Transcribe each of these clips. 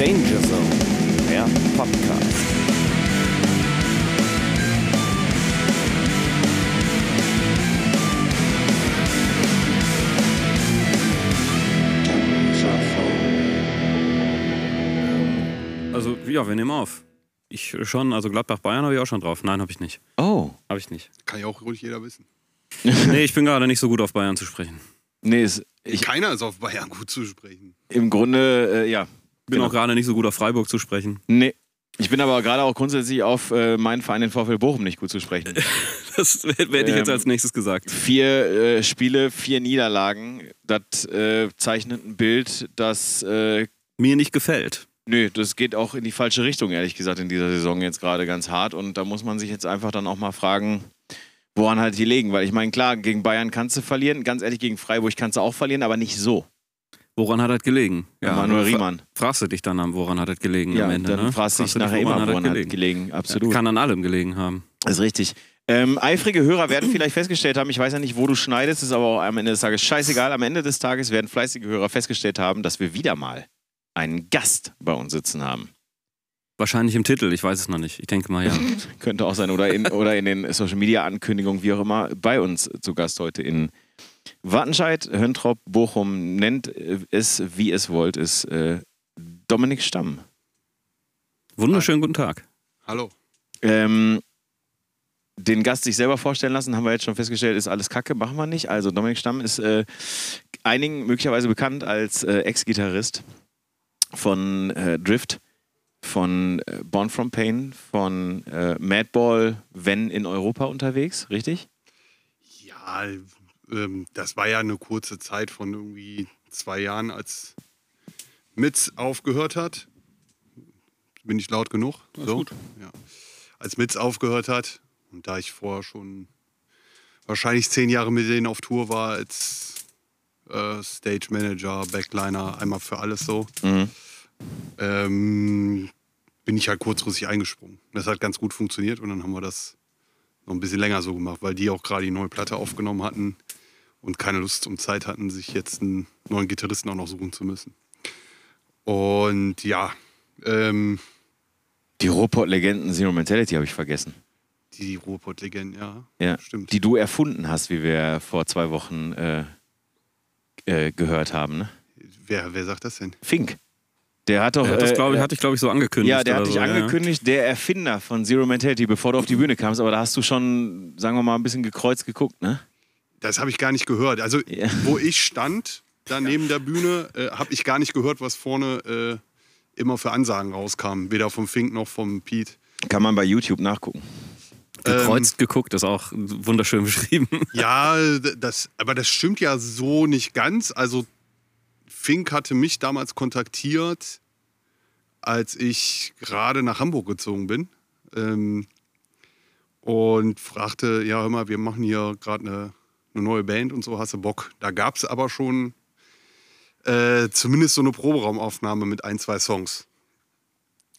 Danger Zone, der Podcast. Also, ja, wir nehmen auf. Ich schon, also Gladbach-Bayern habe ich auch schon drauf. Nein, habe ich nicht. Oh. Habe ich nicht. Kann ja auch ruhig jeder wissen. Nee, ich bin gerade nicht so gut auf Bayern zu sprechen. Nee, ist, ich, Keiner ist auf Bayern gut zu sprechen. im Grunde, äh, ja. Bin Genau. auch gerade nicht so gut auf Freiburg zu sprechen. Nee. Ich bin aber gerade auch grundsätzlich auf äh, meinen Verein, den VfL Bochum, nicht gut zu sprechen. Das hätte ich jetzt Ähm, als nächstes gesagt. vier äh, Spiele, vier Niederlagen. Das äh, zeichnet ein Bild, das, äh, Mir nicht gefällt. nö, das geht auch in die falsche Richtung, ehrlich gesagt, in dieser Saison jetzt gerade ganz hart. Und da muss man sich jetzt einfach dann auch mal fragen, woran halt die liegen. Weil ich meine, klar, gegen Bayern kannst du verlieren, ganz ehrlich, gegen Freiburg kannst du auch verlieren, aber nicht so. Woran hat das gelegen? Manuel fra- Riemann. Fragst du dich dann am, woran hat das gelegen Ja, am Ende? dann ne? fragst du dich nachher woran immer, hat das woran hat gelegen. Absolut. Kann an allem gelegen haben. Das ist richtig. Ähm, eifrige Hörer werden vielleicht festgestellt haben, ich weiß ja nicht, wo du schneidest, ist aber auch am Ende des Tages scheißegal. Am Ende des Tages werden fleißige Hörer festgestellt haben, dass wir wieder mal einen Gast bei uns sitzen haben. Wahrscheinlich im Titel, ich weiß es noch nicht. Ich denke mal ja. Könnte auch sein. Oder in, oder in den Social Media Ankündigungen, wie auch immer, bei uns zu Gast heute in Wattenscheid, Höntrop, Bochum, nennt es, wie es wollt, ist äh, Dominik Stamm. Wunderschönen guten Tag. Hallo. Ähm, den Gast sich selber vorstellen lassen, haben wir jetzt schon festgestellt, ist alles Kacke, machen wir nicht. Also Dominik Stamm ist äh, einigen möglicherweise bekannt als äh, Ex-Gitarrist von äh, Drift, von äh, Born From Pain, von äh, Madball, wenn in Europa unterwegs, richtig? Ja, ähm, das war ja eine kurze Zeit von irgendwie zwei Jahren, als Mitz aufgehört hat. Bin ich laut genug? so? gut. Ja. Als Mitz aufgehört hat und da ich vorher schon wahrscheinlich zehn Jahre mit denen auf Tour war, als äh, Stage Manager, Backliner, einmal für alles so, Mhm. ähm, bin ich halt kurzfristig eingesprungen. Das hat ganz gut funktioniert und dann haben wir das noch ein bisschen länger so gemacht, weil die auch gerade die neue Platte aufgenommen hatten und keine Lust und Zeit hatten, sich jetzt einen neuen Gitarristen auch noch suchen zu müssen. Und ja, ähm, Die Ruhrpott-Legenden Zero Mentality habe ich vergessen. die Ruhrpott-Legenden, ja, Ja. stimmt. Die du erfunden hast, wie wir vor zwei Wochen äh, äh, gehört haben. Ne? wer, wer sagt das denn? Fink. Der hat doch. Ja, das äh, glaub ich, hatte ich, glaube ich, so angekündigt. Ja, der hat dich so, ja, ja. angekündigt, der Erfinder von Zero Mentality, bevor du auf die Bühne kamst. Aber da hast du schon, sagen wir mal, ein bisschen gekreuzt geguckt, ne? Das habe ich gar nicht gehört. Also, Ja. wo ich stand, da neben der Bühne, äh, habe ich gar nicht gehört, was vorne äh, immer für Ansagen rauskamen. Weder vom Fink noch vom Pete. Kann man bei YouTube nachgucken. Gekreuzt geguckt, ist auch wunderschön beschrieben. Ja, das, aber das stimmt ja so nicht ganz. Also Fink hatte mich damals kontaktiert, als ich gerade nach Hamburg gezogen bin. Ähm, und fragte, ja, hör mal, wir machen hier gerade eine, eine neue Band und so, hast du Bock? Da gab es aber schon äh, zumindest so eine Proberaumaufnahme mit ein, zwei Songs.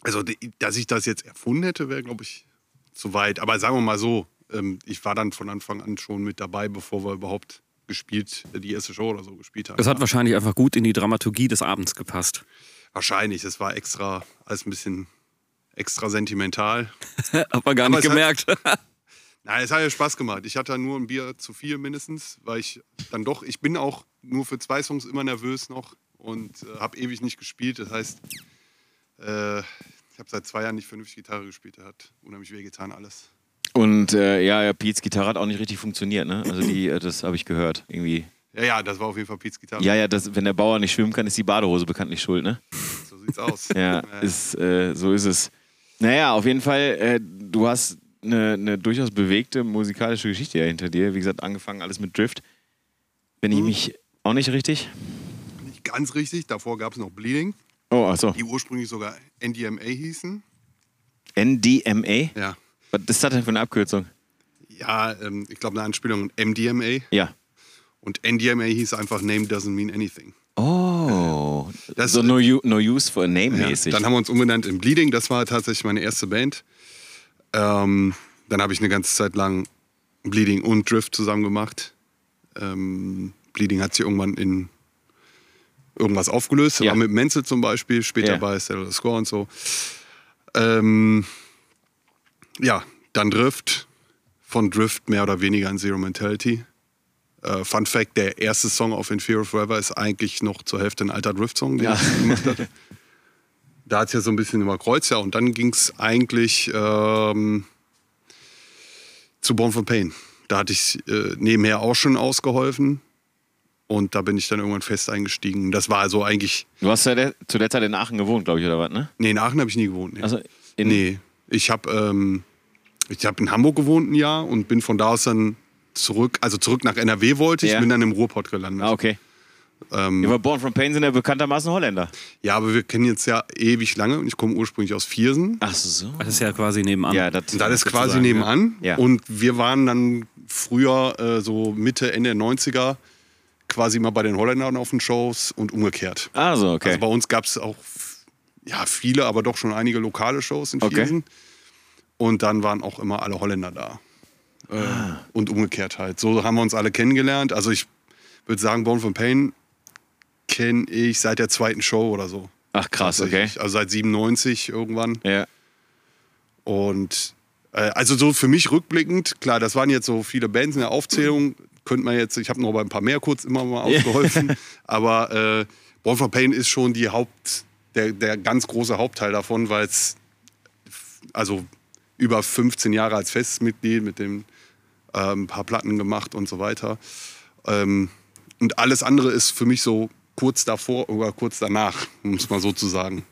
Also, dass ich das jetzt erfunden hätte, wäre, glaube ich, zu weit. Aber sagen wir mal so, ähm, ich war dann von Anfang an schon mit dabei, bevor wir überhaupt gespielt, äh, die erste Show oder so gespielt haben. Das hat wahrscheinlich einfach gut in die Dramaturgie des Abends gepasst. Wahrscheinlich, das war extra, alles ein bisschen extra sentimental. Hat man gar nicht es hat- gemerkt. Nein, es hat ja Spaß gemacht. Ich hatte nur ein Bier zu viel mindestens, weil ich dann doch, ich bin auch nur für zwei Songs immer nervös noch und äh, habe ewig nicht gespielt. Das heißt, äh, ich habe seit zwei Jahren nicht vernünftig Gitarre gespielt. Das hat unheimlich wehgetan alles. Und äh, ja, ja, Pete's Gitarre hat auch nicht richtig funktioniert, ne? Also die, äh, das habe ich gehört. Irgendwie. Ja, ja, das war auf jeden Fall Pete's Gitarre. Ja, ja, das, wenn der Bauer nicht schwimmen kann, ist die Badehose bekanntlich schuld, ne? So sieht's aus. Ja, Äh, ist, äh, so ist es. Naja, auf jeden Fall, äh, du hast eine, eine durchaus bewegte musikalische Geschichte ja hinter dir. Wie gesagt, angefangen alles mit Drift. Wenn ich Mhm. mich auch nicht richtig. Nicht ganz richtig. Davor gab es noch Bleeding, Oh, achso. die ursprünglich sogar NDMA hießen. NDMA? Ja, Was ist das denn für eine Abkürzung? ja ähm, ich glaube eine Anspielung an MDMA. Ja. Und NDMA hieß einfach Name doesn't mean anything. Oh. Das- so no, no use for a name Ja, mäßig. dann haben wir uns umbenannt in Bleeding. Das war tatsächlich meine erste Band. Ähm, dann habe ich eine ganze Zeit lang Bleeding und Drift zusammen gemacht. Ähm, Bleeding hat sich irgendwann in irgendwas aufgelöst. Ja. War mit Menzel zum Beispiel, später Ja. bei Settle the Score und so. Ähm, ja, dann Drift. Von Drift mehr oder weniger in Zero Mentality. Äh, Fun Fact: Der erste Song auf Inferior Forever ist eigentlich noch zur Hälfte ein alter Drift-Song, den Ja. ich gemacht hatte. Da hat es ja so ein bisschen überkreuzt, ja. Und dann ging es eigentlich ähm, zu Born from Pain. Da hatte ich äh, nebenher auch schon ausgeholfen. Und da bin ich dann irgendwann fest eingestiegen. Das war also eigentlich. Du hast ja der, zu der Zeit in Aachen gewohnt, glaube ich, oder was, ne? Nee, in Aachen habe ich nie gewohnt. Nee. Also in, nee. Ich habe ähm, ich hab in Hamburg gewohnt ein Jahr und bin von da aus dann zurück, also zurück nach NRW wollte ich, Ja. bin dann im Ruhrpott gelandet. Ah, okay. Ähm, Ja, aber Born from Pain sind ja bekanntermaßen Holländer. ja, aber wir kennen jetzt ja ewig lange und ich komme ursprünglich aus Viersen. Ach so. Das ist ja quasi nebenan. Ja, das, das ist quasi sozusagen, nebenan. Ja. Und wir waren dann früher, äh, so Mitte, Ende der 90er, quasi mal bei den Holländern auf den Shows und umgekehrt. Ah, so, okay. Also bei uns gab es auch ja, viele, aber doch schon einige lokale Shows in Okay. Viersen. Und dann waren auch immer alle Holländer da. Äh, Ah. Und umgekehrt halt. So haben wir uns alle kennengelernt. Also ich würde sagen, Born from Pain kenne ich seit der zweiten Show oder so. Ach, krass, okay. Also seit 97 irgendwann. Ja. Und äh, also so für mich rückblickend, klar, das waren jetzt so viele Bands in der Aufzählung. Könnte man jetzt, ich habe noch bei ein paar mehr kurz immer mal ausgeholfen. aber äh, Born for Pain ist schon die Haupt, der, der ganz große Hauptteil davon, weil es also über 15 Jahre als festes Mitglied mit dem ähm, ein paar Platten gemacht und so weiter. Ähm, und alles andere ist für mich so kurz davor oder kurz danach, muss man so zu sagen.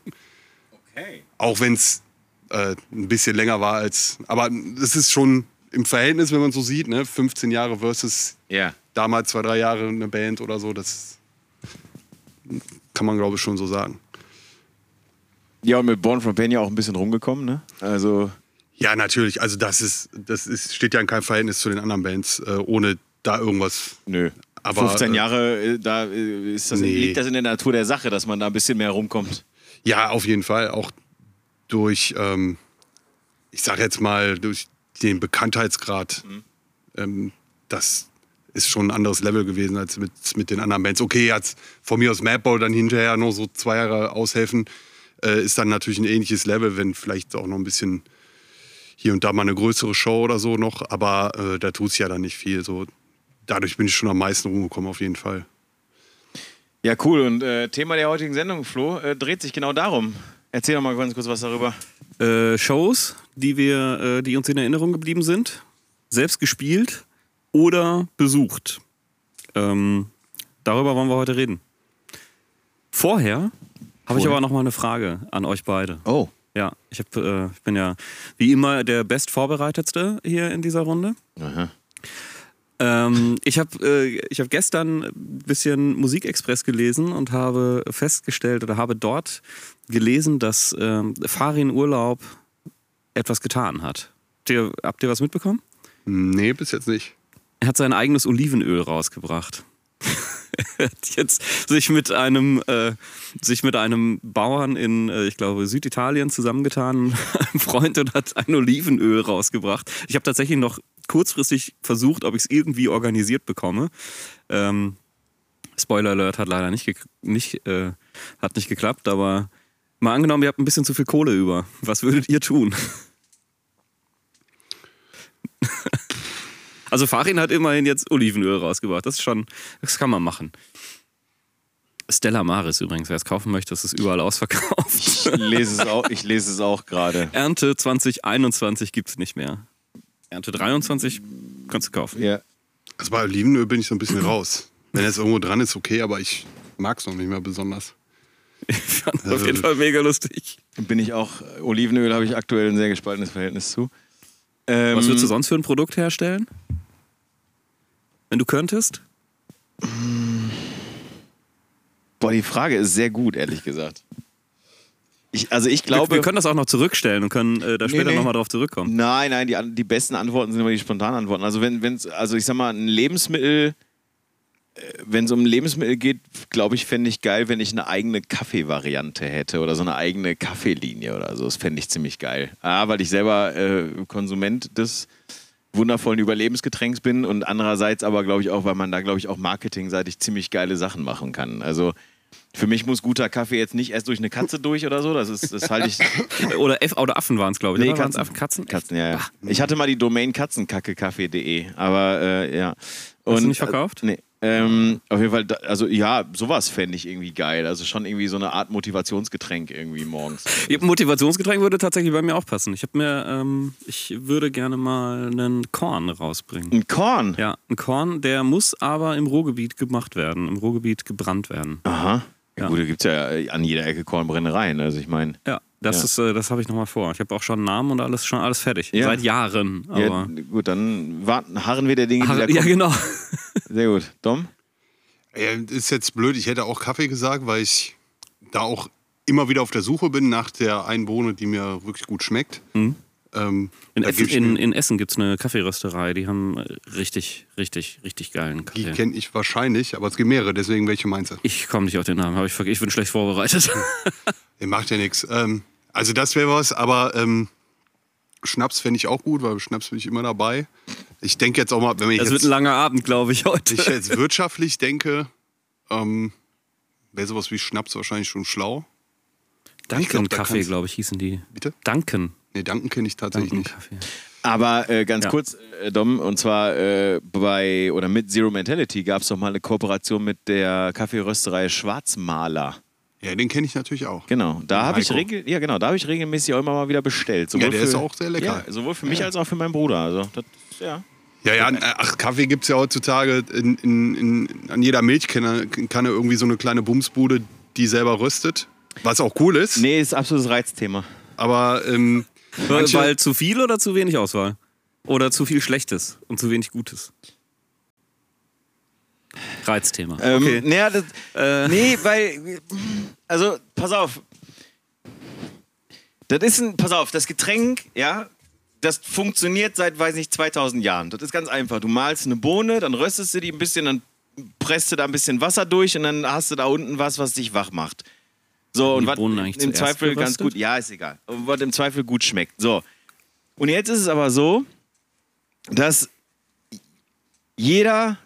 Okay. Auch wenn es äh, ein bisschen länger war als. Aber es ist schon im Verhältnis, wenn man so sieht, ne? 15 Jahre versus Ja. damals zwei, drei Jahre eine Band oder so, das kann man, glaube ich, schon so sagen. Ja, und mit Born from Pain ja auch ein bisschen rumgekommen, ne? Also, Ja, natürlich. Also das ist, das ist, steht ja in keinem Verhältnis zu den anderen Bands, äh, ohne da irgendwas. nö. Aber, 15 äh, Jahre, äh, da äh, das, Nee. liegt das in der Natur der Sache, dass man da ein bisschen mehr rumkommt. Ja, auf jeden Fall. Auch durch, ähm, ich sage jetzt mal, durch den Bekanntheitsgrad. Ähm, das ist schon ein anderes Level gewesen als mit, mit den anderen Bands. Okay, jetzt von mir aus Madball dann hinterher noch so zwei Jahre aushelfen, äh, ist dann natürlich ein ähnliches Level, wenn vielleicht auch noch ein bisschen hier und da mal eine größere Show oder so noch. Aber äh, da tut es ja dann nicht viel. So, dadurch bin ich schon am meisten rumgekommen, auf jeden Fall. Ja, cool. Und äh, Thema der heutigen Sendung, Flo, äh, dreht sich genau darum. Erzähl doch mal ganz kurz was darüber. Äh, Shows, die wir, äh, die uns in Erinnerung geblieben sind, selbst gespielt oder besucht. Ähm, darüber wollen wir heute reden. Vorher habe ich aber noch mal eine Frage an euch beide. Oh. Ja, ich, hab, äh, ich bin ja wie immer der bestvorbereitetste hier in dieser Runde. Aha. Ähm, ich habe äh, ich hab gestern ein bisschen Musikexpress gelesen und habe festgestellt oder habe dort gelesen, dass ähm, Farin Urlaub etwas getan hat. Habt ihr, habt ihr was mitbekommen? Nee, bis jetzt nicht. Er hat sein eigenes Olivenöl rausgebracht. er hat jetzt sich mit einem, äh, sich mit einem Bauern in, äh, ich glaube, Süditalien zusammengetan, einem Freund und hat ein Olivenöl rausgebracht. Ich habe tatsächlich noch kurzfristig versucht, ob ich es irgendwie organisiert bekomme. Ähm, Spoiler Alert hat leider nicht, nicht, äh, hat nicht geklappt, aber mal angenommen, ihr habt ein bisschen zu viel Kohle über. Was würdet ihr tun? Also Farin hat immerhin jetzt Olivenöl rausgebracht. Das ist schon, das kann man machen. Stella Maris übrigens, wer es kaufen möchte, ist es überall ausverkauft. Ich lese es auch, ich lese es auch gerade. Ernte 2021 gibt es nicht mehr. Ernte 23 kannst du kaufen. Ja. Also bei Olivenöl bin ich so ein bisschen raus. Wenn es irgendwo dran ist, okay, aber ich mag es noch nicht mehr besonders. Ich fand es auf jeden Fall mega lustig. Bin ich auch, Olivenöl habe ich aktuell ein sehr gespaltenes Verhältnis zu. Ähm, Was würdest du sonst für ein Produkt herstellen? Wenn du könntest? Boah, die Frage ist sehr gut, ehrlich gesagt. Ich, also ich Wir, glaube. wir können das auch noch zurückstellen und können äh, da Nee, später nee. nochmal drauf zurückkommen. Nein, nein, die, die besten Antworten sind immer die spontanen Antworten. Also wenn es, also ich sag mal, ein Lebensmittel, äh, wenn es um Lebensmittel geht, glaube ich, fände ich geil, wenn ich eine eigene Kaffeevariante hätte oder so eine eigene Kaffeelinie oder so. Das fände ich ziemlich geil. A, weil ich selber äh, Konsument des wundervollen Überlebensgetränks bin und andererseits aber, glaube ich, auch, weil man da, glaube ich, auch marketingseitig ziemlich geile Sachen machen kann. Also Für mich muss guter Kaffee jetzt nicht erst durch eine Katze durch oder so. Das ist, das halte ich. Oder, F oder Affen waren es, glaube ich. Nee, Katzen. Affen? Katzen? Katzen, ja, ja. Ich hatte mal die Domain katzenkackekaffee.de, aber äh, ja. Und, Hast du nicht verkauft? Äh, nee. Ähm, auf jeden Fall, also ja, sowas fände ich irgendwie geil. Also schon irgendwie so eine Art Motivationsgetränk irgendwie morgens. Motivationsgetränk würde tatsächlich bei mir auch passen. Ich habe mir, ähm, ich würde gerne mal einen Korn rausbringen. Ein Korn. Ja, ein Korn, der muss aber im Ruhrgebiet gemacht werden, im Ruhrgebiet gebrannt werden. Aha. Ja, Ja. gut, da gibt es ja an jeder Ecke Kornbrennereien. Also ich meine. Ja, das Ja. ist, äh, das habe ich nochmal vor. Ich habe auch schon einen Namen und alles schon alles fertig. Ja. Seit Jahren. Aber Ja, gut, dann warten, harren wir der Dinge, die Ach, kommen. ja, genau. Sehr gut. Dom? Ja, ist jetzt blöd, ich hätte auch Kaffee gesagt, weil ich da auch immer wieder auf der Suche bin nach der einen Bohne, die mir wirklich gut schmeckt. Ähm, In, Essen, in, in Essen gibt es eine Kaffeerösterei, die haben richtig, richtig, richtig geilen die Kaffee. kenne ich wahrscheinlich, aber es gibt mehrere, deswegen welche meinst du? Ich komme nicht auf den Namen, ich, ich bin schlecht vorbereitet. Der macht ja nichts. Ähm, also das wäre was, aber ähm, Schnaps fände ich auch gut, weil Schnaps bin ich immer dabei. Ich denke jetzt auch mal, wenn ich Das wird ein langer Abend, glaube ich, heute. ich jetzt wirtschaftlich denke, ähm, wäre sowas wie Schnaps wahrscheinlich schon schlau. Duncan glaub, Kaffee, glaube ich, hießen die. Bitte? Duncan. Nee, Danken kenne ich tatsächlich Duncan nicht. Kaffee. Aber äh, ganz Ja. kurz, äh, Dom, und zwar äh, bei oder mit Zero Mentality gab es doch mal eine Kooperation mit der Kaffeerösterei Schwarzmaler. Ja, den kenne ich natürlich auch. Genau, da habe ich regel ja genau, da habe ich regelmäßig auch immer mal wieder bestellt. Ja, der ist auch sehr lecker. Ja, sowohl für mich als auch für meinen Bruder. Also das, ja. Ja, ja, ach, Kaffee gibt es ja heutzutage in, in, in, an jeder Milchkanne Kanne irgendwie so eine kleine Bumsbude, die selber röstet. Was auch cool ist. Nee, ist absolutes Reizthema. Aber ähm, manche, Weil zu viel oder zu wenig Auswahl? Oder zu viel Schlechtes und zu wenig Gutes? Reizthema. Ähm, okay. naja, das, Äh. Nee, weil. Also, pass auf. Das ist ein. Pass auf, das Getränk, ja, das funktioniert seit, weiß nicht, 2000 Jahren. Das ist ganz einfach. Du malst eine Bohne, dann röstest du die ein bisschen, dann presst du da ein bisschen Wasser durch und dann hast du da unten was, was dich wach macht. So, und was im Zweifel ganz gut. Ja, ist egal. Und was im Zweifel gut schmeckt. So. Und jetzt ist es aber so, dass jeder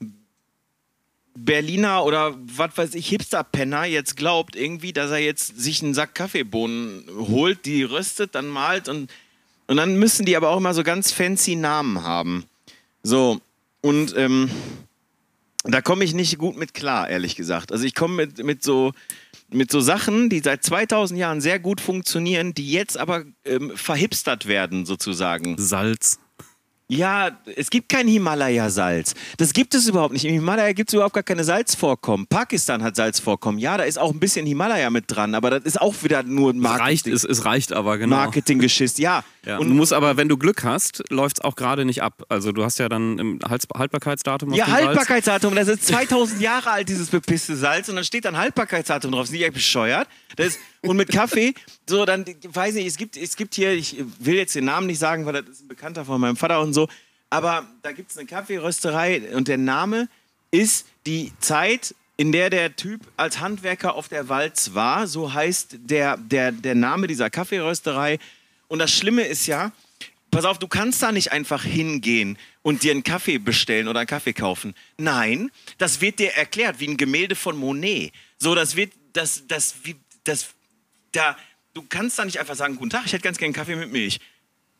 Berliner oder was weiß ich, Hipster-Penner jetzt glaubt irgendwie, dass er jetzt sich einen Sack Kaffeebohnen holt, die röstet, dann malt und, und dann müssen die aber auch immer so ganz fancy Namen haben. So, und ähm, da komme ich nicht gut mit klar, ehrlich gesagt. Also ich komme mit, mit, so, mit so Sachen, die seit 2000 Jahren sehr gut funktionieren, die jetzt aber ähm, verhipstert werden, sozusagen. Salz. Ja, es gibt kein Himalaya-Salz. Das gibt es überhaupt nicht. Im Himalaya gibt es überhaupt gar keine Salzvorkommen. Pakistan hat Salzvorkommen. Ja, da ist auch ein bisschen Himalaya mit dran, aber das ist auch wieder nur Es reicht, Marketing, es, es reicht aber, genau. Marketinggeschiss. Ja. Ja, und du musst aber, wenn du Glück hast, läuft es auch gerade nicht ab. Also du hast ja dann im Haltbarkeitsdatum ja, Salz. Haltbarkeitsdatum, das ist 2000 Jahre alt, dieses bepisste Salz, und dann steht dann Haltbarkeitsdatum drauf. Ist nicht echt bescheuert? Das ist, und mit Kaffee, so, dann, weiß nicht, es gibt, es gibt hier, ich will jetzt den Namen nicht sagen, weil das ist ein Bekannter von meinem Vater und so, aber da gibt es eine Kaffeerösterei und der Name ist die Zeit, in der der Typ als Handwerker auf der Walz war. So heißt der, der, der Name dieser Kaffeerösterei. Und das Schlimme ist ja, pass auf, du kannst da nicht einfach hingehen und dir einen Kaffee bestellen oder einen Kaffee kaufen. Nein, das wird dir erklärt wie ein Gemälde von Monet. So, das wird, das, das, wie, das, da, du kannst da nicht einfach sagen, guten Tag, ich hätte ganz gerne einen Kaffee mit Milch.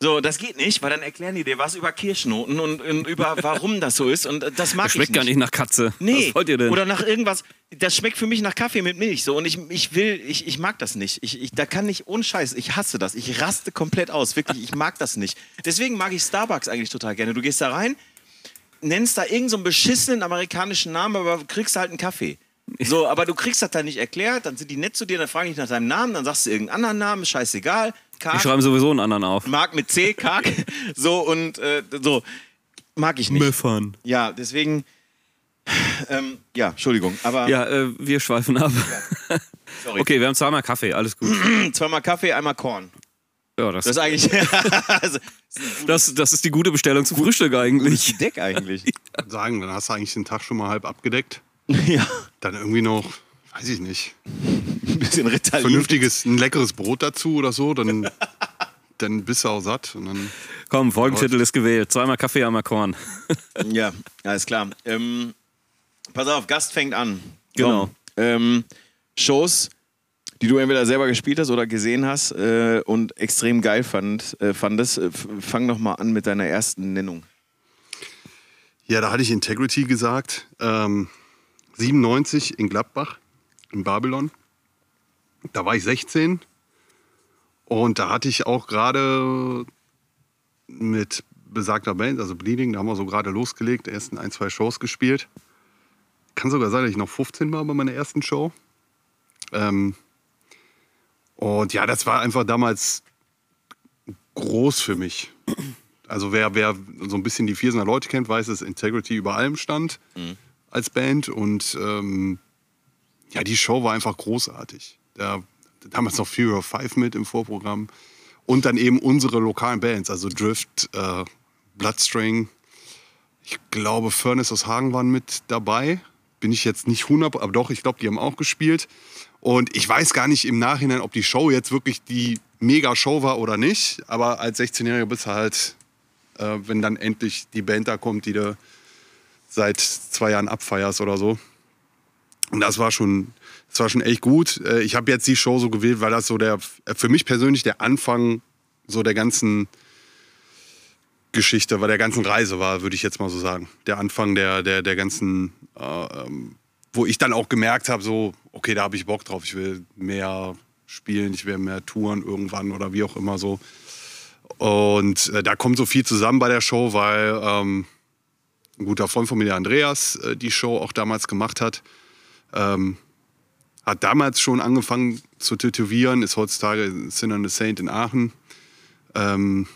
So, das geht nicht, weil dann erklären die dir was über Kirschnoten und, und über warum das so ist. Und das mag Das schmeckt ich nicht. gar nicht nach Katze. Nee, Was wollt ihr denn? oder nach irgendwas. Das schmeckt für mich nach Kaffee mit Milch. So. Und ich, ich will, ich, ich mag das nicht. Ich, ich, da kann ich, ohne Scheiß, ich hasse das. Ich raste komplett aus. Wirklich, ich mag das nicht. Deswegen mag ich Starbucks eigentlich total gerne. Du gehst da rein, nennst da irgendeinen so einen beschissenen amerikanischen Namen, aber kriegst halt einen Kaffee. So, aber du kriegst das dann nicht erklärt, dann sind die nett zu dir, dann fragen dich nach deinem Namen, dann sagst du irgendeinen anderen Namen, ist scheißegal. Kark, Die schreiben sowieso einen anderen auf. Mark mit C, Kark. So und äh, so. Mag ich nicht. Müffern. Ja, deswegen. Ähm, ja, Entschuldigung, aber Ja, äh, wir schweifen ab. sorry. Okay, wir haben zweimal Kaffee, alles gut. Zweimal Kaffee, einmal Korn. Ja, das, Das ist eigentlich. also, das, das ist die gute Bestellung zum Frühstück eigentlich. Deck eigentlich. sagen, dann hast du eigentlich den Tag schon mal halb abgedeckt. ja, Dann irgendwie noch, weiß ich nicht, ein bisschen Ritalin. vernünftiges, ein leckeres Brot dazu oder so, dann, dann bist du auch satt. Und dann, Komm, Folgentitel ist gewählt. Zweimal Kaffee, einmal Korn. Ja, alles klar. Ähm, pass auf, Gast fängt an. Genau. Ähm, Shows, die du entweder selber gespielt hast oder gesehen hast äh, und extrem geil fand, äh, fandest. Äh, fang doch mal an mit deiner ersten Nennung. Ja, da hatte ich Integrity gesagt. Ähm, 97 in Gladbach, in Babylon. Da war ich 16. Und da hatte ich auch gerade mit besagter Band, also Bleeding, da haben wir so gerade losgelegt, ersten ein, zwei Shows gespielt. Kann sogar sein, dass ich noch 15 war bei meiner ersten Show. Ähm, und ja, das war einfach damals groß für mich. Also wer, wer so ein bisschen die Viersener Leute kennt, weiß, dass Integrity über allem stand als Band. Und ähm, ja, die Show war einfach großartig. Da, damals noch Fury of Five mit im Vorprogramm. Und dann eben unsere lokalen Bands, also Drift, äh, Bloodstring. Ich glaube, Furnace aus Hagen waren mit dabei. Bin ich jetzt nicht 100, aber doch, ich glaube, die haben auch gespielt. Und ich weiß gar nicht im Nachhinein, ob die Show jetzt wirklich die Mega-Show war oder nicht. Aber als 16-Jähriger bist du halt, äh, wenn dann endlich die Band da kommt, die du seit zwei Jahren abfeierst oder so. Und das war schon, das war schon echt gut. Äh, Ich habe jetzt die Show so gewählt, weil das so der, für mich persönlich der Anfang so der ganzen Geschichte, war der ganzen Reise war, würde ich jetzt mal so sagen. Der Anfang der, der, der ganzen, äh, ähm, wo ich dann auch gemerkt habe, so, okay, da habe ich Bock drauf, ich will mehr spielen, ich will mehr touren irgendwann oder wie auch immer so. Und äh, da kommt so viel zusammen bei der Show, weil ähm, ein guter Freund von mir, der Andreas, äh, die Show auch damals gemacht hat. Ähm, hat damals schon angefangen zu tätowieren, ist heutzutage Sin and the Saint in Aachen. Ähm,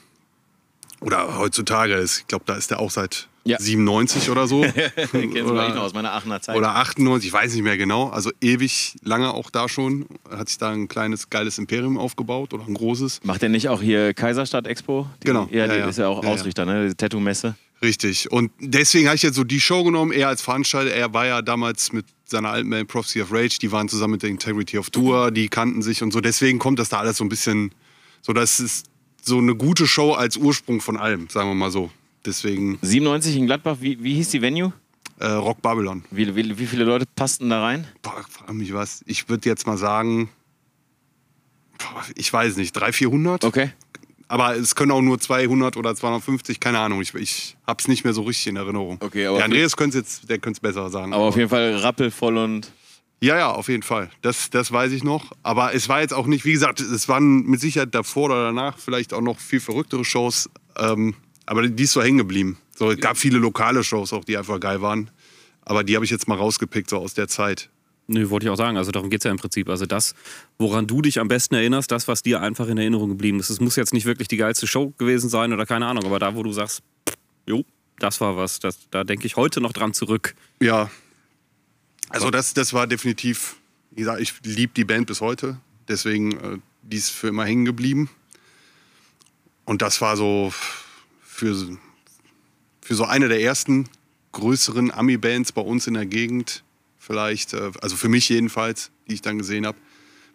oder heutzutage, ist, ich glaube, da ist er auch seit Ja. 97 oder so. Oder- eigentlich noch aus meiner Aachener Zeit? oder 98, ich weiß nicht mehr genau. Also ewig lange auch da schon. Hat sich da ein kleines, geiles Imperium aufgebaut oder ein großes. Macht er nicht auch hier Kaiserstadt Expo? Die, Genau. Ja, Ja, ja. ist ja auch. Ausrichter, ne? Die Tattoo-Messe. Richtig. Und deswegen habe ich jetzt so die Show genommen, er als Veranstalter. Er war ja damals mit seiner alten Band Prophecy of Rage, die waren zusammen mit der Integrity of Tour, die kannten sich und so. Deswegen kommt das da alles so ein bisschen, so das ist so eine gute Show als Ursprung von allem, sagen wir mal so. Deswegen 97 in Gladbach, wie, wie hieß die Venue? äh, Rock Babylon. Wie, wie, wie viele Leute passten da rein? Boah, frag mich was. Ich würde jetzt mal sagen, boah, ich weiß nicht, 300, 400? Okay. Aber es können auch nur 200 oder 250, keine Ahnung. Ich, ich habe es nicht mehr so richtig in Erinnerung. Okay, aber der Andreas könnte jetzt, es besser sagen. Aber auf jeden Fall rappelvoll und. Ja, ja, auf jeden Fall. Das, das weiß ich noch. Aber es war jetzt auch nicht, wie gesagt, es waren mit Sicherheit davor oder danach vielleicht auch noch viel verrücktere Shows. Ähm, aber die ist so hängen geblieben. So, es gab viele lokale Shows auch, die einfach geil waren. Aber die habe ich jetzt mal rausgepickt, so aus der Zeit. Nö, wollte ich auch sagen. Also darum geht es ja im Prinzip. Also das, woran du dich am besten erinnerst, das, was dir einfach in Erinnerung geblieben ist. Es muss jetzt nicht wirklich die geilste Show gewesen sein oder keine Ahnung, aber da, wo du sagst, jo, das war was, das, da denke ich heute noch dran zurück. Ja. Also das, das war definitiv, wie gesagt, ich liebe die Band bis heute. Deswegen, äh, die ist für immer hängen geblieben. Und das war so für, für so eine der ersten größeren Ami-Bands bei uns in der Gegend. Vielleicht, äh, also für mich jedenfalls, die ich dann gesehen habe.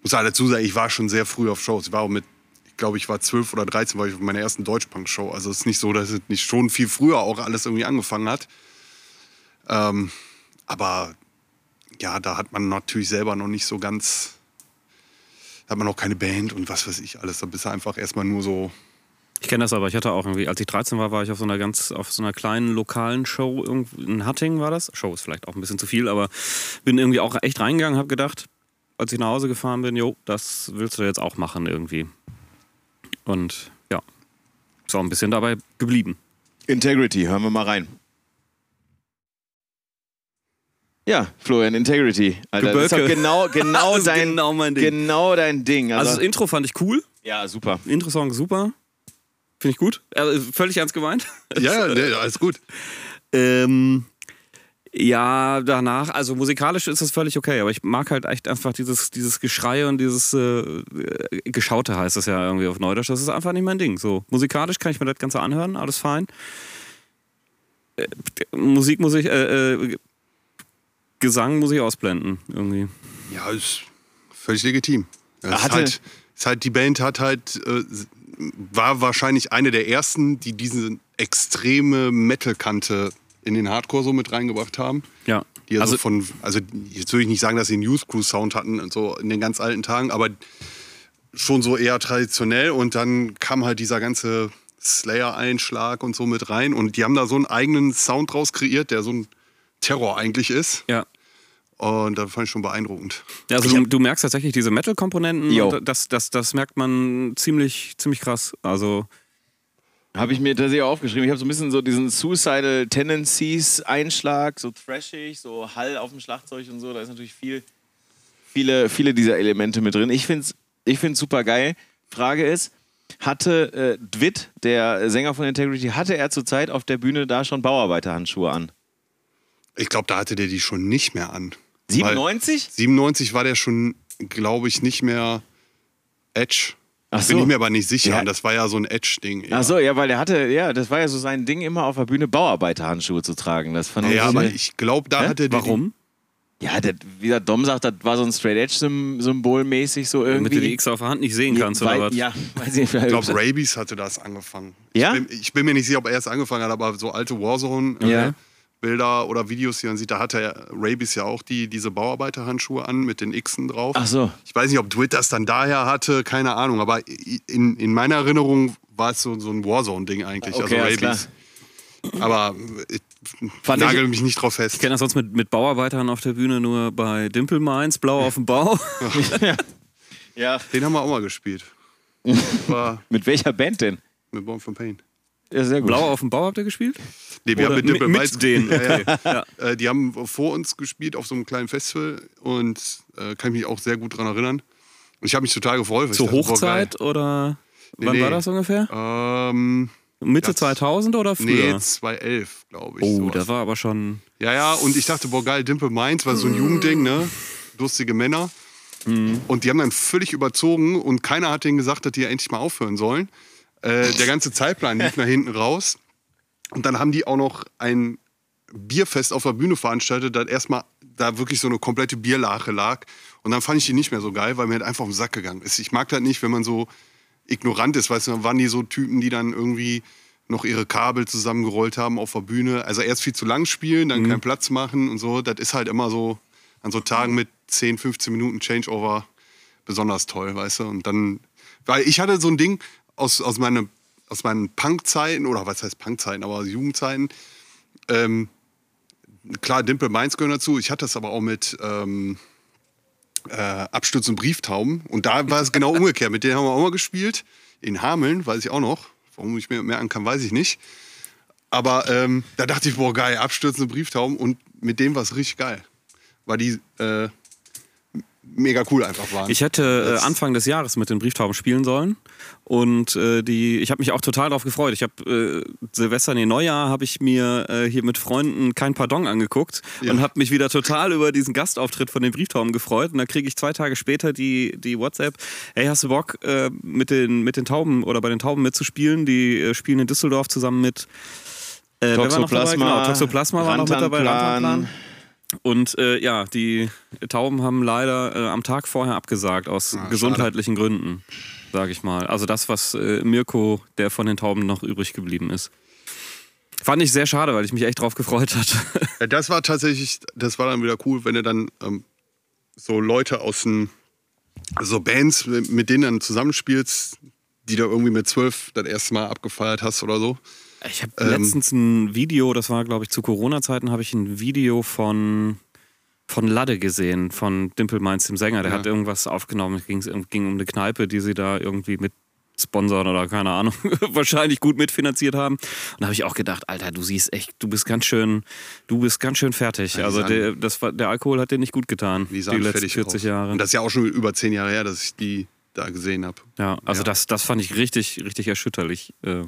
Muss halt dazu sagen, ich war schon sehr früh auf Shows. Ich war auch mit, ich glaube, ich war 12 oder 13, war ich auf meiner ersten Deutschpunk-Show. Also es ist nicht so, dass es nicht schon viel früher auch alles irgendwie angefangen hat. Ähm, aber ja, da hat man natürlich selber noch nicht so ganz, da hat man noch keine Band und was weiß ich alles. Da bist du einfach erstmal nur so, Ich kenne das aber, ich hatte auch irgendwie, als ich 13 war, war ich auf so einer ganz, auf so einer kleinen lokalen Show, in Hatting war das. Show ist vielleicht auch ein bisschen zu viel, aber bin irgendwie auch echt reingegangen, habe gedacht, als ich nach Hause gefahren bin, jo, das willst du jetzt auch machen irgendwie. Und ja, ist auch ein bisschen dabei geblieben. Integrity, hören wir mal rein. Ja, Florian, Integrity. Alter, das ist Geböcke. genau, genau, dein, genau mein Ding. genau dein Ding. Also Also, das Intro fand ich cool, ja, super. Intro-Song super, finde ich gut, äh, völlig ernst gemeint. ja, ja, alles gut. Ähm, ja, danach, also musikalisch ist es völlig okay, aber ich mag halt echt einfach dieses, dieses Geschrei und dieses äh, äh, Geschaute heißt es ja irgendwie auf Neudeutsch. Das ist einfach nicht mein Ding. So, musikalisch kann ich mir das Ganze anhören, alles fein. Äh, Musik muss ich, äh, äh, Gesang muss ich ausblenden, irgendwie. Ja, ist völlig legitim. Ja, ist, halt, ist halt, die Band hat halt, äh, war wahrscheinlich eine der ersten, die diese extreme Metal-Kante in den Hardcore so mit reingebracht haben. Ja. Die also, Also- von, also jetzt würde ich nicht sagen, dass sie einen News Crew Sound hatten, und so in den ganz alten Tagen, aber schon so eher traditionell und dann kam halt dieser ganze Slayer-Einschlag und so mit rein und die haben da so einen eigenen Sound draus kreiert, der so ein Terror eigentlich ist Ja. Und das fand ich schon beeindruckend. Ja, also du, du merkst tatsächlich diese Metal-Komponenten, das, das, das merkt man ziemlich, ziemlich krass. Also, Habe ich mir tatsächlich auch aufgeschrieben. Ich habe so ein bisschen so diesen Suicidal Tendencies Einschlag, so thrashig, so Hall auf dem Schlagzeug und so. Da ist natürlich viel, viele, viele dieser Elemente mit drin. Ich finde es ich find's super geil. Frage ist, hatte äh, Dwitt, der Sänger von Integrity, hatte er zurzeit auf der Bühne da schon Bauarbeiterhandschuhe an? Ich glaube, da hatte der die schon nicht mehr an. Weil 97? 97 war der schon, glaube ich, nicht mehr Edge. Ach Ich bin so. ich mir aber nicht sicher. Ja. Das war ja so ein Edge-Ding. eher. Ach so, ja, weil er hatte, ja, das war ja so sein Ding, immer auf der Bühne Bauarbeiterhandschuhe zu tragen. Das fand ich Ja, so- aber ich glaube, da Hä? hatte der. warum? Ja, das, wie der Dom sagt, das war so ein Straight-Edge-Symbol mäßig so irgendwie. Damit du die X auf der Hand nicht sehen kannst weil, oder was? Ja, weiß ich, Ich glaube, Rabies hatte das angefangen. Ja? Ich bin, ich bin mir nicht sicher, ob er erst angefangen hat, aber so alte Warzone-Bilder Ja. Oder Videos, die man sieht, da hatte er Rabies ja auch die, diese Bauarbeiterhandschuhe an mit den Xen drauf. Ach so. Ich weiß nicht, ob Dwitt das dann daher hatte, keine Ahnung, aber in, in meiner Erinnerung war es so, so ein Warzone-Ding eigentlich, Okay, also alles klar. Rabies. Aber ich Fand nagel ich- mich nicht drauf fest. Ich kenne das sonst mit, mit Bauarbeitern auf der Bühne nur bei Dimple Mines, Blau auf dem Bau. Ja. Den haben wir auch mal gespielt. Mit welcher Band denn? mit Born from Pain. Ja, sehr gut. Blau auf dem Bau habt ihr gespielt? Nee, wir Oder haben mit Dimple mit- mit denen, gespielt. Ja, ja. Ja. Äh, die haben vor uns gespielt auf so einem kleinen Festival und äh, kann ich mich auch sehr gut dran erinnern. Und ich habe mich total gefreut. Zur dachte, boah, Hochzeit oder Nee, wann nee. war das ungefähr? Ähm, Mitte das- 2000 oder früher? nee, 2011, glaube ich. oh, sowas. da war aber schon. Ja, ja, und ich dachte, boah, geil, Dimple Minds war so ein Jugendding, ne? Lustige Männer. Und die haben dann völlig überzogen und keiner hat denen gesagt, dass die ja endlich mal aufhören sollen. Äh, der ganze Zeitplan lief nach hinten raus. Und dann haben die auch noch ein Bierfest auf der Bühne veranstaltet, das erstmal da wirklich so eine komplette Bierlache lag. Und dann fand ich die nicht mehr so geil, weil mir halt einfach auf den Sack gegangen ist. Ich mag das nicht, wenn man so ignorant ist, weißt du, dann waren die so Typen, die dann irgendwie noch ihre Kabel zusammengerollt haben auf der Bühne. Also erst viel zu lang spielen, dann keinen Platz machen und so. Das ist halt immer so an so Tagen mit 10, 15 Minuten Changeover besonders toll, weißt du. Und dann, weil ich hatte so ein Ding aus, aus, meine, aus meinen Punk-Zeiten, oder was heißt Punk-Zeiten, aber aus Jugendzeiten. Ähm, klar, Dimple Mainz gehören dazu. Ich hatte das aber auch mit ähm, äh, Absturz und Brieftauben. Und da war es genau umgekehrt. Mit denen haben wir auch mal gespielt. In Hameln, weiß ich auch noch. Warum ich mir merken kann, weiß ich nicht. Aber ähm, da dachte ich, boah, geil, abstürzende Brieftauben. Und mit dem war es richtig geil. Weil die äh, mega cool einfach waren. Ich hätte äh, Anfang des Jahres mit den Brieftauben spielen sollen und äh, die, ich habe mich auch total darauf gefreut. Ich habe äh, Silvester, nee, Neujahr habe ich mir äh, hier mit Freunden kein Pardon angeguckt Ja. und habe mich wieder total über diesen Gastauftritt von den Brieftauben gefreut. Und dann kriege ich zwei Tage später die, die WhatsApp, hey, hast du Bock äh, mit, den, mit den Tauben oder bei den Tauben mitzuspielen? Die äh, spielen in Düsseldorf zusammen mit? Toxoplasma, Genau, Toxoplasma war noch mit dabei, Rantanplan. Und äh, ja, die Tauben haben leider äh, am Tag vorher abgesagt aus Ah, gesundheitlichen Gründen, sage ich mal. Also das, was äh, Mirko, der von den Tauben noch übrig geblieben ist. Fand ich sehr schade, weil ich mich echt drauf gefreut hatte. Ja, das war tatsächlich, das war dann wieder cool, wenn du dann ähm, so Leute aus den, so Bands, mit mit denen dann zusammenspielst, die du irgendwie mit zwölf das erste Mal abgefeiert hast oder so. Ich habe Ähm. letztens ein Video, das war glaube ich zu Corona-Zeiten, habe ich ein Video von von Ladde gesehen, von Dimple Mainz, dem Sänger. Der Ja. hat irgendwas aufgenommen. Es ging, ging um eine Kneipe, die sie da irgendwie mit sponsern oder keine Ahnung, wahrscheinlich gut mitfinanziert haben. Und da habe ich auch gedacht, Alter, du siehst echt, du bist ganz schön, du bist ganz schön fertig. Ja, also der, das war, der Alkohol hat dir nicht gut getan, Die die, letzten fertig 40 aus. Jahre. Und das ist ja auch schon über zehn Jahre her, dass ich die da gesehen habe. Ja, also Ja. Das, das fand ich richtig, richtig erschütterlich. Äh,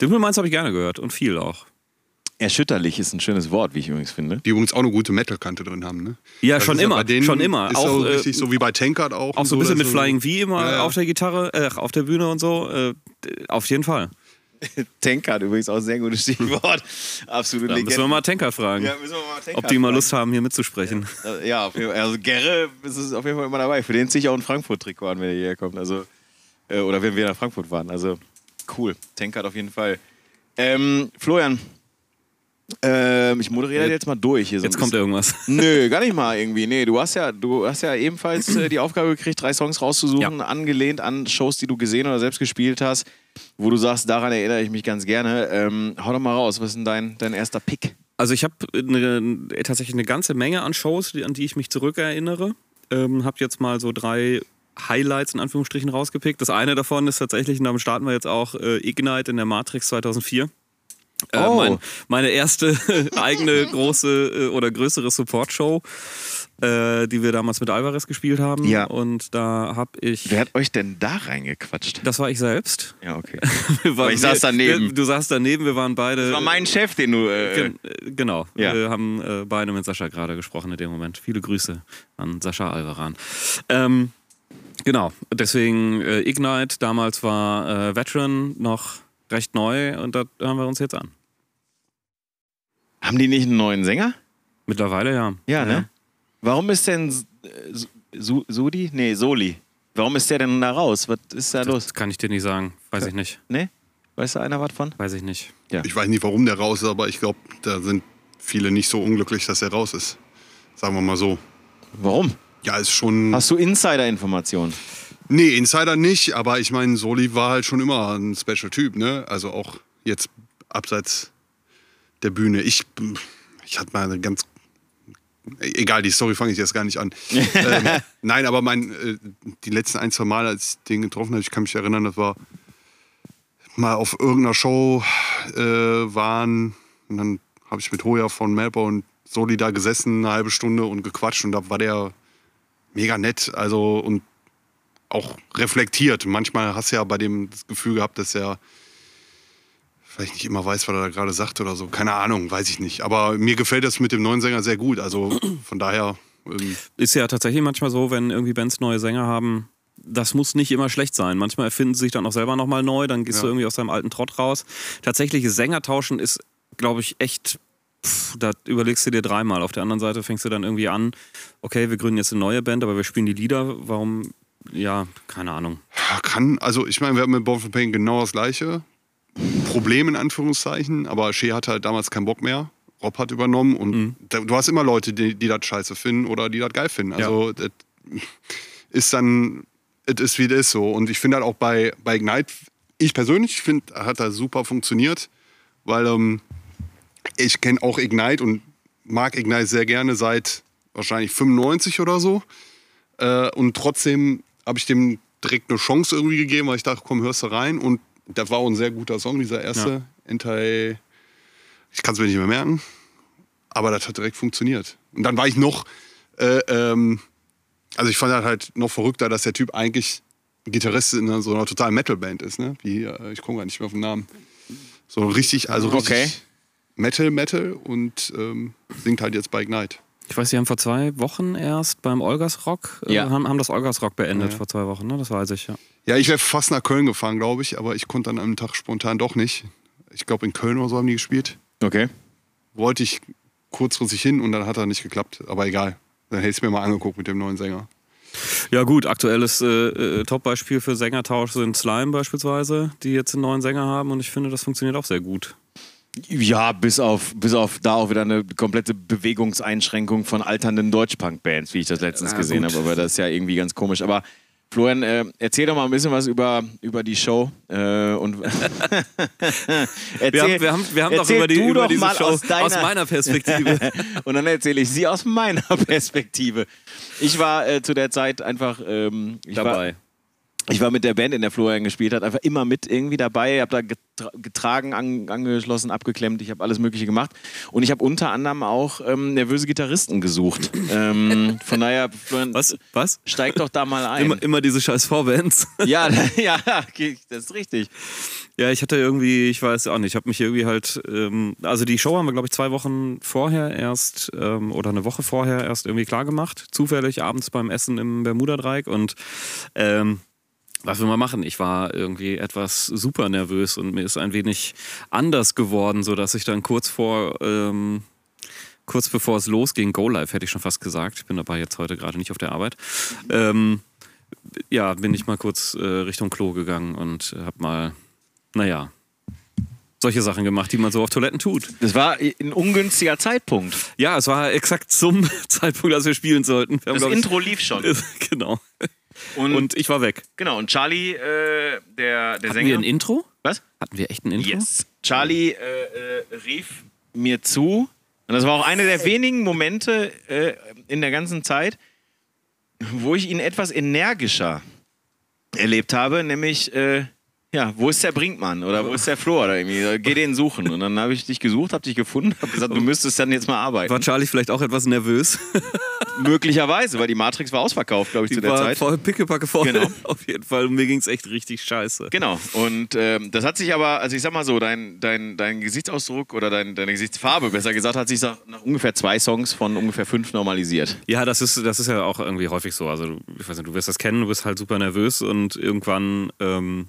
Dimple Mainz habe ich gerne gehört und viel auch. Erschütterlich ist ein schönes Wort, wie ich übrigens finde. Die übrigens auch eine gute Metal-Kante drin haben, ne? Ja, Das schon ja immer, bei denen schon immer. Ist Auch, auch äh, richtig, so wie bei Tankard auch. Auch so ein bisschen mit dass Flying V immer Ja, ja. auf der Gitarre, äh, auf der Bühne und so. Äh, auf jeden Fall. Tankard übrigens auch ein sehr gutes Stichwort. Absolut Da müssen wir mal Tankard fragen, Ja, müssen wir mal Tankard ob die mal fragen. Lust haben, hier mitzusprechen. Äh, Ja, auf jeden Fall. also Gerre ist es auf jeden Fall immer dabei. Für den ziehe ich auch ein Frankfurt-Trikot an, wenn er hierher kommt. Also, äh, oder wenn wir nach Frankfurt fahren. Also cool. Tankard auf jeden Fall. Ähm, Florian, Ähm, ich moderiere das jetzt mal durch hier so. Jetzt kommt irgendwas. Nö, gar nicht mal irgendwie. Nee, du hast ja, du hast ja ebenfalls äh, die Aufgabe gekriegt, drei Songs rauszusuchen, Ja. angelehnt an Shows, die du gesehen oder selbst gespielt hast, wo du sagst, daran erinnere ich mich ganz gerne. Ähm, hau doch mal raus, was ist denn dein, dein erster Pick? Also ich habe tatsächlich eine ganze Menge an Shows, die, an die ich mich zurückerinnere. Ähm, habe jetzt mal so drei Highlights in Anführungsstrichen rausgepickt. Das eine davon ist tatsächlich, und damit starten wir jetzt auch, äh, Ignite in der Matrix 2004. Äh, Oh. mein, meine erste eigene große äh, oder größere Support-Show, äh, die wir damals mit Alvarez gespielt haben. Ja. Und da habe ich. Wer hat euch denn da reingequatscht? Das war ich selbst. Ja, okay. Waren- ich saß daneben. Wir, du saßt daneben, wir waren beide. Das war mein Chef, den du. Äh, Gen äh, genau. Ja. Wir haben beide mit Sascha gerade gesprochen in dem Moment. Viele Grüße an Sascha Alvaran. Ähm, genau, deswegen äh, Ignite. Damals war äh, Veteran noch recht neu und da hören wir uns jetzt an. haben die nicht einen neuen Sänger? Mittlerweile ja. Ja, ne? Warum ist denn S- äh, Su Sudi? Nee, Soli. Warum ist der denn da raus? Was ist da los? Das kann ich dir nicht sagen. Weiß ich nicht. Ne? Weiß da einer was von? Weiß ich nicht. Ich weiß nicht, warum der raus ist, aber ich glaube, da sind viele nicht so unglücklich, dass er raus ist. Sagen wir mal so. Warum? Ja, ist schon. Hast du Insider-Informationen? Nee, Insider nicht, aber ich meine, Soli war halt schon immer ein Special-Typ, ne? Also auch jetzt abseits der Bühne. Ich, ich hatte mal eine ganz. Egal, die Story fange ich jetzt gar nicht an. ähm, nein, aber mein, äh, die letzten ein, zwei Mal, als ich den getroffen habe, ich kann mich erinnern, das war mal auf irgendeiner Show äh, waren und dann habe ich mit Hoja von Melbourne und Soli da gesessen, eine halbe Stunde und gequatscht und da war der mega nett, also und auch reflektiert. Manchmal hast du ja bei dem das Gefühl gehabt, dass er vielleicht nicht immer weiß, was er da gerade sagt oder so. Keine Ahnung, weiß ich nicht. Aber mir gefällt das mit dem neuen Sänger sehr gut. Also von daher, ähm, Ist ja tatsächlich manchmal so, wenn irgendwie Bands neue Sänger haben, das muss nicht immer schlecht sein. Manchmal erfinden sie sich dann auch selber nochmal neu, dann gehst Ja. du irgendwie aus deinem alten Trott raus. Tatsächliches Sängertauschen ist, glaube ich, echt. Pff, da überlegst du dir dreimal. Auf der anderen Seite fängst du dann irgendwie an, okay, wir gründen jetzt eine neue Band, aber wir spielen die Lieder. Warum? Ja, keine Ahnung. kann, also ich meine, wir haben mit Born from Pain genau das gleiche. Problem in Anführungszeichen, aber Shea hatte halt damals keinen Bock mehr. Rob hat übernommen und da, du hast immer Leute, die, die das scheiße finden oder die das geil finden. Also das ist dann, es ist wie das ist so. Und ich finde halt auch bei, bei Ignite, ich persönlich finde, hat das super funktioniert, weil ähm, ich kenne auch Ignite und mag Ignite sehr gerne seit wahrscheinlich 95 oder so. Äh, und trotzdem habe ich dem direkt eine Chance irgendwie gegeben, weil ich dachte, komm, hörst du rein. Und das war auch ein sehr guter Song, dieser erste. Anti. Ich kann es mir nicht mehr merken. Aber das hat direkt funktioniert. Und dann war ich noch. Äh, ähm, also ich fand das halt noch verrückter, dass der Typ eigentlich Gitarrist in so einer totalen Metal-Band ist, ne? Wie, äh, ich komme gar nicht mehr auf den Namen. So richtig, also richtig Okay. Metal, Metal und ähm, singt halt jetzt bei Ignite. Ich weiß, die haben vor zwei Wochen erst beim Olgas Rock, äh, Ja. haben, haben das Olgas Rock beendet vor zwei Wochen, ne? Das weiß ich, ja. Ja, ich wäre fast nach Köln gefahren, glaube ich, aber ich konnte an einem Tag spontan doch nicht. Ich glaube, in Köln oder so haben die gespielt. Okay. Wollte ich kurzfristig hin und dann hat er nicht geklappt. Aber egal. Dann hätte ich es mir mal angeguckt mit dem neuen Sänger. Ja gut, aktuelles äh, äh, Top-Beispiel für Sängertausch sind Slime beispielsweise, die jetzt einen neuen Sänger haben und ich finde, das funktioniert auch sehr gut. Ja, bis auf, bis auf da auch wieder eine komplette Bewegungseinschränkung von alternden Deutschpunk-Bands, wie ich das letztens Ja, gesehen gut. habe. Aber das ist ja irgendwie ganz komisch. Aber Florian, äh, erzähl doch mal ein bisschen was über, über die Show. Äh, und erzähl, Wir haben, wir haben, wir haben doch über, die, über doch diese Show aus, deiner, aus meiner Perspektive. und dann erzähle ich sie aus meiner Perspektive. Ich war äh, zu der Zeit einfach ähm, ich War, dabei. Ich war mit der Band, in der Florian gespielt hat, einfach immer mit irgendwie dabei. Ich habe da getra getragen, an angeschlossen, abgeklemmt. Ich habe alles Mögliche gemacht. Und ich habe unter anderem auch ähm, nervöse Gitarristen gesucht. ähm, von daher, Florian, Was? Was? steig doch da mal ein. Immer, immer diese scheiß Vorbands. Ja, ja, das ist richtig. Ja, ich hatte irgendwie, ich weiß auch nicht, ich habe mich irgendwie halt, ähm, also die Show haben wir, glaube ich, zwei Wochen vorher erst ähm, oder eine Woche vorher erst irgendwie klar gemacht. Zufällig abends beim Essen im Bermuda-Dreieck und ähm, was will man machen? Ich war irgendwie etwas super nervös und mir ist ein wenig anders geworden, sodass ich dann kurz vor, ähm, kurz bevor es losging, Go Live hätte ich schon fast gesagt. Ich bin dabei jetzt heute gerade nicht auf der Arbeit. Ähm, ja, bin ich mal kurz äh, Richtung Klo gegangen und hab mal, naja, solche Sachen gemacht, die man so auf Toiletten tut. Das war ein ungünstiger Zeitpunkt. Ja, es war exakt zum Zeitpunkt, als wir spielen sollten. Wir haben, Das glaub ich- Intro lief schon. genau. Und, Und ich war weg. genau, und Charlie, äh, der, der Hatten Sänger. wir ein Intro? was? Hatten wir echt ein Intro? Yes. Charlie äh, äh, rief mir zu, und das war auch einer der wenigen Momente äh, in der ganzen Zeit, wo ich ihn etwas energischer erlebt habe, nämlich, äh, ja, wo ist der Brinkmann oder wo ist der Flo oder irgendwie, geh den suchen. Und dann habe ich dich gesucht, habe dich gefunden, habe gesagt, du müsstest dann jetzt mal arbeiten. War Charlie vielleicht auch etwas nervös? Möglicherweise, weil die Matrix war ausverkauft, glaube ich, zu Die der war Zeit. voll pickepacke voll. Genau. Auf jeden Fall. Und mir ging es echt richtig scheiße. Genau. Und ähm, das hat sich aber, also ich sag mal so, dein, dein, dein Gesichtsausdruck oder dein, deine Gesichtsfarbe, besser gesagt, hat sich nach, ungefähr zwei Songs von ungefähr fünf normalisiert. Ja, das ist, das ist ja auch irgendwie häufig so. Also, du- ich weiß nicht, du wirst das kennen, du bist halt super nervös und irgendwann ähm,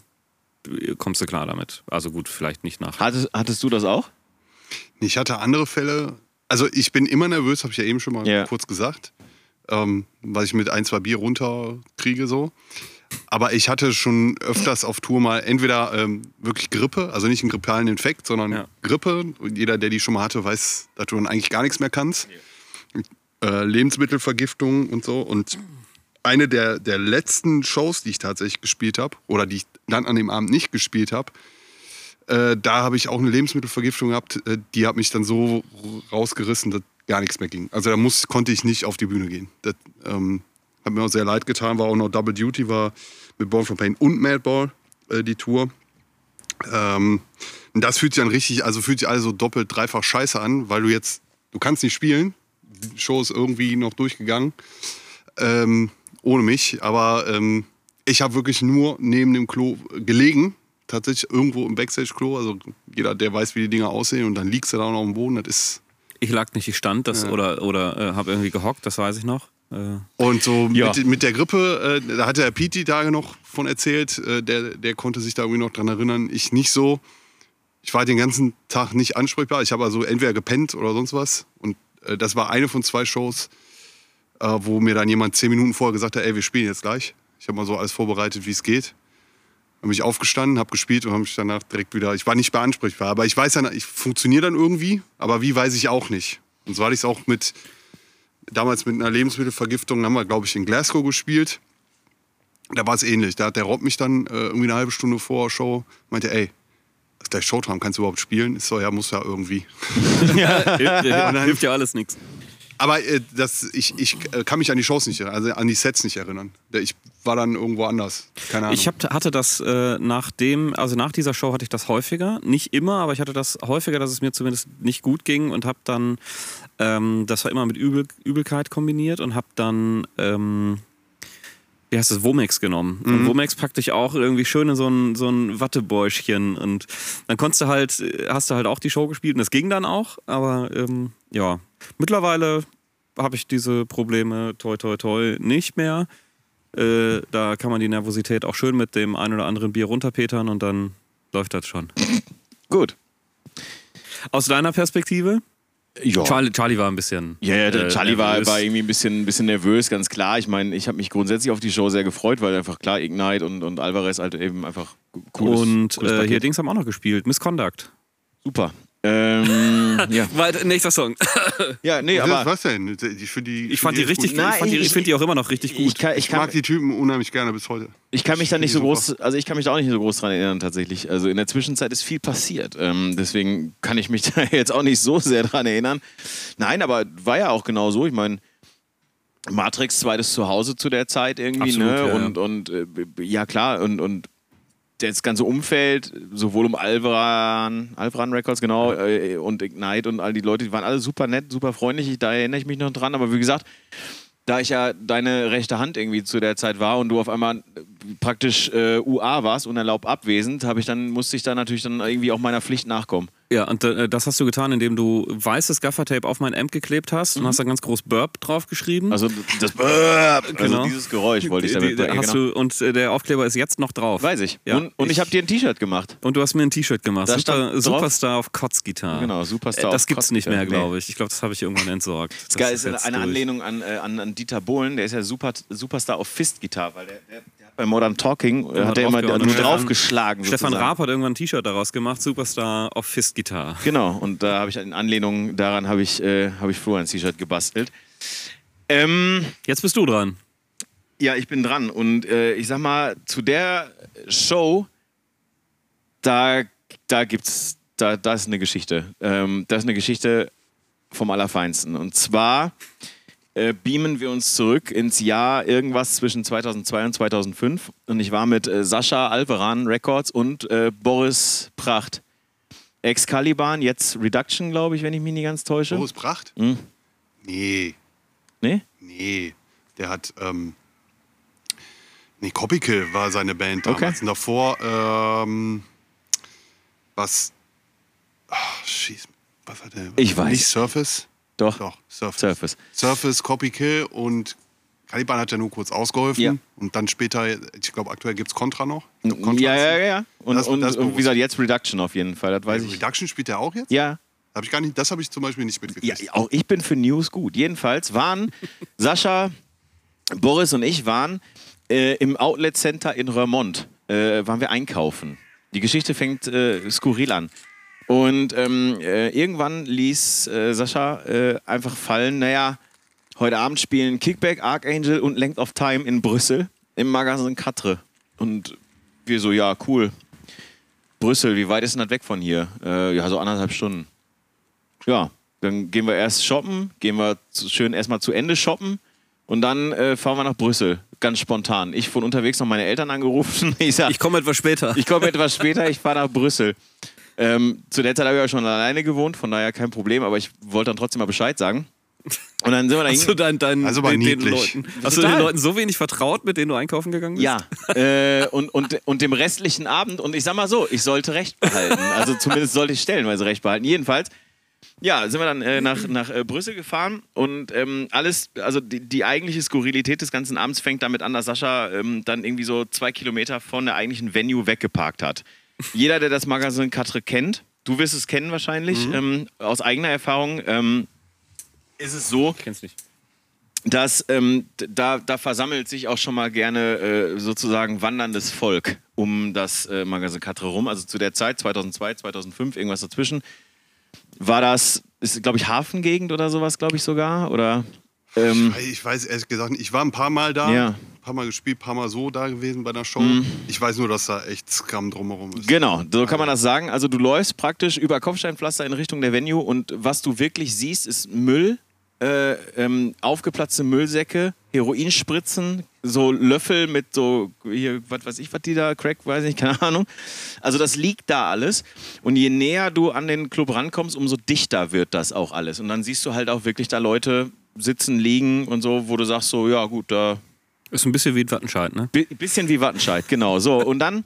kommst du klar damit. Also gut, vielleicht nicht nach. Hattest, hattest du das auch? Ich hatte andere Fälle. Also ich bin immer nervös, habe ich ja eben schon mal Ja. kurz gesagt, ähm, was ich mit ein, zwei Bier runterkriege so. Aber ich hatte schon öfters auf Tour mal entweder ähm, wirklich Grippe, also nicht einen grippalen Infekt, sondern Ja. Grippe. Und jeder, der die schon mal hatte, weiß, dass du dann eigentlich gar nichts mehr kannst. Äh, Lebensmittelvergiftung und so. Und eine der, der letzten Shows, die ich tatsächlich gespielt habe, oder die ich dann an dem Abend nicht gespielt habe, äh, da habe ich auch eine Lebensmittelvergiftung gehabt. Äh, die hat mich dann so rausgerissen, dass gar nichts mehr ging. Also da muss, konnte ich nicht auf die Bühne gehen. Das ähm, hat mir auch sehr leid getan. War auch noch Double Duty, war mit Born from Pain und Madball äh, die Tour. Ähm, und das fühlt sich dann richtig, also fühlt sich alles so doppelt, dreifach scheiße an, weil du jetzt, du kannst nicht spielen. Die Show ist irgendwie noch durchgegangen. Ähm, ohne mich, aber ähm, ich habe wirklich nur neben dem Klo gelegen, tatsächlich irgendwo im Backstage-Klo. Also jeder, der weiß, wie die Dinger aussehen, und dann liegst du da noch dem Boden. Das ist Ich lag nicht, ich stand das Ja. oder, oder äh, habe irgendwie gehockt, das weiß ich noch. Äh, und so Ja. mit, mit der Grippe, äh, da hatte der Pete die Tage noch von erzählt. Äh, der, der konnte sich da irgendwie noch dran erinnern. Ich nicht so. Ich war den ganzen Tag nicht ansprechbar. Ich habe also entweder gepennt oder sonst was. Und äh, das war eine von zwei Shows, äh, wo mir dann jemand zehn Minuten vorher gesagt hat, ey, wir spielen jetzt gleich. Ich habe mal so alles vorbereitet, wie es geht. Dann bin ich aufgestanden, habe gespielt und habe mich danach direkt wieder. Ich war nicht mehr ansprechbar, aber ich weiß dann, ich funktioniere dann irgendwie, aber wie weiß ich auch nicht. Und so hatte ich es auch mit damals mit einer Lebensmittelvergiftung, haben wir, glaube ich, in Glasgow gespielt. Da war es ähnlich. Da hat der Rob mich dann äh, irgendwie eine halbe Stunde vor Show meinte, ey, das ist gleich Showtime, kannst du überhaupt spielen? Ich so, ja, muss ja irgendwie. hilft, hilft, hilft ja alles nichts. Aber äh, das, ich, ich äh, kann mich an die Shows nicht erinnern, also an die Sets nicht erinnern. Ich war dann irgendwo anders. Keine Ahnung. Ich hab, hatte das äh, nach dem, also nach dieser Show hatte ich das häufiger. Nicht immer, aber ich hatte das häufiger, dass es mir zumindest nicht gut ging und habe dann, ähm, das war immer mit Übel, Übelkeit kombiniert und habe dann, ähm, wie heißt das, Womex genommen. Und Womex packte ich auch irgendwie schön in so ein, so ein Wattebäuschen und dann konntest du halt, hast du halt auch die Show gespielt und das ging dann auch, aber ähm, ja, mittlerweile habe ich diese Probleme toi toi toi nicht mehr. Äh, da kann man die Nervosität auch schön mit dem ein oder anderen Bier runterpetern und dann läuft das schon. Gut. Aus deiner Perspektive? Ja. Charlie, Charlie war ein bisschen. Ja, ja, der äh, Charlie war, nervös. war irgendwie ein bisschen, ein bisschen nervös, ganz klar. Ich meine, ich habe mich grundsätzlich auf die Show sehr gefreut, weil einfach klar Ignite und, und Alvarez halt eben einfach cooles, Und cooles äh, hier Dings haben auch noch gespielt. Misconduct. Super. Ähm, ja. Weiter, nächster Song. ja, nee, was, aber was denn? Ich, finde die, Ich fand die richtig, gut. ich, Nein, fand die, ich ich- finde die auch immer noch richtig ich gut. kann, ich Ich kann, mag die Typen unheimlich gerne bis heute. Ich kann mich da nicht so super. groß, also ich kann mich da auch nicht so groß dran erinnern tatsächlich. Also in der Zwischenzeit ist viel passiert. Ähm, deswegen kann ich mich da jetzt auch nicht so sehr dran erinnern. Nein, aber war ja auch genau so. Ich meine, Matrix zweites Zuhause zu der Zeit irgendwie, Absolut, ne? ja, ja. und, und äh, ja klar, und, und das ganze Umfeld, sowohl um Alvaran, Alvaran Records, genau, äh, und Ignite und all die Leute, die waren alle super nett, super freundlich, ich, da erinnere ich mich noch dran, aber wie gesagt, da ich ja deine rechte Hand irgendwie zu der Zeit war und du auf einmal äh, praktisch äh, UA warst, unerlaubt abwesend, habe ich dann, musste ich da natürlich dann irgendwie auch meiner Pflicht nachkommen. Ja, und äh, das hast du getan, indem du weißes Gaffertape auf mein Amp geklebt hast und hast da ganz groß Burp draufgeschrieben. Also das also Genau. dieses Geräusch wollte ich damit die- hast Genau. du, Und äh, der Aufkleber ist jetzt noch drauf. Weiß ich. Ja, und und ich, habe dir ein T-Shirt gemacht. Und du hast mir ein T-Shirt gemacht. Super, drauf- Superstar auf Kotzgitarre. Genau, Superstar Äh, Das gibt's nicht mehr, glaube ich. Ich glaube, das habe ich irgendwann entsorgt. Das ist geil, ist jetzt eine durch. Anlehnung an, äh, an, an Dieter Bohlen, der ist ja super, Superstar auf Fist-Gitarre, weil der, der, bei Modern Talking, äh, Immer hat er immer nur Stefan- draufgeschlagen. Stefan. Raab hat irgendwann ein T-Shirt daraus gemacht, Superstar auf Fist-Gitarre. Genau, und da habe ich in Anlehnung daran habe ich, äh, habe ich Flo ein T-Shirt gebastelt. Ähm, Jetzt bist du dran. ja, ich bin dran. Und äh, ich sag mal, zu der Show, da, da gibt's, da, da ist eine Geschichte. Ähm, da ist eine Geschichte vom Allerfeinsten. Und zwar äh, beamen wir uns zurück ins Jahr irgendwas zwischen 2002 und 2005. Und ich war mit äh, Sascha Alveran Records und äh, Boris Pracht. Excalibur, jetzt Reduction, glaube ich, wenn ich mich nicht ganz täusche. Boris Pracht? Hm. Nee, Nee? nee. Der hat. Ähm, nee, Copykill war seine Band damals. Okay. Und davor, ähm, was. Ach, schieß. Was hat der? Ich weiß. Nicht Surface? Doch. Doch, Surface. Surface. Surface, Copykill und Caliban hat ja nur kurz ausgeholfen. Ja. Und dann später, ich glaube, aktuell gibt es Contra noch. Glaub, Ja, Contra ist- ja, ja. Und, Das- und, das und wie gesagt, jetzt Reduction auf jeden Fall. Das weiß ich. Reduction spielt er auch jetzt? Ja, Hab ich gar nicht, das habe ich zum Beispiel nicht ja, mitgekriegt. auch ich bin für News gut. Jedenfalls waren Sascha, Boris und ich waren äh, im Outlet Center in Roermond. Äh, waren wir einkaufen. Die Geschichte fängt äh, skurril an. Und ähm, äh, irgendwann ließ äh, Sascha äh, einfach fallen, naja, heute Abend spielen Kickback, Archangel und Length of Time in Brüssel im Magazin Quatre. Und wir so, ja, cool. Brüssel, wie weit ist denn das weg von hier? Äh, ja, so anderthalb Stunden. Ja, dann gehen wir erst shoppen, gehen wir zu, schön erstmal zu Ende shoppen und dann äh, fahren wir nach Brüssel. Ganz spontan. Ich von unterwegs noch meine Eltern angerufen. Ich sag, Ich komme etwas später. ich komme etwas später, ich fahre nach Brüssel. Ähm, zu der Zeit habe ich ja schon alleine gewohnt, von daher kein Problem, aber ich wollte dann trotzdem mal Bescheid sagen. Und dann sind wir da Hast du dein, dein, Also den, den. Leuten, hast du den Leuten so wenig vertraut, mit denen du einkaufen gegangen bist? Ja, äh, und, und, und dem restlichen Abend, und ich sag mal so, ich sollte Recht behalten. Also zumindest sollte ich stellenweise Recht behalten. Jedenfalls, ja, sind wir dann äh, nach, nach äh, Brüssel gefahren und ähm, alles, also die, die eigentliche Skurrilität des ganzen Abends fängt damit an, dass Sascha ähm, dann irgendwie so zwei Kilometer von der eigentlichen Venue weggeparkt hat. Jeder, der das Magazin Katre kennt, du wirst es kennen wahrscheinlich, ähm, aus eigener Erfahrung, ähm, ist es so, Kennst nicht. dass ähm, da, da versammelt sich auch schon mal gerne äh, sozusagen wanderndes Volk um das äh, Magazin Katre rum. Also zu der Zeit, 2002, 2005, irgendwas dazwischen, war das, ist glaube ich Hafengegend oder sowas, glaube ich sogar. Oder ähm, Ich weiß ehrlich gesagt. Ich war ein paar Mal da, Ja. Mhm. paar Mal gespielt, ein paar Mal so da gewesen bei der Show. Ich weiß nur, dass da echt Scrum drumherum ist. Genau, so kann man das sagen. Also du läufst praktisch über Kopfsteinpflaster in Richtung der Venue und was du wirklich siehst, ist Müll, äh, ähm, aufgeplatzte Müllsäcke, Heroinspritzen, so Löffel mit so, hier, was weiß ich, was die da, Crack, weiß ich nicht, keine Ahnung. Also das liegt da alles. Und je näher du an den Club rankommst, umso dichter wird das auch alles. Und dann siehst du halt auch wirklich da Leute sitzen, liegen und so, wo du sagst so, ja gut, da Ist ein bisschen wie Wattenscheid, ne? Bi- bisschen wie Wattenscheid, genau. So, und dann,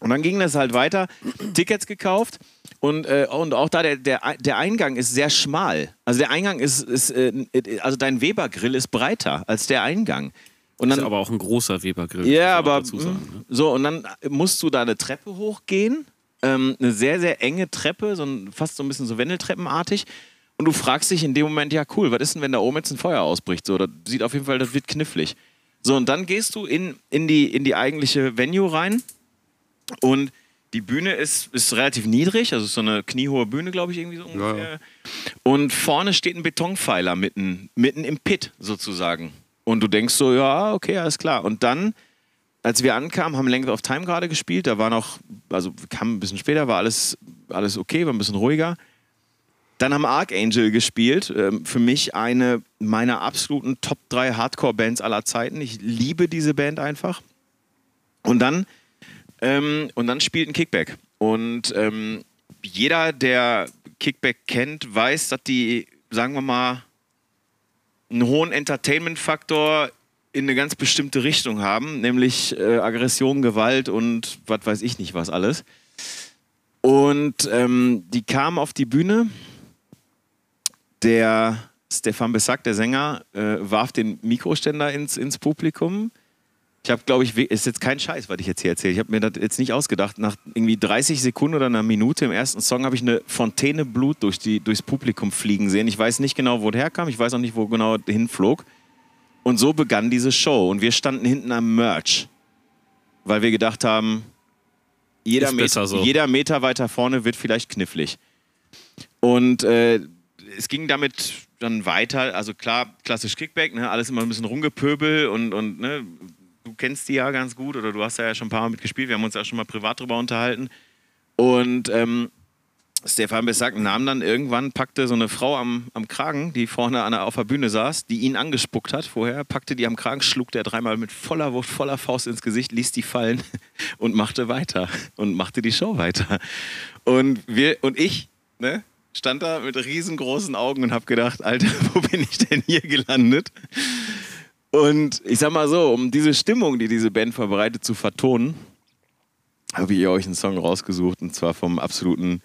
und dann ging das halt weiter. Tickets gekauft. Und, äh, und auch da, der, der, der Eingang ist sehr schmal. Also der Eingang ist, ist äh, also dein Weber-Grill ist breiter als der Eingang. Und Ist dann, aber auch ein großer Weber-Grill. ja, aber dazu sagen, ne? so, und dann musst du da eine Treppe hochgehen. Ähm, eine sehr, sehr enge Treppe, so ein, fast so ein bisschen so Wendeltreppenartig. Und du fragst dich in dem Moment, ja cool, was ist denn, wenn da oben jetzt ein Feuer ausbricht? So, das sieht auf jeden Fall, das wird knifflig. So, und dann gehst du in, in, die, in die eigentliche Venue rein und die Bühne ist, ist relativ niedrig, also ist so eine kniehohe Bühne, glaube ich, irgendwie so ungefähr. Und vorne steht ein Betonpfeiler mitten, mitten im Pit sozusagen. Und du denkst so, ja, okay, alles klar. Und dann, als wir ankamen, haben Length of Time gerade gespielt. Da war noch, also kamen ein bisschen später, war alles, alles okay, war ein bisschen ruhiger. Dann haben Archangel gespielt. Ähm, für mich eine meiner absoluten Top 3 Hardcore-Bands aller Zeiten. Ich liebe diese Band einfach. Und dann, ähm, und dann spielt ein Kickback. Und ähm, jeder, der Kickback kennt, weiß, dass die, sagen wir mal, einen hohen Entertainment-Faktor in eine ganz bestimmte Richtung haben, nämlich äh, Aggression, Gewalt und was weiß ich nicht was alles. Und ähm, die kamen auf die Bühne. Der Stefan Bessack, der Sänger, äh, warf den Mikroständer ins, ins Publikum. Ich habe, glaube ich, ist jetzt kein Scheiß, was ich jetzt hier erzähle. Ich habe mir das jetzt nicht ausgedacht. Nach irgendwie 30 Sekunden oder einer Minute im ersten Song habe ich eine Fontäne Blut durch die, durchs Publikum fliegen sehen. Ich weiß nicht genau, wo der herkam. Ich weiß auch nicht, wo genau hinflog. Und so begann diese Show. Und wir standen hinten am Merch. weil wir gedacht haben, jeder, Met so. jeder Meter weiter vorne wird vielleicht knifflig. Und äh, es ging damit dann weiter, also klar, klassisch Kickback, ne, alles immer ein bisschen rumgepöbel und, und ne, du kennst die ja ganz gut oder du hast ja schon ein paar Mal mitgespielt, wir haben uns ja schon mal privat drüber unterhalten. Und ähm, Stefan Bessack nahm dann irgendwann, packte so eine Frau am, am Kragen, die vorne an der, auf der Bühne saß, die ihn angespuckt hat vorher, packte die am Kragen, schlug der dreimal mit voller Wucht, voller Faust ins Gesicht, ließ die fallen und machte weiter und machte die Show weiter. Und, wir, und ich ne, stand da mit riesengroßen Augen und habe gedacht, Alter, wo bin ich denn hier gelandet? Und ich sag mal so, um diese Stimmung, die diese Band verbreitet, zu vertonen, habe ich euch einen Song rausgesucht und zwar vom absoluten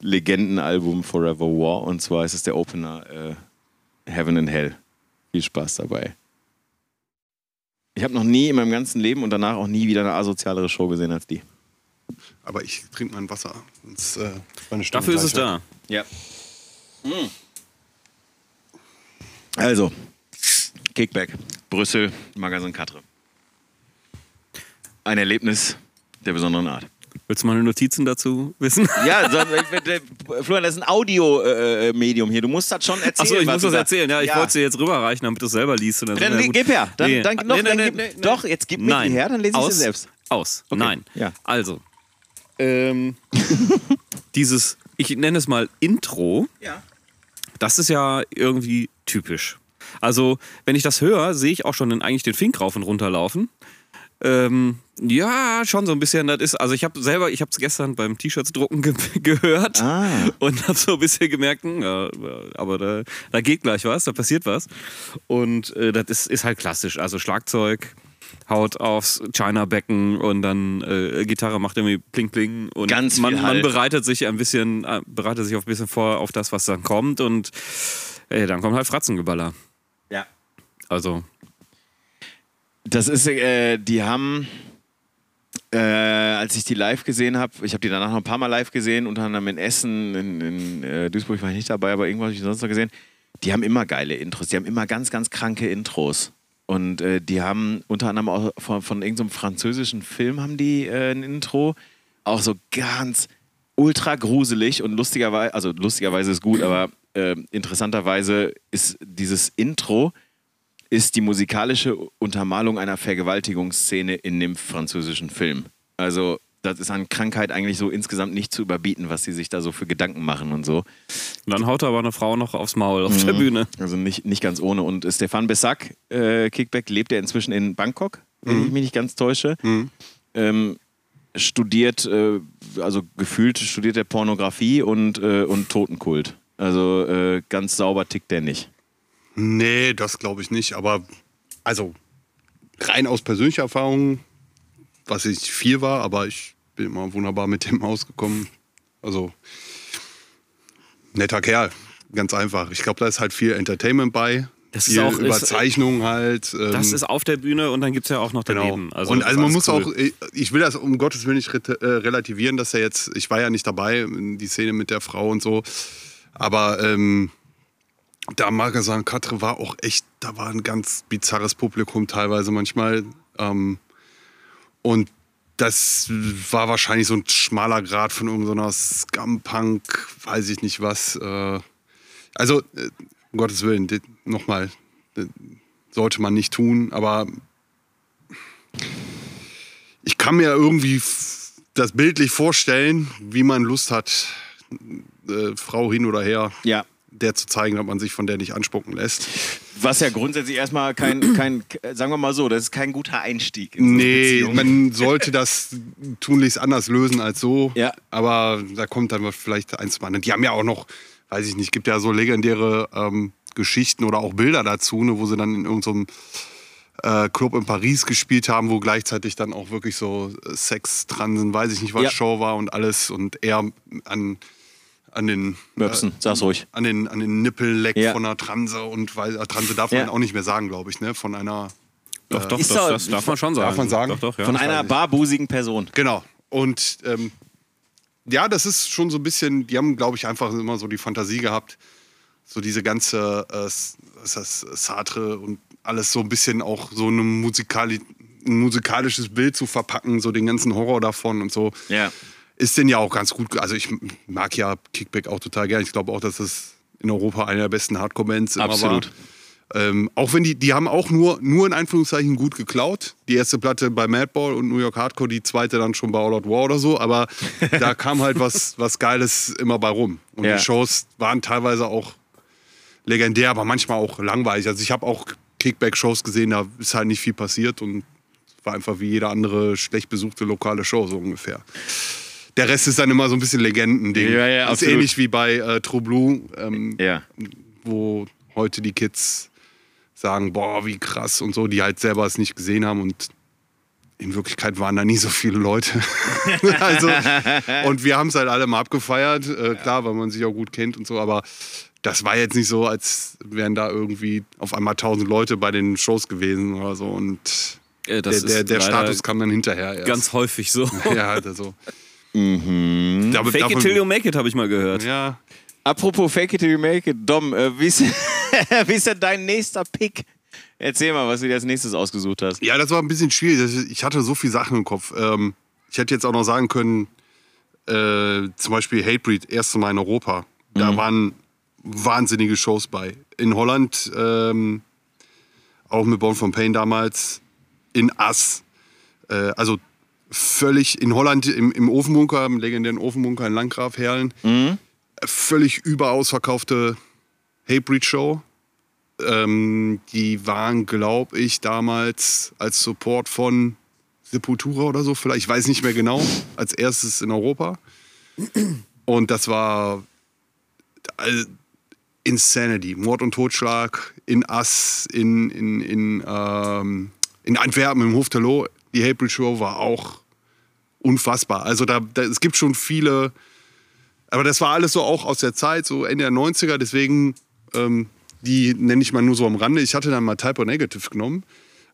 Legendenalbum Forever War und zwar ist es der Opener äh, Heaven and Hell. Viel Spaß dabei. Ich habe noch nie in meinem ganzen Leben und danach auch nie wieder eine asozialere Show gesehen als die. Aber ich trinke mein Wasser. Sonst, äh, Dafür ist es da. Ja. Also, Kickback, Brüssel, Magazin Katre. Ein Erlebnis der besonderen Art. Willst du mal Notizen dazu wissen? Ja, so, äh, Florian, das ist ein Audio-Medium hier. Du musst das schon erzählen. Achso, ich muss das da- erzählen. Ja, ich wollte es dir jetzt rüberreichen, damit du es selber liest. Und dann Dann wir gib her. Dann, Nee. dann, noch, Nee, nee, dann gib, nee, nee. Doch, jetzt gib mir die her, dann lese ich aus, sie selbst. Aus. Okay. Nein. Ja. Also, ähm, dieses, ich nenne es mal Intro, Ja. das ist ja irgendwie typisch. Also, wenn ich das höre, sehe ich auch schon den, eigentlich den Fink rauf und runter laufen. Ähm, ja, schon so ein bisschen. Das ist, also ich habe selber, ich habe es gestern beim T-Shirts drucken ge gehört Ah. und habe so ein bisschen gemerkt, hm, ja, aber da, da geht gleich was, da passiert was. Und äh, das ist, ist halt klassisch. Also Schlagzeug haut aufs China-Becken und dann äh, Gitarre macht irgendwie pling pling und Ganz man, man Halt. bereitet sich ein bisschen, äh, bereitet sich auf ein bisschen vor auf das, was dann kommt und äh, dann kommt halt Fratzengeballer. Ja. Also Das ist, äh, die haben, äh, als ich die live gesehen habe, ich habe die danach noch ein paar Mal live gesehen, unter anderem in Essen, in, in äh, Duisburg war ich nicht dabei, aber irgendwo habe ich sonst noch gesehen. Die haben immer geile Intros, die haben immer ganz, ganz kranke Intros. Und äh, die haben unter anderem auch von, von irgendeinem französischen Film haben die äh, ein Intro, auch so ganz ultra gruselig und lustigerweise, also lustigerweise ist gut, aber äh, interessanterweise ist dieses Intro ist die musikalische Untermalung einer Vergewaltigungsszene in dem französischen Film. Also das ist an Krankheit eigentlich so insgesamt nicht zu überbieten, was sie sich da so für Gedanken machen und so. und dann haut aber eine Frau noch aufs Maul auf der Bühne. Also nicht, nicht ganz ohne. Und Stefan Bessack, äh, Kickback, lebt ja inzwischen in Bangkok, wenn ich mich nicht ganz täusche. Ähm, studiert, äh, also gefühlt studiert er Pornografie und, äh, und Totenkult. Also äh, ganz sauber tickt der nicht. Nee, das glaube ich nicht. Aber also rein aus persönlicher Erfahrung, was ich viel war, aber ich bin immer wunderbar mit dem ausgekommen. Also netter Kerl, ganz einfach. Ich glaube, da ist halt viel Entertainment bei. Das ist auch- ist- Überzeichnung halt. ähm, Das ist auf der Bühne und dann gibt es ja auch noch Genau. daneben. Also und also ist man muss cool. auch, ich- ich will das um Gottes Willen nicht äh, relativieren, dass er jetzt, ich war ja nicht dabei, die Szene mit der Frau und so, aber ähm, da Magasan Katre war auch echt, da war ein ganz bizarres Publikum teilweise manchmal. Ähm, und das war wahrscheinlich so ein schmaler Grad von irgendeiner Scum-Punk, weiß ich nicht was. Äh, also, äh, um Gottes Willen, nochmal, sollte man nicht tun, aber ich kann mir irgendwie das bildlich vorstellen, wie man Lust hat, äh, Frau hin oder her, Ja. Der zu zeigen, dass man sich von der nicht anspucken lässt. Was ja grundsätzlich erstmal kein, kein, sagen wir mal so, das ist kein guter Einstieg. In so Nee, man sollte das tunlichst anders lösen als so. Ja. Aber da kommt dann vielleicht eins mal. Die haben ja auch noch, weiß ich nicht, gibt ja so legendäre ähm, Geschichten oder auch Bilder dazu, ne, wo sie dann in irgendeinem äh, Club in Paris gespielt haben, wo gleichzeitig dann auch wirklich so Sex, Transen, weiß ich nicht, was Ja. Show war und alles und er an, an den Möpsen, sag's ruhig. an den, an den Nippelleck Ja. von einer Transe und weil äh, Transe darf Ja. man auch nicht mehr sagen, glaube ich, ne? Von einer Doch, doch, Ist das, doch- das darf man schon sagen. Darf man sagen? Doch, doch, ja. Von einer barbusigen Person. Genau. Und ähm, ja, das ist schon so ein bisschen, die haben, glaube ich, einfach immer so die Fantasie gehabt, so diese ganze, äh, was ist das, Sartre und alles so ein bisschen auch so eine Musikali ein musikalisches Bild zu verpacken, so den ganzen Horror davon und so. Ja. Ist denn ja auch ganz gut. Also ich mag ja Kickback auch total gerne. Ich glaube auch, dass das in Europa einer der besten Hardcore-Bands immer Absolut. war. Ähm, auch wenn die, die haben auch nur, nur in Anführungszeichen gut geklaut. Die erste Platte bei Madball und New York Hardcore, die zweite dann schon bei All Out War oder so. Aber da kam halt was, was Geiles immer bei rum. Und Ja. die Shows waren teilweise auch legendär, aber manchmal auch langweilig. Also ich habe auch Kickback-Shows gesehen, da ist halt nicht viel passiert und war einfach wie jede andere schlecht besuchte lokale Show so ungefähr. Der Rest ist dann immer so ein bisschen Legendending. Ja, ja, ist absolut. ähnlich wie bei äh, True Blue, ähm, Ja. wo heute die Kids sagen, boah, wie krass und so, die halt selber es nicht gesehen haben und in Wirklichkeit waren da nie so viele Leute. also, und wir haben es halt alle mal abgefeiert, äh, klar, weil man sich auch gut kennt und so, aber das war jetzt nicht so, als wären da irgendwie auf einmal tausend Leute bei den Shows gewesen oder so und Äh, der, der, ist der Status kam dann hinterher erst. ganz häufig so. ja, also. Mhm. Damit- Fake it till you make it, habe ich mal gehört. Ja, Apropos Fake it till you make it, Dom, äh, wie, ist, wie ist denn dein nächster Pick? Erzähl mal, was du dir als nächstes ausgesucht hast. Ja, das war ein bisschen schwierig. Ich hatte so viele Sachen im Kopf. Ähm, ich hätte jetzt auch noch sagen können, äh, zum Beispiel Hatebreed, erste Mal in Europa. Da waren wahnsinnige Shows bei. In Holland, ähm, auch mit Born from Pain damals, in Ass. Äh, also völlig in Holland im, im Ofenbunker, im legendären Ofenbunker in Landgraf Herlen. Völlig überaus verkaufte Hatebreed-Show. Ähm, die waren, glaube ich, damals als Support von Sepultura oder so, vielleicht, ich weiß nicht mehr genau, als erstes in Europa. Und das war all- Insanity, Mord und Totschlag in Ass, in, in, in, ähm, in Antwerpen im Hofterloh. Die Hatebreed Show war auch unfassbar. Also da, da, es gibt schon viele, aber das war alles so auch aus der Zeit, so Ende der 90er, deswegen ähm, die nenne ich mal nur so am Rande. Ich hatte dann mal Typo Negative genommen.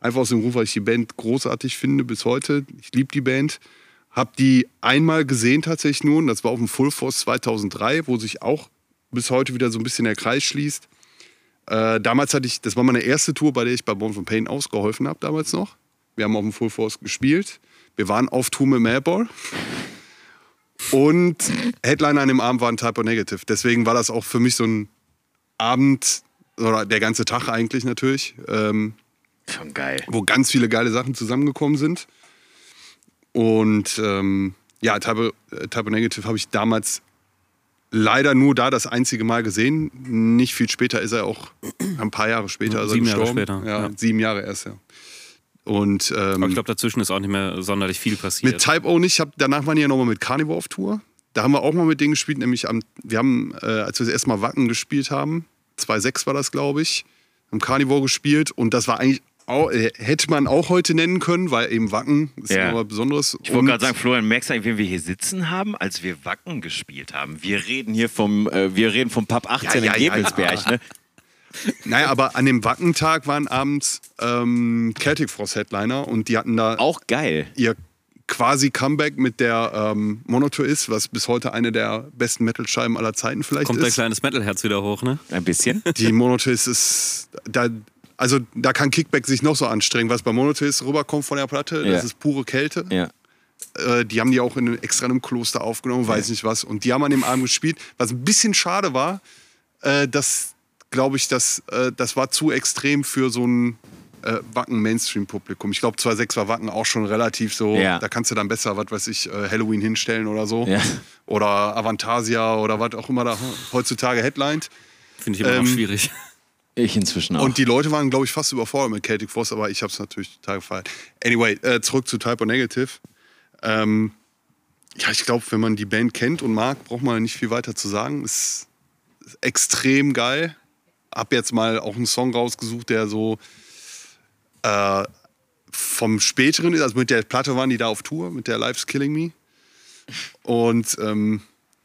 Einfach aus dem Ruf, weil ich die Band großartig finde bis heute. Ich liebe die Band. Hab die einmal gesehen tatsächlich nur. und Das war auf dem Full Force 2003, wo sich auch bis heute wieder so ein bisschen der Kreis schließt. Äh, damals hatte ich, das war meine erste Tour, bei der ich bei Born from Pain ausgeholfen habe, damals noch. Wir haben auf dem Full Force gespielt. Wir waren auf mit Madball. Und Headliner an dem Abend war ein Typo Negative. Deswegen war das auch für mich so ein Abend, oder der ganze Tag eigentlich natürlich, ähm, Schon geil. wo ganz viele geile Sachen zusammengekommen sind. Und ähm, ja, Typo, äh, Typo Negative habe ich damals leider nur da das einzige Mal gesehen. Nicht viel später ist er auch, ein paar Jahre später er Sieben Jahre gestorben. später, Ja, ja. sieben Jahre erst, ja. Und ähm, Aber ich glaube, dazwischen ist auch nicht mehr sonderlich viel passiert. mit Type O nicht. Ich hab, danach waren die ja nochmal mit Carnivore auf Tour. Da haben wir auch mal mit denen gespielt, nämlich am, wir haben, äh, als wir das erste Mal Wacken gespielt haben, 2.6 war das, glaube ich, haben Carnivore gespielt und das war eigentlich auch, äh, hätte man auch heute nennen können, weil eben Wacken ist Ja. was Besonderes. Ich wollte gerade sagen, Florian, merkst du eigentlich, wen wir hier sitzen haben, als wir Wacken gespielt haben? Wir reden hier vom, äh, wir reden vom Pub 18 Ja, ja, in ja, Gebelsberg, ja. ne? Naja, aber an dem Wackentag waren abends ähm, Celtic Frost Headliner und die hatten da Auch geil. ihr quasi Comeback mit der ähm, Monotour ist, was bis heute eine der besten Metal-Scheiben aller Zeiten vielleicht Kommt dein ist. kleines Metalherz wieder hoch, ne? Ein bisschen. Die Monotis ist, da, also da kann Kickback sich noch so anstrengen. Was bei Monotis rüberkommt von der Platte, Ja. das ist pure Kälte. Ja. Äh, die haben die auch in, extra in einem Kloster aufgenommen, weiß nicht was. Und die haben an dem Abend gespielt. Was ein bisschen schade war, äh, dass, glaube ich, das, äh, das war zu extrem für so ein äh, Wacken-Mainstream-Publikum. Ich glaube, 2.6 war Wacken auch schon relativ so, Ja. da kannst du dann besser, was weiß ich, äh, Halloween hinstellen oder so. Ja. Oder Avantasia oder was auch immer da heutzutage headlined. Finde ich immer Ähm, noch schwierig. Ich inzwischen auch. Und die Leute waren, glaube ich, fast überfordert mit Celtic Frost, aber ich habe es natürlich total gefeiert. Anyway, äh, zurück zu Typo Negative. Ähm, ja, ich glaube, wenn man die Band kennt und mag, braucht man nicht viel weiter zu sagen. Ist extrem geil. Hab jetzt mal auch einen Song rausgesucht, der so äh, vom späteren ist. Also mit der Platte waren die da auf Tour, mit der Life's Killing Me. Und ähm,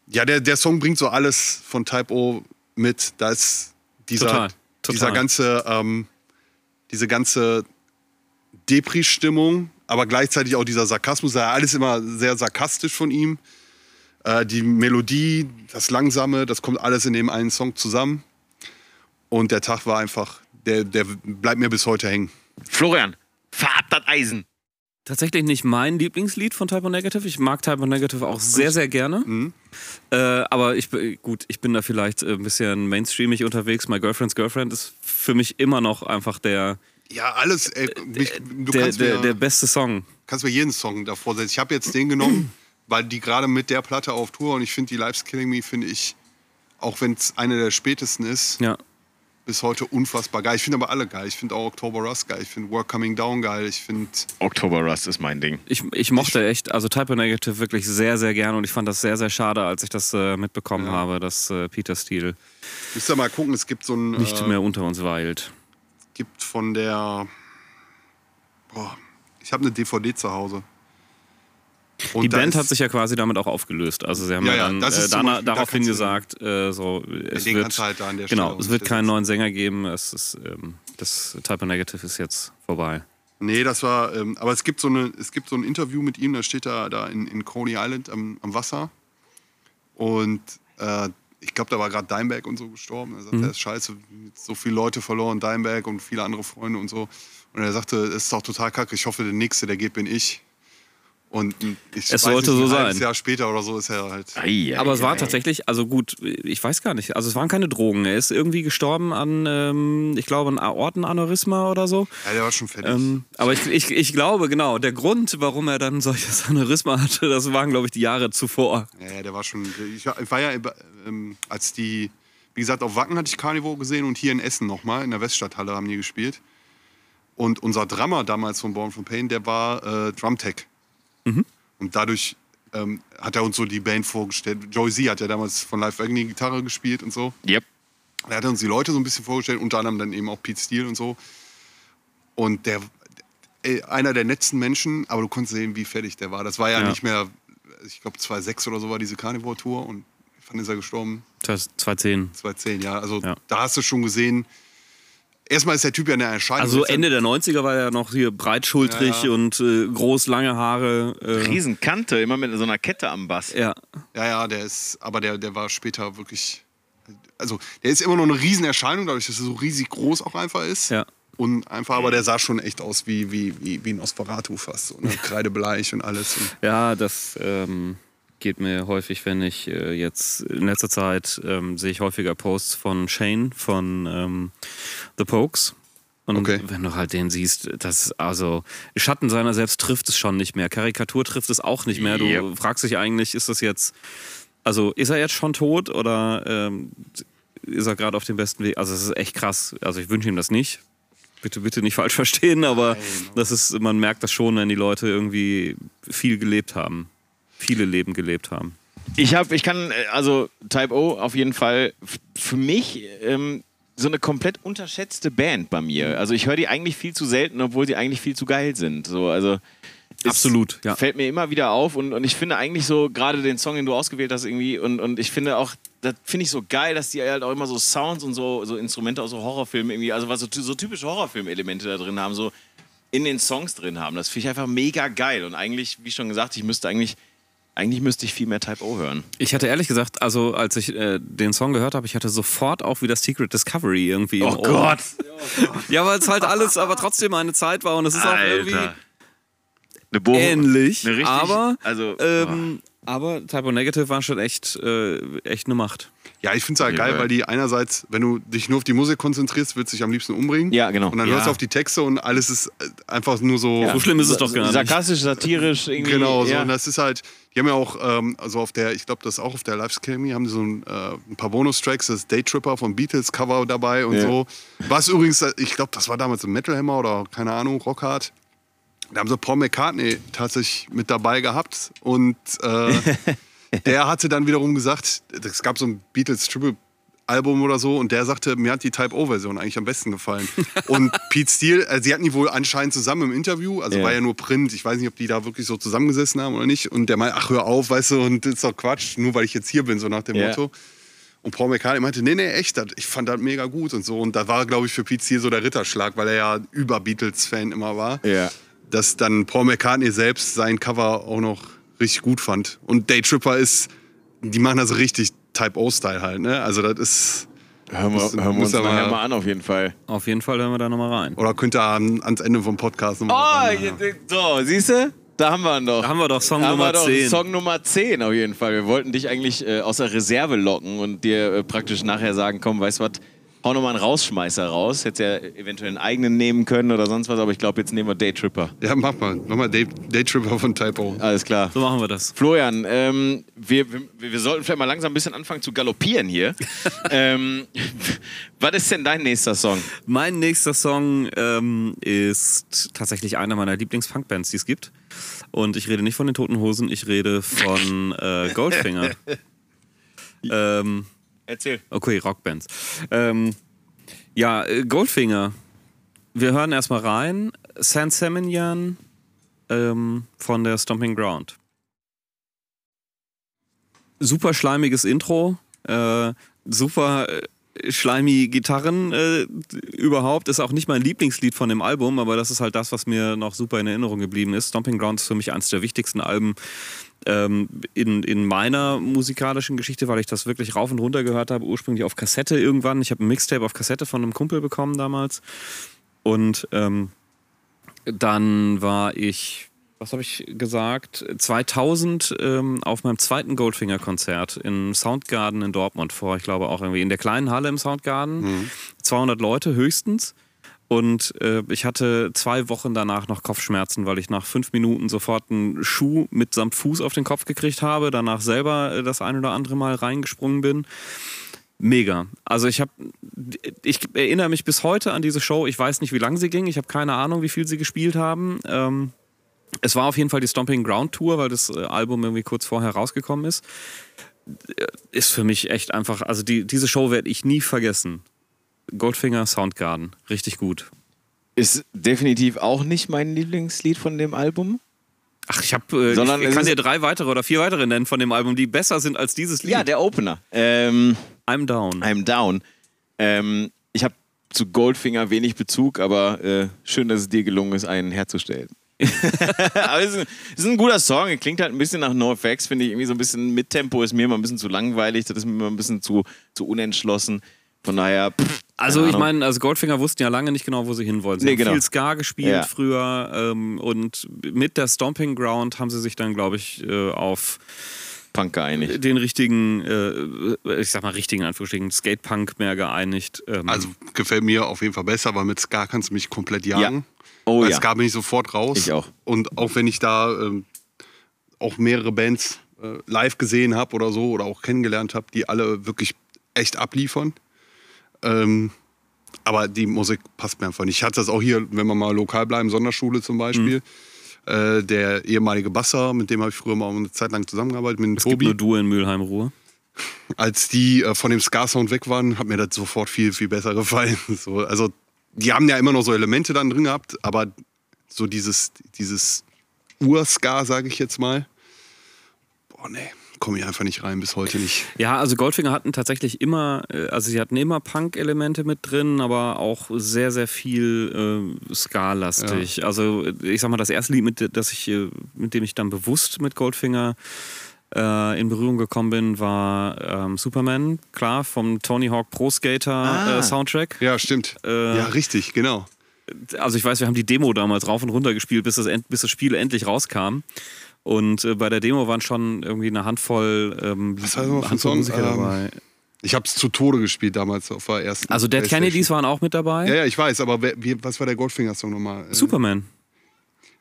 ja, der, der Song bringt so alles von Type O mit. Da ist dieser, Total, total. dieser ganze, ähm, diese ganze Depri-Stimmung, aber gleichzeitig auch dieser Sarkasmus. Alles immer sehr sarkastisch von ihm. Äh, die Melodie, das Langsame, das kommt alles in dem einen Song zusammen. Und der Tag war einfach, der, der bleibt mir bis heute hängen. Florian, fahr ab das Eisen. tatsächlich nicht mein Lieblingslied von Type O Negative. Ich mag Type O Negative auch sehr, sehr gerne. Mhm. Äh, aber ich bin- gut, ich bin da vielleicht äh, ein bisschen mainstreamig unterwegs. My Girlfriend's Girlfriend ist für mich immer noch einfach der, Ja, alles. Ey, mich, du der, kannst, der, mir, der beste Song. kannst mir jeden Song davor setzen. Ich habe jetzt den genommen, weil die gerade mit der Platte auf Tour und ich finde die Life's Killing Me, finde ich, auch wenn es eine der spätesten ist, Ja. Bis heute unfassbar geil. Ich finde aber alle geil. Ich finde auch October Rust geil. Ich finde Work Coming Down geil. Ich finde. Oktober Rust ist mein Ding. Ich, ich mochte echt, also Type O Negative wirklich sehr, sehr gerne und ich fand das sehr, sehr schade, als ich das äh, mitbekommen Ja. habe, dass äh, Peter Steele Müsst ihr mal gucken, es gibt so ein. nicht äh, mehr unter uns weilt. gibt von der. Boah, ich habe eine DVD zu Hause. Und Die da Band hat sich ja quasi damit auch aufgelöst. Also sie haben Ja, ja, dann äh, zum dana- Beispiel- da daraufhin du- gesagt, äh, so es den wird, kannst du halt da genau, Stelle es wird keinen neuen Sänger geben. Es ist ähm, das Type O Negative ist jetzt vorbei. Nee, das war, ähm, aber es gibt, so eine, es gibt so ein Interview mit ihm, da steht er da in, in Coney Island am, am Wasser. Und äh, ich glaube, da war gerade Dimebag und so gestorben. Er sagte, er ist scheiße, so viele Leute verloren, Dimebag und viele andere Freunde und so. Und er sagte, es ist doch total kacke, ich hoffe, der Nächste, der geht, bin ich. Und ich Es sollte so ein halbes sein. Jahr später oder so ist er halt. Ei, ei, Aber es war ei. tatsächlich, also gut, ich weiß gar nicht, also es waren keine Drogen. Er ist irgendwie gestorben an, ähm, ich glaube, ein Aortenaneurysma oder so. Ja, der war schon fertig. Ähm, aber ich, ich, ich glaube, genau, der Grund, warum er dann solches Aneurysma hatte, das waren, glaube ich, die Jahre zuvor. Ja, ja, der war schon. Ich war ich war ja, ähm, als die, wie gesagt, auf Wacken hatte ich Carnivore gesehen und hier in Essen nochmal, in der Weststadthalle haben die gespielt. Und unser Drummer damals von Born from Pain, der war äh, Drumtech. Und dadurch ähm, hat er uns so die Band vorgestellt. Joey Z hat ja damals von Live Agony Gitarre gespielt und so. Yep. Er hat uns die Leute so ein bisschen vorgestellt, unter anderem dann eben auch Pete Steele und so. Und der, ey, einer der netten Menschen, aber du konntest sehen, wie fertig der war. Das war ja, Ja. nicht mehr, ich glaube 2006 oder so war diese Carnivore-Tour und wann ist er gestorben? 2010. 2010, ja. Also Ja. da hast du schon gesehen, erstmal ist der Typ ja eine Erscheinung. Also Ende der 90er war er noch hier breitschultrig Ja, ja. und äh, groß, lange Haare. Äh, Riesenkante, immer mit so einer Kette am Bass. ja, Ja, ja, der ist, aber der, der war später wirklich, also der ist immer noch eine Riesenerscheinung, dadurch, dass er so riesig groß auch einfach ist. ja. Und einfach, aber der sah schon echt aus wie, wie, wie, wie ein Osferatu fast. Ne? Kreidebleich und alles. Und Ja, das ähm, geht mir häufig, wenn ich äh, jetzt in letzter Zeit ähm, sehe ich häufiger Posts von Shane von ähm, The Pokes. Und Okay. wenn du halt den siehst, das also Schatten seiner selbst trifft es schon nicht mehr. Karikatur trifft es auch nicht mehr. Du Yep. fragst dich eigentlich, ist das jetzt, also ist er jetzt schon tot oder ähm, ist er gerade auf dem besten Weg? Also es ist echt krass. Also ich wünsche ihm das nicht. Bitte, bitte nicht falsch verstehen, aber das ist, man merkt das schon, wenn die Leute irgendwie viel gelebt haben. Viele Leben gelebt haben. Ich habe, ich kann, äh, also Type O auf jeden Fall für mich ähm, so eine komplett unterschätzte Band bei mir. Also ich höre die eigentlich viel zu selten, obwohl sie eigentlich viel zu geil sind. So, also Absolut, ja. Fällt mir immer wieder auf und, und ich finde eigentlich so, gerade den Song, den du ausgewählt hast, irgendwie, und, und ich finde auch, das finde ich so geil, dass die halt auch immer so Sounds und so, so Instrumente aus so Horrorfilmen irgendwie, also was so, so typische Horrorfilm-Elemente da drin haben, so in den Songs drin haben. Das finde ich einfach mega geil. Und eigentlich, wie schon gesagt, ich müsste eigentlich, eigentlich müsste ich viel mehr Type O hören. Ich hatte ehrlich gesagt, also als ich äh, den Song gehört habe, ich hatte sofort auch wieder Secret Discovery irgendwie. Oh im Ohr. Ja, weil es halt alles aber trotzdem eine Zeit war und es ist auch irgendwie Eine Bohre. ähnlich. Eine richtig, aber, also, ähm, aber Typo Negative war schon echt, äh, echt eine Macht. ja, ich finde es halt Ja, geil, weil- die einerseits, wenn du dich nur auf die Musik konzentrierst, wird sich am liebsten umbringen. Ja, genau. Und dann Ja. hörst du auf die Texte und alles ist äh, einfach nur so. So schlimm ist es doch gar nicht. Sarkastisch, satirisch, irgendwie. Genau, so. ja. Und das ist halt, die haben ja auch, ähm, also auf der, ich glaube, das ist auch auf der Live Academy, haben die so ein, äh, ein paar Bonustracks, das Daytripper von Beatles Cover dabei und Ja. so. Was übrigens, äh, ich glaube, das war damals ein Metal Hammer oder keine Ahnung, Rockhard. Da haben sie Paul McCartney tatsächlich mit dabei gehabt und äh, der hatte dann wiederum gesagt, es gab so ein Beatles Triple Album oder so und der sagte, mir hat die Type O-Version eigentlich am besten gefallen. Und Pete Steele, äh, sie hatten die wohl anscheinend zusammen im Interview, also Ja. war ja nur Print, ich weiß nicht, ob die da wirklich so zusammengesessen haben oder nicht. Und der meinte, ach hör auf, weißt du, und das ist doch Quatsch, nur weil ich jetzt hier bin, so nach dem Ja. Motto. Und Paul McCartney meinte, nee, nee, echt, das, ich fand das mega gut und so. Und da war, glaube ich, für Pete Steele so der Ritterschlag, weil er ja über Beatles-Fan immer war ja. Dass dann Paul McCartney selbst sein Cover auch noch richtig gut fand. Und Day Tripper ist, die machen das richtig Type O-Style halt, ne? Also das ist, Hören wir, Müssen- hören wir uns nachher mal- mal an, auf jeden Fall. Auf jeden Fall hören wir da nochmal rein. Oder könnt ihr an, ans Ende vom Podcast Oh, nochmal. so, siehst du? Da haben wir ihn doch. Da haben wir doch Song Da haben wir Nummer doch 10. Song Nummer 10 auf jeden Fall. Wir wollten dich eigentlich äh, aus der Reserve locken und dir äh, praktisch nachher sagen, komm, weißt du was, hau nochmal einen Rausschmeißer raus. Hättest ja eventuell einen eigenen nehmen können oder sonst was, aber ich glaube, jetzt nehmen wir Daytripper. Ja, mach mal. Mach mal Day, Daytripper von Typo. Alles klar. So machen wir das. Florian, ähm, wir, wir, wir sollten vielleicht mal langsam ein bisschen anfangen zu galoppieren hier. ähm, was ist denn dein nächster Song? Mein nächster Song ähm, ist tatsächlich einer meiner Lieblings-Punkbands, die es gibt. Und ich rede nicht von den Toten Hosen, ich rede von äh, Goldfinger. ähm, Erzähl. okay, Rockbands. Ähm, ja, äh, Goldfinger. Wir hören erstmal rein. San Seminian ähm, von der Stomping Ground. Super schleimiges Intro. Äh, super äh, schleimige Gitarren äh, überhaupt. Ist auch nicht mein Lieblingslied von dem Album, aber das ist halt das, was mir noch super in Erinnerung geblieben ist. Stomping Ground ist für mich eines der wichtigsten Alben ähm, in, in meiner musikalischen Geschichte, weil ich das wirklich rauf und runter gehört habe, ursprünglich auf Kassette irgendwann. Ich habe ein Mixtape auf Kassette von einem Kumpel bekommen damals. Und ähm, dann war ich, was habe ich gesagt, 2000 ähm, auf meinem zweiten Goldfinger-Konzert im Soundgarden in Dortmund vor, ich glaube auch irgendwie in der kleinen Halle im Soundgarden. 200 Leute höchstens. Und äh, ich hatte zwei Wochen danach noch Kopfschmerzen, weil ich nach fünf Minuten sofort einen Schuh mitsamt Fuß auf den Kopf gekriegt habe, danach selber äh, das ein oder andere Mal reingesprungen bin. Mega. Also ich habe, ich erinnere mich bis heute an diese Show. Ich weiß nicht, wie lange sie ging. Ich habe keine Ahnung, wie viel sie gespielt haben. Ähm, es war auf jeden Fall die Stomping Ground Tour, weil das äh, Album irgendwie kurz vorher rausgekommen ist. Äh, Ist für mich echt einfach, also die, diese Show werde ich nie vergessen. Goldfinger Soundgarden, richtig gut. Ist definitiv auch nicht mein Lieblingslied von dem Album. Ach, ich habe, äh, Sondern ich es kann dir drei weitere oder vier weitere nennen von dem Album, die besser sind als dieses Lied. Ja, der Opener. Ähm, I'm Down. I'm Down. Ähm, ich habe zu Goldfinger wenig Bezug, aber äh, schön, dass es dir gelungen ist, einen herzustellen. aber es ist, ein, es ist ein guter Song. Er klingt halt ein bisschen nach NoFX, finde ich. Irgendwie so ein bisschen mit Tempo ist mir immer ein bisschen zu langweilig. Das ist mir immer ein bisschen zu, zu unentschlossen. Von daher. Pff, Also ich meine, also Goldfinger wussten ja lange nicht genau, wo sie hinwollen. Sie Nee, haben genau. viel Ska gespielt Ja. früher ähm, und mit der Stomping Ground haben sie sich dann, glaube ich, äh, auf Punk geeinigt. den richtigen, äh, ich sag mal richtigen Anführungsstrichen, Skatepunk mehr geeinigt. Ähm, Also gefällt mir auf jeden Fall besser, weil mit Ska kannst du mich komplett jagen. Oh Bei ja. Ska bin ich sofort raus. Ich auch. Und auch wenn ich da ähm, auch mehrere Bands äh, live gesehen habe oder so oder auch kennengelernt habe, die alle wirklich echt abliefern. Ähm, aber die Musik passt mir einfach nicht. Ich hatte das auch hier, wenn wir mal lokal bleiben, Sonderschule zum Beispiel. Mhm. Äh, der ehemalige Basser, mit dem habe ich früher mal eine Zeit lang zusammengearbeitet, mit dem es gibt Tobi. nur du in Mülheim-Ruhr. Als die äh, von dem Ska-Sound weg waren, hat mir das sofort viel, viel besser gefallen. So, also, die haben ja immer noch so Elemente dann drin gehabt, aber so dieses, dieses Ur-Ska, sage ich jetzt mal, boah, nee, komme ich einfach nicht rein, bis heute nicht. Ja, also Goldfinger hatten tatsächlich immer, äh, also sie hatten immer Punk-Elemente mit drin, aber auch sehr, sehr viel äh, Ska-lastig. Also ich sag mal, das erste Lied, mit, das ich, äh, mit dem ich dann bewusst mit Goldfinger äh, in Berührung gekommen bin, war ähm, Superman, klar, vom Tony Hawk Pro Skater Ah. äh, Soundtrack. Ja, stimmt. Äh, ja, richtig, genau. also ich weiß, wir haben die Demo damals rauf und runter gespielt, bis das, bis das Spiel endlich rauskam. Und äh, bei der Demo waren schon irgendwie eine Handvoll, ähm, Was ein Handvoll Song? Musiker Ähm, dabei. Ich habe es zu Tode gespielt damals auf der ersten. Also Dead. Kennedys waren auch mit dabei. Ja, ja, ich weiß, aber wer, wie, was war der Goldfinger-Song nochmal? Äh, Superman.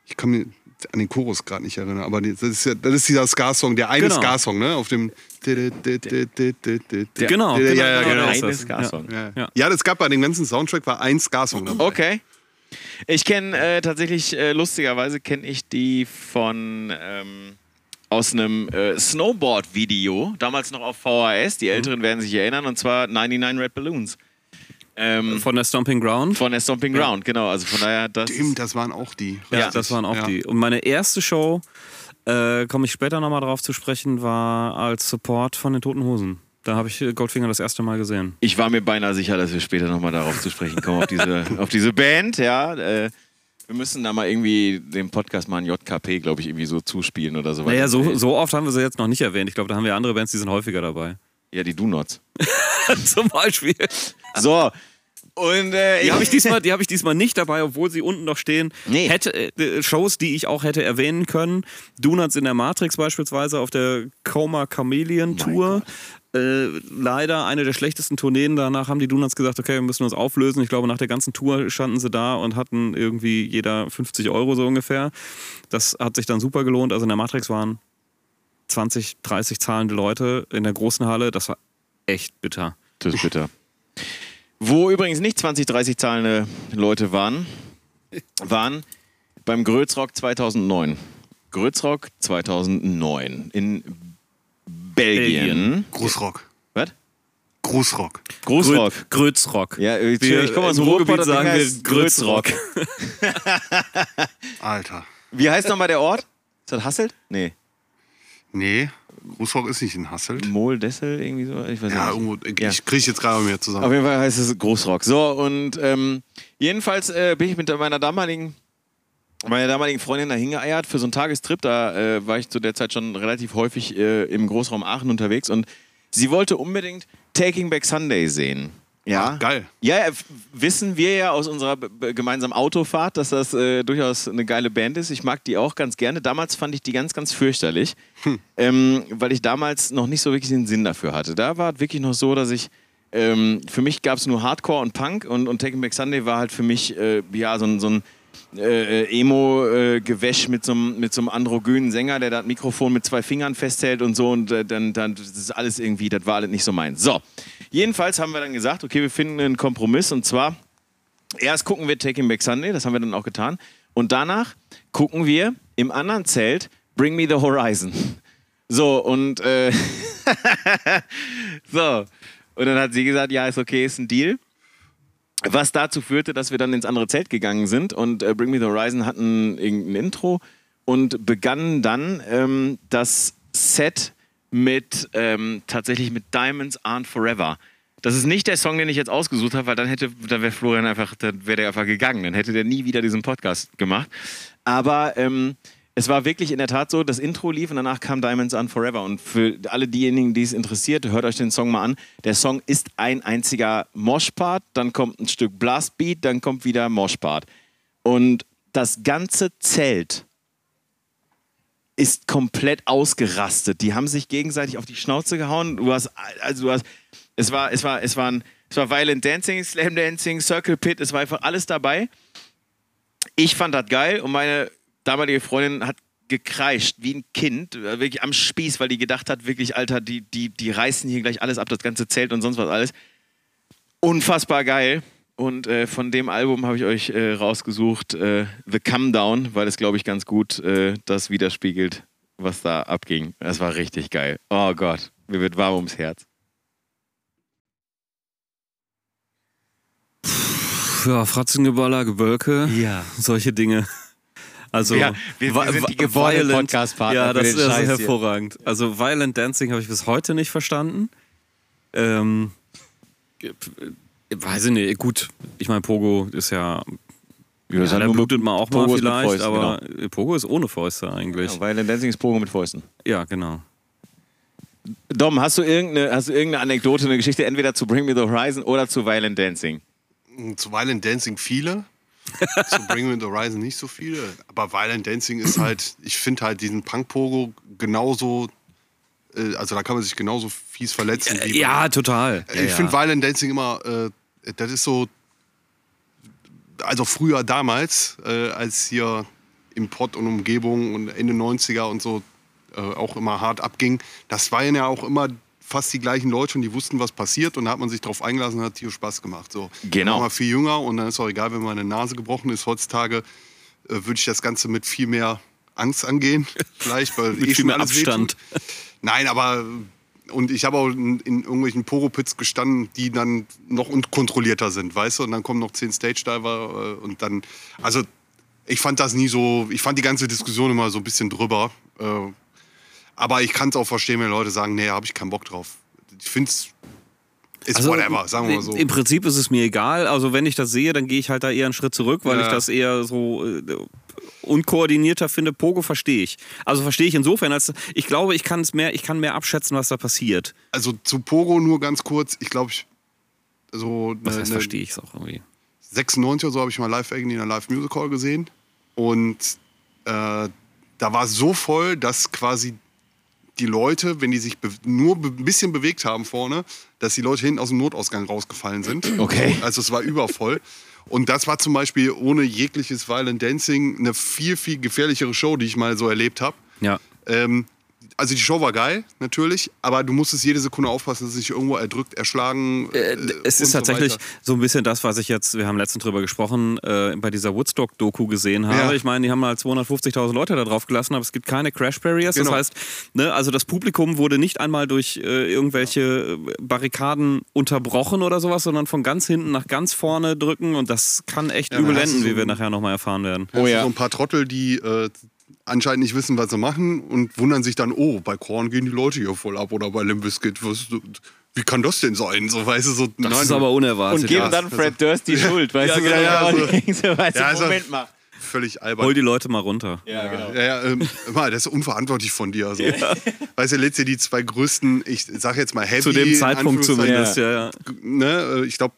Ich kann mich an den Chorus gerade nicht erinnern, aber das ist, ja, das ist dieser Ska-Song, der eine Genau. Ska-Song, ne? Auf dem. Genau, Ja, genau, ja, genau, ja, genau, Eine. Ska-Song. Ja. ja, das gab bei dem ganzen Soundtrack war ein Ska-Song dabei. Okay. Ich kenne äh, tatsächlich, äh, lustigerweise kenne ich die von ähm, aus einem äh, Snowboard-Video, damals noch auf VHS, die Älteren werden sich erinnern, und zwar 99 Red Balloons. Ähm, Von der Stomping Ground. von der Stomping Ground, genau. Also von daher, das. Stimmt, das waren auch die. ja, Ja. das waren auch Ja. die. Und meine erste Show, äh, komme ich später nochmal drauf zu sprechen, war als Support von den Toten Hosen. Da habe ich äh, Goldfinger das erste Mal gesehen. Ich war mir beinahe sicher, dass wir später nochmal darauf zu sprechen kommen, auf diese, auf diese Band, ja. Äh, wir müssen da mal irgendwie dem Podcast mal ein JKP, glaube ich, irgendwie so zuspielen oder so. Naja, so, so oft haben wir sie jetzt noch nicht erwähnt. Ich glaube, da haben wir andere Bands, die sind häufiger dabei. Ja, die Donuts. Zum Beispiel. So. Und äh, Die habe ich, diesmal, die hab ich diesmal nicht dabei, obwohl sie unten noch stehen. Nee. Hätte, äh, Shows, die ich auch hätte erwähnen können. Donuts in der Matrix beispielsweise auf der Coma Chameleon Tour. Äh, leider eine der schlechtesten Tourneen. Danach haben die Donuts gesagt, okay, wir müssen uns auflösen. Ich glaube, nach der ganzen Tour standen sie da und hatten irgendwie jeder 50 Euro so ungefähr. Das hat sich dann super gelohnt. Also in der Matrix waren 20, 30 zahlende Leute in der großen Halle. Das war echt bitter. Das ist bitter. Wo übrigens nicht 20, 30 zahlende Leute waren, waren beim Grötzrock 2009. Grötzrock 2009 in Belgien. Belgien. Großrock. Was? Großrock. Großrock. Grötzrock. Ja, ich, ich komme aus dem Ruhrgebiet, sagen wir Grötzrock. Alter. Wie heißt nochmal der Ort? Ist das Hasselt? Nee. Nee, Großrock ist nicht in Hasselt. Mohl, Dessel, irgendwie so? Ich weiß Ja, nicht. irgendwo, ich Ja. kriege jetzt gerade mehr zusammen. Auf jeden Fall heißt es Großrock. So, und ähm, jedenfalls äh, bin ich mit meiner damaligen, meiner damaligen Freundin da hingeeiert für so einen Tagestrip. Da äh, war ich zu der Zeit schon relativ häufig äh, im Großraum Aachen unterwegs und sie wollte unbedingt Taking Back Sunday sehen. Ja. Ach, geil. Ja, wissen wir ja aus unserer gemeinsamen Autofahrt, dass das äh, durchaus eine geile Band ist. Ich mag die auch ganz gerne. Damals fand ich die ganz, ganz fürchterlich, ähm, weil ich damals noch nicht so wirklich den Sinn dafür hatte. Da war es wirklich noch so, dass ich ähm, für mich gab es nur Hardcore und Punk und, und Taking Back Sunday war halt für mich äh, ja so so ein äh, äh, Emo-Gewäsch mit so einem mit so einem androgynen Sänger, der das Mikrofon mit zwei Fingern festhält und so und äh, dann, dann das ist alles irgendwie, das war alles nicht so meins. So, jedenfalls haben wir dann gesagt, okay, wir finden einen Kompromiss und zwar erst gucken wir Taking Back Sunday, das haben wir dann auch getan und danach gucken wir im anderen Zelt Bring Me the Horizon. So und äh, so und dann hat sie gesagt, ja, ist okay, ist ein Deal. Was dazu führte, dass wir dann ins andere Zelt gegangen sind und äh, Bring Me the Horizon hatten irgendein Intro und begannen dann ähm, das Set mit ähm, tatsächlich mit Diamonds Aren't Forever. Das ist nicht der Song, den ich jetzt ausgesucht habe, weil dann hätte, dann wäre Florian einfach, dann wäre der einfach gegangen, dann hätte der nie wieder diesen Podcast gemacht. Aber ähm, es war wirklich in der Tat so, das Intro lief und danach kam Diamonds Aren't Forever. Und für alle diejenigen, die es interessiert, hört euch den Song mal an. Der Song ist ein einziger Moshpart, dann kommt ein Stück Blastbeat, dann kommt wieder Moshpart. Und das ganze Zelt ist komplett ausgerastet. Die haben sich gegenseitig auf die Schnauze gehauen. Du hast, also du hast, es war, es war, es waren, es war Violent Dancing, Slam Dancing, Circle Pit, es war einfach alles dabei. Ich fand das geil und meine damalige Freundin hat gekreischt wie ein Kind, äh, wirklich am Spieß, weil die gedacht hat, wirklich, Alter, die, die, die reißen hier gleich alles ab, das ganze Zelt und sonst was alles. Unfassbar geil. Und äh, von dem Album habe ich euch äh, rausgesucht, äh, The Come Down, weil es, glaube ich, ganz gut äh, das widerspiegelt, was da abging. Das war richtig geil. Oh Gott, mir wird warm ums Herz. Ja, Fratzengeballer, Gewölke, Ja. solche Dinge. Also, Ja, wir- wir sind die Violent- Podcast-Partner Ja, für das, den das Scheiß ist hier. hervorragend. Also, Violent Dancing habe ich bis heute nicht verstanden. Ähm, äh, weiß ich nicht, gut. Ich meine, Pogo ist ja. Ja, Ja, da blutet man auch mal Pogo mit vielleicht, Fäusten, aber Pogo ist ohne Fäuste eigentlich. Ja, Violent Dancing ist Pogo mit Fäusten. Ja, genau. Dom, hast du, irgendeine, hast du irgendeine Anekdote, eine Geschichte entweder zu Bring Me the Horizon oder zu Violent Dancing? Zu Violent Dancing viele. zu Bring Me the Horizon nicht so viele. Aber Violent Dancing ist halt, ich finde halt diesen Punk-Pogo genauso, äh, also da kann man sich genauso fies verletzen. wie Ja, total. ich finde Violent Dancing immer, äh, das ist so, also früher damals, äh, als hier im Pott und Umgebung und Ende 90er und so äh, auch immer hart abging, das waren ja auch immer fast die gleichen Leute und die wussten, was passiert und da hat man sich drauf eingelassen und hat hier Spaß gemacht. So. Genau. War viel jünger und dann ist auch egal, wenn meine Nase gebrochen ist. Heutzutage äh, würde ich das Ganze mit viel mehr Angst angehen, vielleicht, weil Mit eh viel mehr Abstand. Nein, aber und ich habe auch in, in irgendwelchen Poropits gestanden, die dann noch unkontrollierter sind, weißt du? Und dann kommen noch zehn Stage-Diver äh, und dann, also ich fand das nie so, ich fand die ganze Diskussion immer so ein bisschen drüber. Äh, aber ich kann es auch verstehen, wenn Leute sagen, nee, habe ich keinen Bock drauf. Ich finde es, ist Also, whatever, sagen wir mal so. Im Prinzip ist es mir egal. Also wenn ich das sehe, dann gehe ich halt da eher einen Schritt zurück, weil Ja. ich das eher so, äh, unkoordinierter finde. Pogo verstehe ich. Also verstehe ich insofern, als ich glaube, ich kann es mehr, ich kann mehr abschätzen, was da passiert. Also zu Pogo nur ganz kurz. Ich glaube, ich, so Was eine, heißt, eine verstehe ich es auch irgendwie. 96 oder so habe ich mal live irgendwie in einer Live Music Hall gesehen. Und äh, da war es so voll, dass quasi die Leute, wenn die sich nur ein bisschen bewegt haben vorne, dass die Leute hinten aus dem Notausgang rausgefallen sind. Okay. Also es war übervoll. Und das war zum Beispiel ohne jegliches Violent Dancing eine viel, viel gefährlichere Show, die ich mal so erlebt habe. Ja. Ähm, also die Show war geil, natürlich, aber du musstest jede Sekunde aufpassen, dass du dich irgendwo erdrückt, erschlagen. Äh, äh, es und ist so tatsächlich weiter. so ein bisschen das, was ich jetzt, wir haben letztens drüber gesprochen, äh, bei dieser Woodstock-Doku gesehen habe. Ja. Ich meine, die haben mal 250.000 Leute da drauf gelassen, aber es gibt keine Crash Barriers. Genau. Das heißt, ne, also das Publikum wurde nicht einmal durch äh, irgendwelche Barrikaden unterbrochen oder sowas, sondern von ganz hinten nach ganz vorne drücken und das kann echt Ja, übel enden, so wie wir nachher nochmal erfahren werden. Oh ja. So ein paar Trottel, die äh, anscheinend nicht wissen, was sie machen und wundern sich dann, oh, bei Korn gehen die Leute hier voll ab oder bei was, wie kann das denn sein? So, weißt du, so, Das ist aber unerwartet. Und geben ja. dann Fred Durst die Schuld, weißt Ja, du, genau, ja, so. weißt du, Ja, also- Moment mal. völlig albern. Hol die Leute mal runter. Ja, genau. Ja, ja, ähm, mal, das ist unverantwortlich von dir. So. Weißt du, lädst dir die zwei größten, ich sag jetzt mal Heavy. Zu dem Zeitpunkt zumindest, ja. ja. Ne, äh, ich glaube,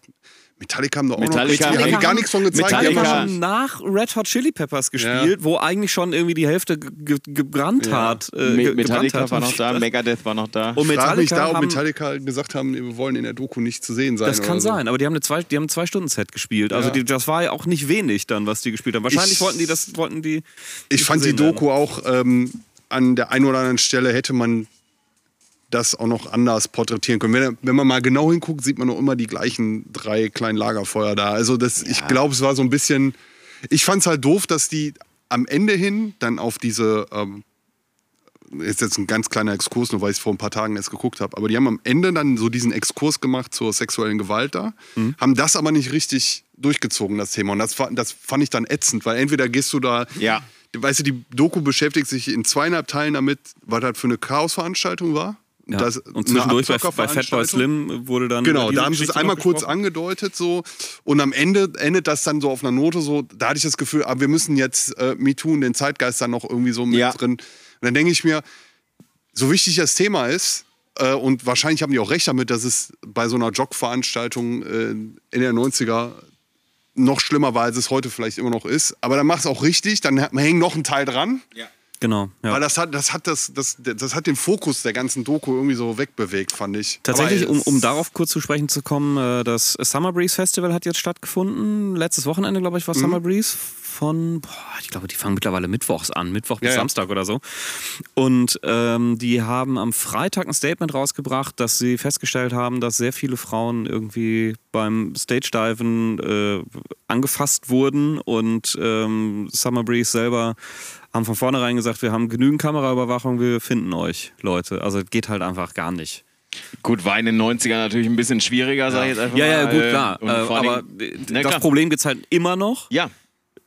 Metallica haben da auch Metallica noch die haben- haben gar nichts von gezeigt. Metallica die haben Metallica- nach Red Hot Chili Peppers gespielt, wo eigentlich schon irgendwie die Hälfte ge ge gebrannt Ja. hat. Äh, Me- ge- gebrannt Metallica hat. war noch da, Megadeth war noch da. Und frage mich Metallica da, ob haben, Metallica gesagt haben, wir wollen in der Doku nicht zu sehen sein. das kann so. sein, aber die haben eine zwei, die haben ein zwei Stunden Set gespielt. Also Ja. die, das war ja auch nicht wenig dann, was die gespielt haben. Wahrscheinlich Ich- wollten die das, wollten die. Ich fand die gesehen werden. Doku auch ähm, an der einen oder anderen Stelle hätte man das auch noch anders porträtieren können. Wenn, wenn man mal genau hinguckt, sieht man noch immer die gleichen drei kleinen Lagerfeuer da. Also das, ich glaube, es war so ein bisschen. Ich fand es halt doof, dass die am Ende hin dann auf diese. Ähm, ist jetzt ein ganz kleiner Exkurs, nur weil ich es vor ein paar Tagen erst geguckt habe. Aber die haben am Ende dann so diesen Exkurs gemacht zur sexuellen Gewalt da, haben das aber nicht richtig durchgezogen, das Thema. Und das, das fand ich dann ätzend, weil entweder gehst du da Ja. weißt du, die Doku beschäftigt sich in zweieinhalb Teilen damit, was das für eine Chaosveranstaltung war. Ja. Das- und zwischendurch bei, bei. Fatboy Slim wurde dann. Genau, da haben sie es einmal kurz angedeutet so und am Ende endet das dann so auf einer Note so, da hatte ich das Gefühl, aber wir müssen jetzt äh, MeToo und den Zeitgeist dann noch irgendwie so mit Ja. drin. Und dann denke ich mir, so wichtig das Thema ist äh, und wahrscheinlich haben die auch recht damit, dass es bei so einer Jog-Veranstaltung äh, in der 90er noch schlimmer war, als es heute vielleicht immer noch ist. Aber dann mach es auch richtig, dann hängt noch ein Teil dran. Genau. Ja. Weil das hat, das, hat das, das, das hat den Fokus der ganzen Doku irgendwie so wegbewegt, fand ich. Tatsächlich, um, um darauf kurz zu sprechen zu kommen, äh, das Summer Breeze Festival hat jetzt stattgefunden. Letztes Wochenende, glaube ich, war Mhm. Summer Breeze von, boah, ich glaube, die fangen mittlerweile mittwochs an, Mittwoch bis Ja, ja. Samstag oder so. Und ähm, die haben am Freitag ein Statement rausgebracht, dass sie festgestellt haben, dass sehr viele Frauen irgendwie beim Stage-Diven äh, angefasst wurden und ähm, Summer Breeze selber haben von vornherein gesagt, wir haben genügend Kameraüberwachung, wir finden euch, Leute. Also es geht halt einfach gar nicht. Gut, war in den 90ern natürlich ein bisschen schwieriger, sag ich jetzt einfach Ja, mal. ja, gut, äh, klar. Äh, aber Dingen- Na, das klar. Problem gibt es halt immer noch. Ja,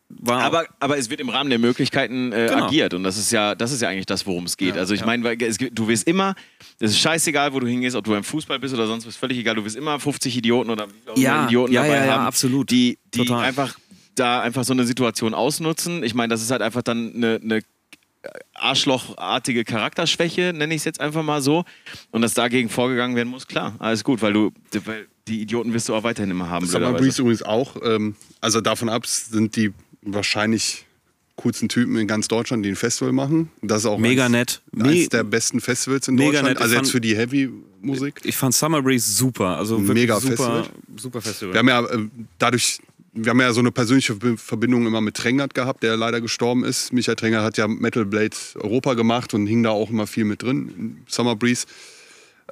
War aber, aber es wird im Rahmen der Möglichkeiten äh, Genau. agiert und das ist ja, das ist ja eigentlich das, worum es geht. also ich ja. meine, du wirst immer, es ist scheißegal, wo du hingehst, ob du beim Fußball bist oder sonst was, völlig egal. Du wirst immer 50 Idioten oder Ja, Idioten ja, dabei ja, ja, haben, absolut. die, die Total. einfach da einfach so eine Situation ausnutzen. Ich meine, das ist halt einfach dann eine, eine arschlochartige Charakterschwäche, nenne ich es jetzt einfach mal so. Und dass dagegen vorgegangen werden muss, klar, alles gut, weil du, weil die Idioten wirst du auch weiterhin immer haben. Summer. Breeze übrigens auch. Ähm, also davon ab sind die wahrscheinlich coolsten Typen in ganz Deutschland, die ein Festival machen. Das ist auch Mega eins, nett. Eins Me- der besten Festivals in Mega Deutschland. nett. Ich Also fand- jetzt für die Heavy-Musik. ich fand Summer Breeze super. Also wirklich Mega super, Festival. super Festival. Wir haben ja äh, dadurch, wir haben ja so eine persönliche Verbindung immer mit Trengert gehabt, der leider gestorben ist. Michael Trengert hat ja Metal Blade Europa gemacht und hing da auch immer viel mit drin, in Summer Breeze.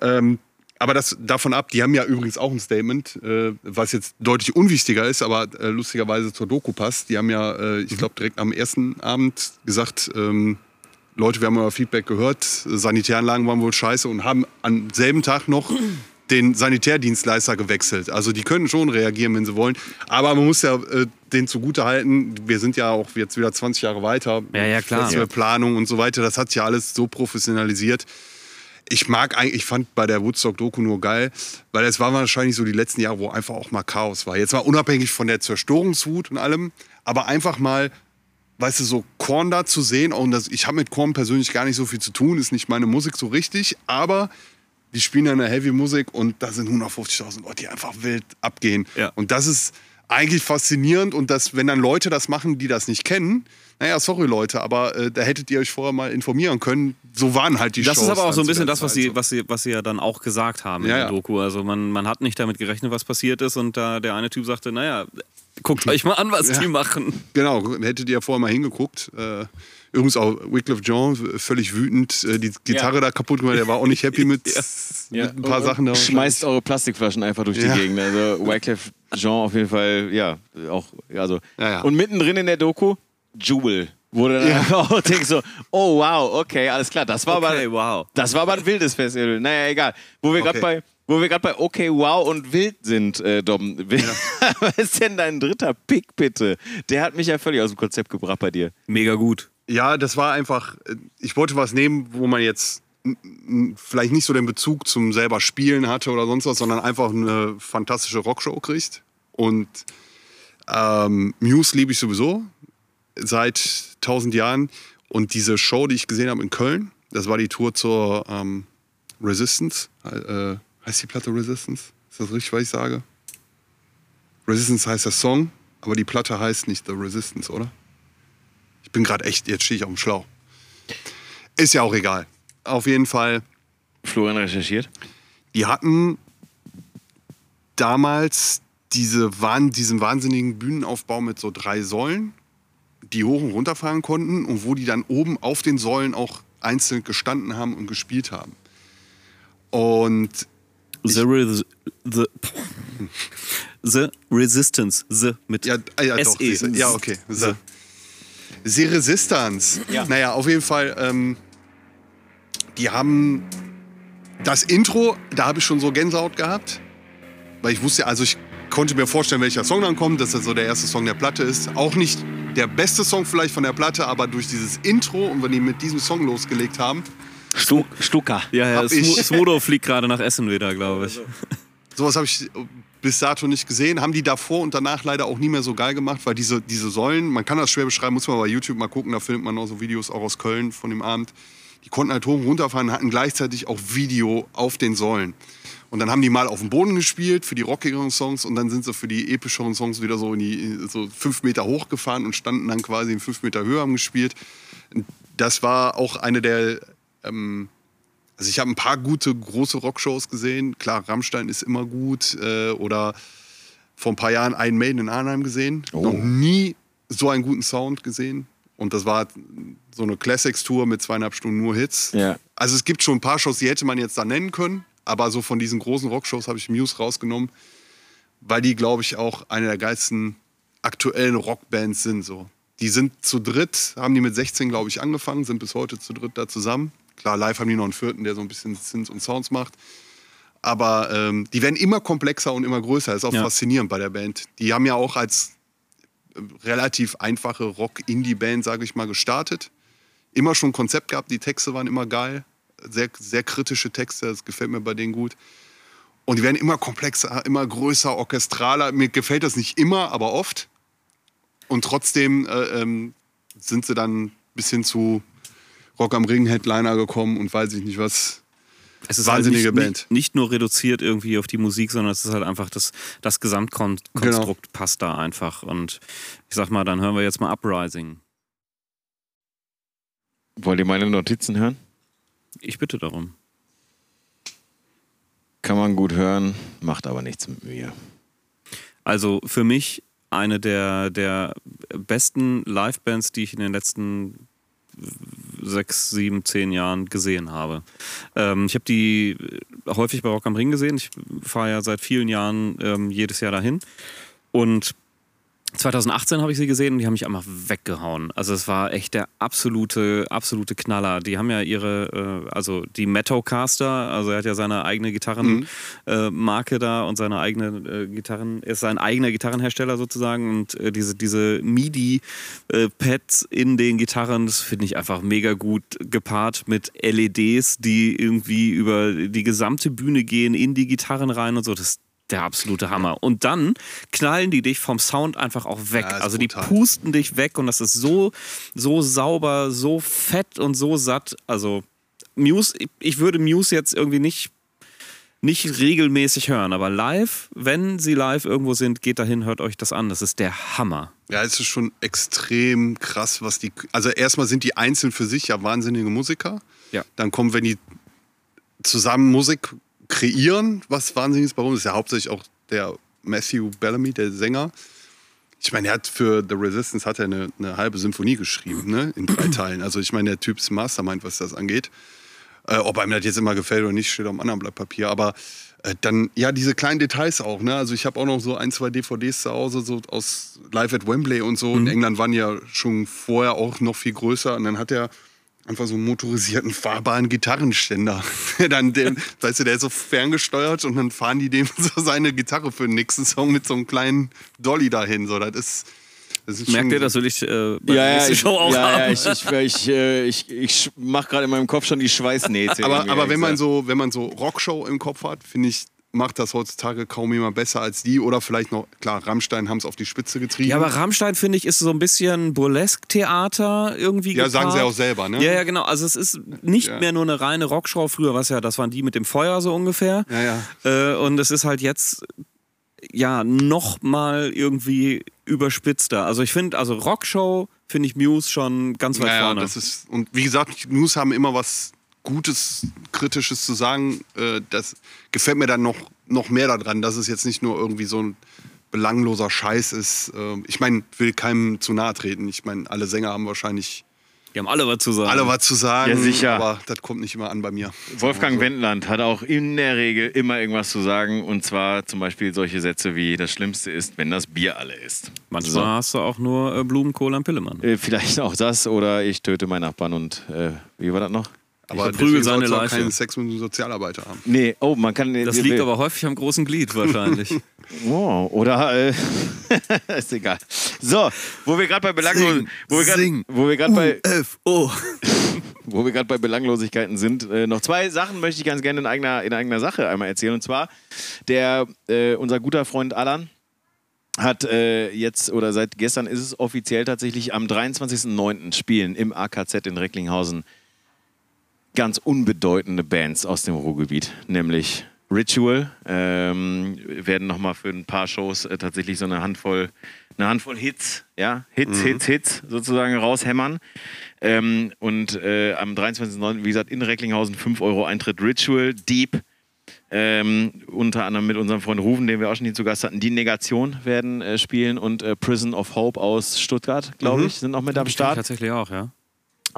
Ähm, aber das davon ab, die haben ja übrigens auch ein Statement, äh, was jetzt deutlich unwichtiger ist, aber äh, lustigerweise zur Doku passt. Die haben ja, äh, ich glaube, direkt am ersten Abend gesagt, ähm, Leute, wir haben euer Feedback gehört, Sanitäranlagen waren wohl scheiße und haben am selben Tag noch den Sanitärdienstleister gewechselt. Also die können schon reagieren, wenn sie wollen. Aber man muss ja äh, den zugute halten, wir sind ja auch jetzt wieder 20 Jahre weiter. Ja, ja, klar. Festivalplanung und so weiter, das hat sich ja alles so professionalisiert. Ich mag eigentlich, ich fand bei der Woodstock-Doku nur geil, weil es war wahrscheinlich so die letzten Jahre, wo einfach auch mal Chaos war. Jetzt mal unabhängig von der Zerstörungswut und allem, aber einfach mal weißt du, so Korn da zu sehen, und das, ich habe mit Korn persönlich gar nicht so viel zu tun, ist nicht meine Musik so richtig, aber die spielen ja eine Heavy-Musik und da sind 150.000 Leute, die einfach wild abgehen. Ja. Und das ist eigentlich faszinierend und das, wenn dann Leute das machen, die das nicht kennen, naja, sorry Leute, aber äh, da hättet ihr euch vorher mal informieren können. So waren halt die Das Shows. ist aber auch so ein bisschen das, was sie, was, sie, was sie ja dann auch gesagt haben in Ja, der ja. Doku. Also man, man hat nicht damit gerechnet, was passiert ist und da der eine Typ sagte, naja, guckt euch mal an, was Ja. die machen. Genau, hättet ihr vorher mal hingeguckt. Äh, übrigens auch Wycliffe Jean, völlig wütend, äh, die Gitarre da kaputt gemacht, der war auch nicht happy mit, Ja. mit ein paar Sachen da. Schmeißt eure Plastikflaschen einfach durch Ja. die Gegend. Also Wycliffe Jean auf jeden Fall, ja, auch, also. Ja, ja. Und mittendrin in der Doku, Jewel. Wurde dann einfach auch denkst so, oh wow, okay, alles klar. Das war Okay, aber, wow. das war aber ein wildes Festival. Naja, egal. Wo wir gerade Okay. bei, wo wir gerade bei okay, wow und wild sind, äh, Dom. Was ist denn dein dritter Pick bitte? Der hat mich ja völlig aus dem Konzept gebracht bei dir. Mega gut. Ja, das war einfach, äh, ich wollte was nehmen, wo man jetzt vielleicht nicht so den Bezug zum selber Spielen hatte oder sonst was, sondern einfach eine fantastische Rockshow kriegt. Und ähm, Muse liebe ich sowieso seit tausend Jahren. Und diese Show, die ich gesehen habe in Köln, das war die Tour zur ähm, Resistance. Äh, heißt die Platte Resistance? Ist das richtig, was ich sage? Resistance heißt der Song, aber die Platte heißt nicht The Resistance, oder? Ich bin gerade echt, jetzt stehe ich auf dem Schlauch. Ist ja auch egal. Auf jeden Fall, Florian recherchiert. die hatten damals diese, diesen wahnsinnigen Bühnenaufbau mit so drei Säulen, die hoch und runter fahren konnten und wo die dann oben auf den Säulen auch einzeln gestanden haben und gespielt haben. Und The, Res the, the Resistance. The mit Ja, ah, ja, doch. SE. siehste. Ja, okay. So. The Resistance. Ja. Naja, auf jeden Fall, ähm, die haben das Intro, da habe ich schon so Gänsehaut gehabt. Weil ich wusste, also ich konnte mir vorstellen, welcher Song dann kommt, dass das so der erste Song der Platte ist. Auch nicht der beste Song vielleicht von der Platte, aber durch dieses Intro und wenn die mit diesem Song losgelegt haben, Stu Stuka. Ja, ja, Smodo fliegt gerade nach Essen wieder, glaube ich. Sowas habe ich bis dato nicht gesehen. Haben die davor und danach leider auch nie mehr so geil gemacht, weil diese, diese Säulen, man kann das schwer beschreiben, muss man bei YouTube mal gucken, da findet man auch so Videos auch aus Köln von dem Abend. Die konnten halt hoch und runter fahren, hatten gleichzeitig auch Video auf den Säulen. Und dann haben die mal auf dem Boden gespielt für die rockigeren Songs und dann sind sie für die epischeren Songs wieder so in die so fünf Meter hochgefahren und standen dann quasi in fünf Meter Höhe haben gespielt. Das war auch eine der ähm, also ich habe ein paar gute große Rockshows gesehen. Klar, Rammstein ist immer gut. Äh, oder vor ein paar Jahren Iron Maiden in Arnheim gesehen. Noch nie so einen guten Sound gesehen. Und das war so eine Classics-Tour mit zweieinhalb Stunden nur Hits. Ja. Also es gibt schon ein paar Shows, die hätte man jetzt da nennen können. Aber so von diesen großen Rockshows habe ich Muse rausgenommen, weil die, glaube ich, auch eine der geilsten aktuellen Rockbands sind. So. Die sind zu dritt, haben die mit 16, glaube ich, angefangen, sind bis heute zu dritt da zusammen. Klar, live haben die noch einen vierten, der so ein bisschen Synths und Sounds macht. Aber ähm, die werden immer komplexer und immer größer. Das ist auch Ja. faszinierend bei der Band. Die haben ja auch als äh, relativ einfache Rock-Indie-Band, sage ich mal, gestartet. Immer schon ein Konzept gehabt, die Texte waren immer geil. Sehr, sehr kritische Texte, das gefällt mir bei denen gut. Und die werden immer komplexer, immer größer, orchestraler. Mir gefällt das nicht immer, aber oft. Und trotzdem äh, ähm, sind sie dann bis hin zu Rock am Ring Headliner gekommen und weiß ich nicht was. Es ist Wahnsinnige halt nicht, Band. Nicht, nicht nur reduziert irgendwie auf die Musik, sondern es ist halt einfach das, das Gesamtkonstrukt Genau. passt da einfach. Und ich sag mal, dann hören wir jetzt mal Uprising. Wollt ihr meine Notizen hören? Ich bitte darum. Kann man gut hören, macht aber nichts mit mir. Also für mich eine der, der besten Livebands, die ich in den letzten sechs, sieben, zehn Jahren gesehen habe. Ähm, ich habe die häufig bei Rock am Ring gesehen. Ich fahre ja seit vielen Jahren ähm, jedes Jahr dahin. Und 2018 habe ich sie gesehen und die haben mich einfach weggehauen. Also es war echt der absolute, absolute Knaller. Die haben ja ihre, äh, also die Metocaster, also er hat ja seine eigene Gitarrenmarke äh, Marke da und seine eigene äh, Gitarren, er ist sein eigener Gitarrenhersteller sozusagen und äh, diese, diese MIDI-Pads in den Gitarren, das finde ich einfach mega gut gepaart mit LEDs, die irgendwie über die gesamte Bühne gehen, in die Gitarren rein und so. Das der absolute Hammer. Und dann knallen die dich vom Sound einfach auch weg. Ja, also die brutal. pusten dich weg und das ist so, so sauber, so fett und so satt. Also Muse, ich- ich würde Muse jetzt irgendwie nicht, nicht regelmäßig hören, aber live, wenn sie live irgendwo sind, geht dahin, hört euch das an. Das ist der Hammer. Ja, es ist schon extrem krass, was die. Also erstmal sind die einzeln für sich ja wahnsinnige Musiker. Ja. Dann kommen, wenn die zusammen Musik kreieren, was wahnsinniges bei uns ist ja hauptsächlich auch der Matthew Bellamy, der Sänger. Ich meine, er hat für The Resistance hat er eine, eine halbe Symphonie geschrieben, ne? In drei Teilen. Also ich meine, der Typ ist Mastermind, was das angeht. Äh, ob einem das jetzt immer gefällt oder nicht, steht auf einem anderen Blatt Papier. Aber äh, dann, ja, diese kleinen Details auch. Ne? Also ich habe auch noch so ein, zwei DVDs zu Hause, so aus Live at Wembley und so. In England waren ja schon vorher auch noch viel größer. Und dann hat er einfach so einen motorisierten, fahrbaren Gitarrenständer. Der dann, den, weißt du, der ist so ferngesteuert und dann fahren die dem so seine Gitarre für den nächsten Song mit so einem kleinen Dolly dahin. So, das ist, das ist Merkt ihr, das will ich äh, bei der Ja, ja, nächsten ich, Show auch ja, haben? ja, ich, ich, ich, äh, ich, ich mache gerade in meinem Kopf schon die Schweißnähte. aber, aber wenn man so, wenn man so Rockshow im Kopf hat, finde ich, macht das heutzutage kaum jemand besser als die. Oder vielleicht noch, klar, Rammstein haben es auf die Spitze getrieben. Ja, aber Rammstein, finde ich, ist so ein bisschen Burlesque-Theater irgendwie Ja, sagen sie gepaart. auch selber, ne? Ja, ja, genau. Also es ist nicht Ja. mehr nur eine reine Rockshow. Früher war es ja, das waren die mit dem Feuer so ungefähr. Ja, ja. Äh, und es ist halt jetzt ja noch mal irgendwie überspitzter. Also ich finde, also Rockshow finde ich Muse schon ganz weit Ja, ja, vorne. das ist, und wie gesagt, News haben immer was Gutes, Kritisches zu sagen. Äh, Das gefällt mir dann noch, noch mehr daran, dass es jetzt nicht nur irgendwie so ein belangloser Scheiß ist. Ähm, Ich meine, will keinem zu nahe treten. Ich meine, alle Sänger haben wahrscheinlich Die haben alle was zu sagen. alle was zu sagen. Ja, sicher. Aber das kommt nicht immer an bei mir. Wolfgang Wendland hat auch in der Regel immer irgendwas zu sagen. Und zwar zum Beispiel solche Sätze wie: Das Schlimmste ist, wenn das Bier alle ist. Manchmal So. hast du auch nur äh, Blumenkohl am Pillemann. Äh, vielleicht auch das oder ich töte meinen Nachbarn und äh, wie war das noch? Aber verprügel deswegen seine Leiche. keinen Sex mit einem Sozialarbeiter haben. Nee, oh, man kann. Das liegt aber häufig am großen Glied wahrscheinlich. Oh, oder äh, ist egal. So, wo wir gerade bei Belanglosen, Sing, wo wir sing. wo wir gerade bei F O. wo wir gerade bei Belanglosigkeiten sind, äh, noch zwei Sachen möchte ich ganz gerne in eigener, in eigener Sache einmal erzählen. Und zwar, der, äh, unser guter Freund Alan hat äh, jetzt oder seit gestern ist es offiziell tatsächlich am 23.09. spielen im AKZ in Recklinghausen ganz unbedeutende Bands aus dem Ruhrgebiet, nämlich Ritual ähm, werden nochmal für ein paar Shows äh, tatsächlich so eine Handvoll, eine Handvoll Hits, ja, Hits, Hits, Hits sozusagen raushämmern. Ähm, und äh, am 23.09., wie gesagt, in Recklinghausen 5 Euro Eintritt Ritual, Deep, ähm, unter anderem mit unserem Freund Ruven, den wir auch schon hier zu Gast hatten, die Negation werden äh, spielen und äh, Prison of Hope aus Stuttgart, glaube ich, sind noch mit am Start. Tatsächlich auch, ja.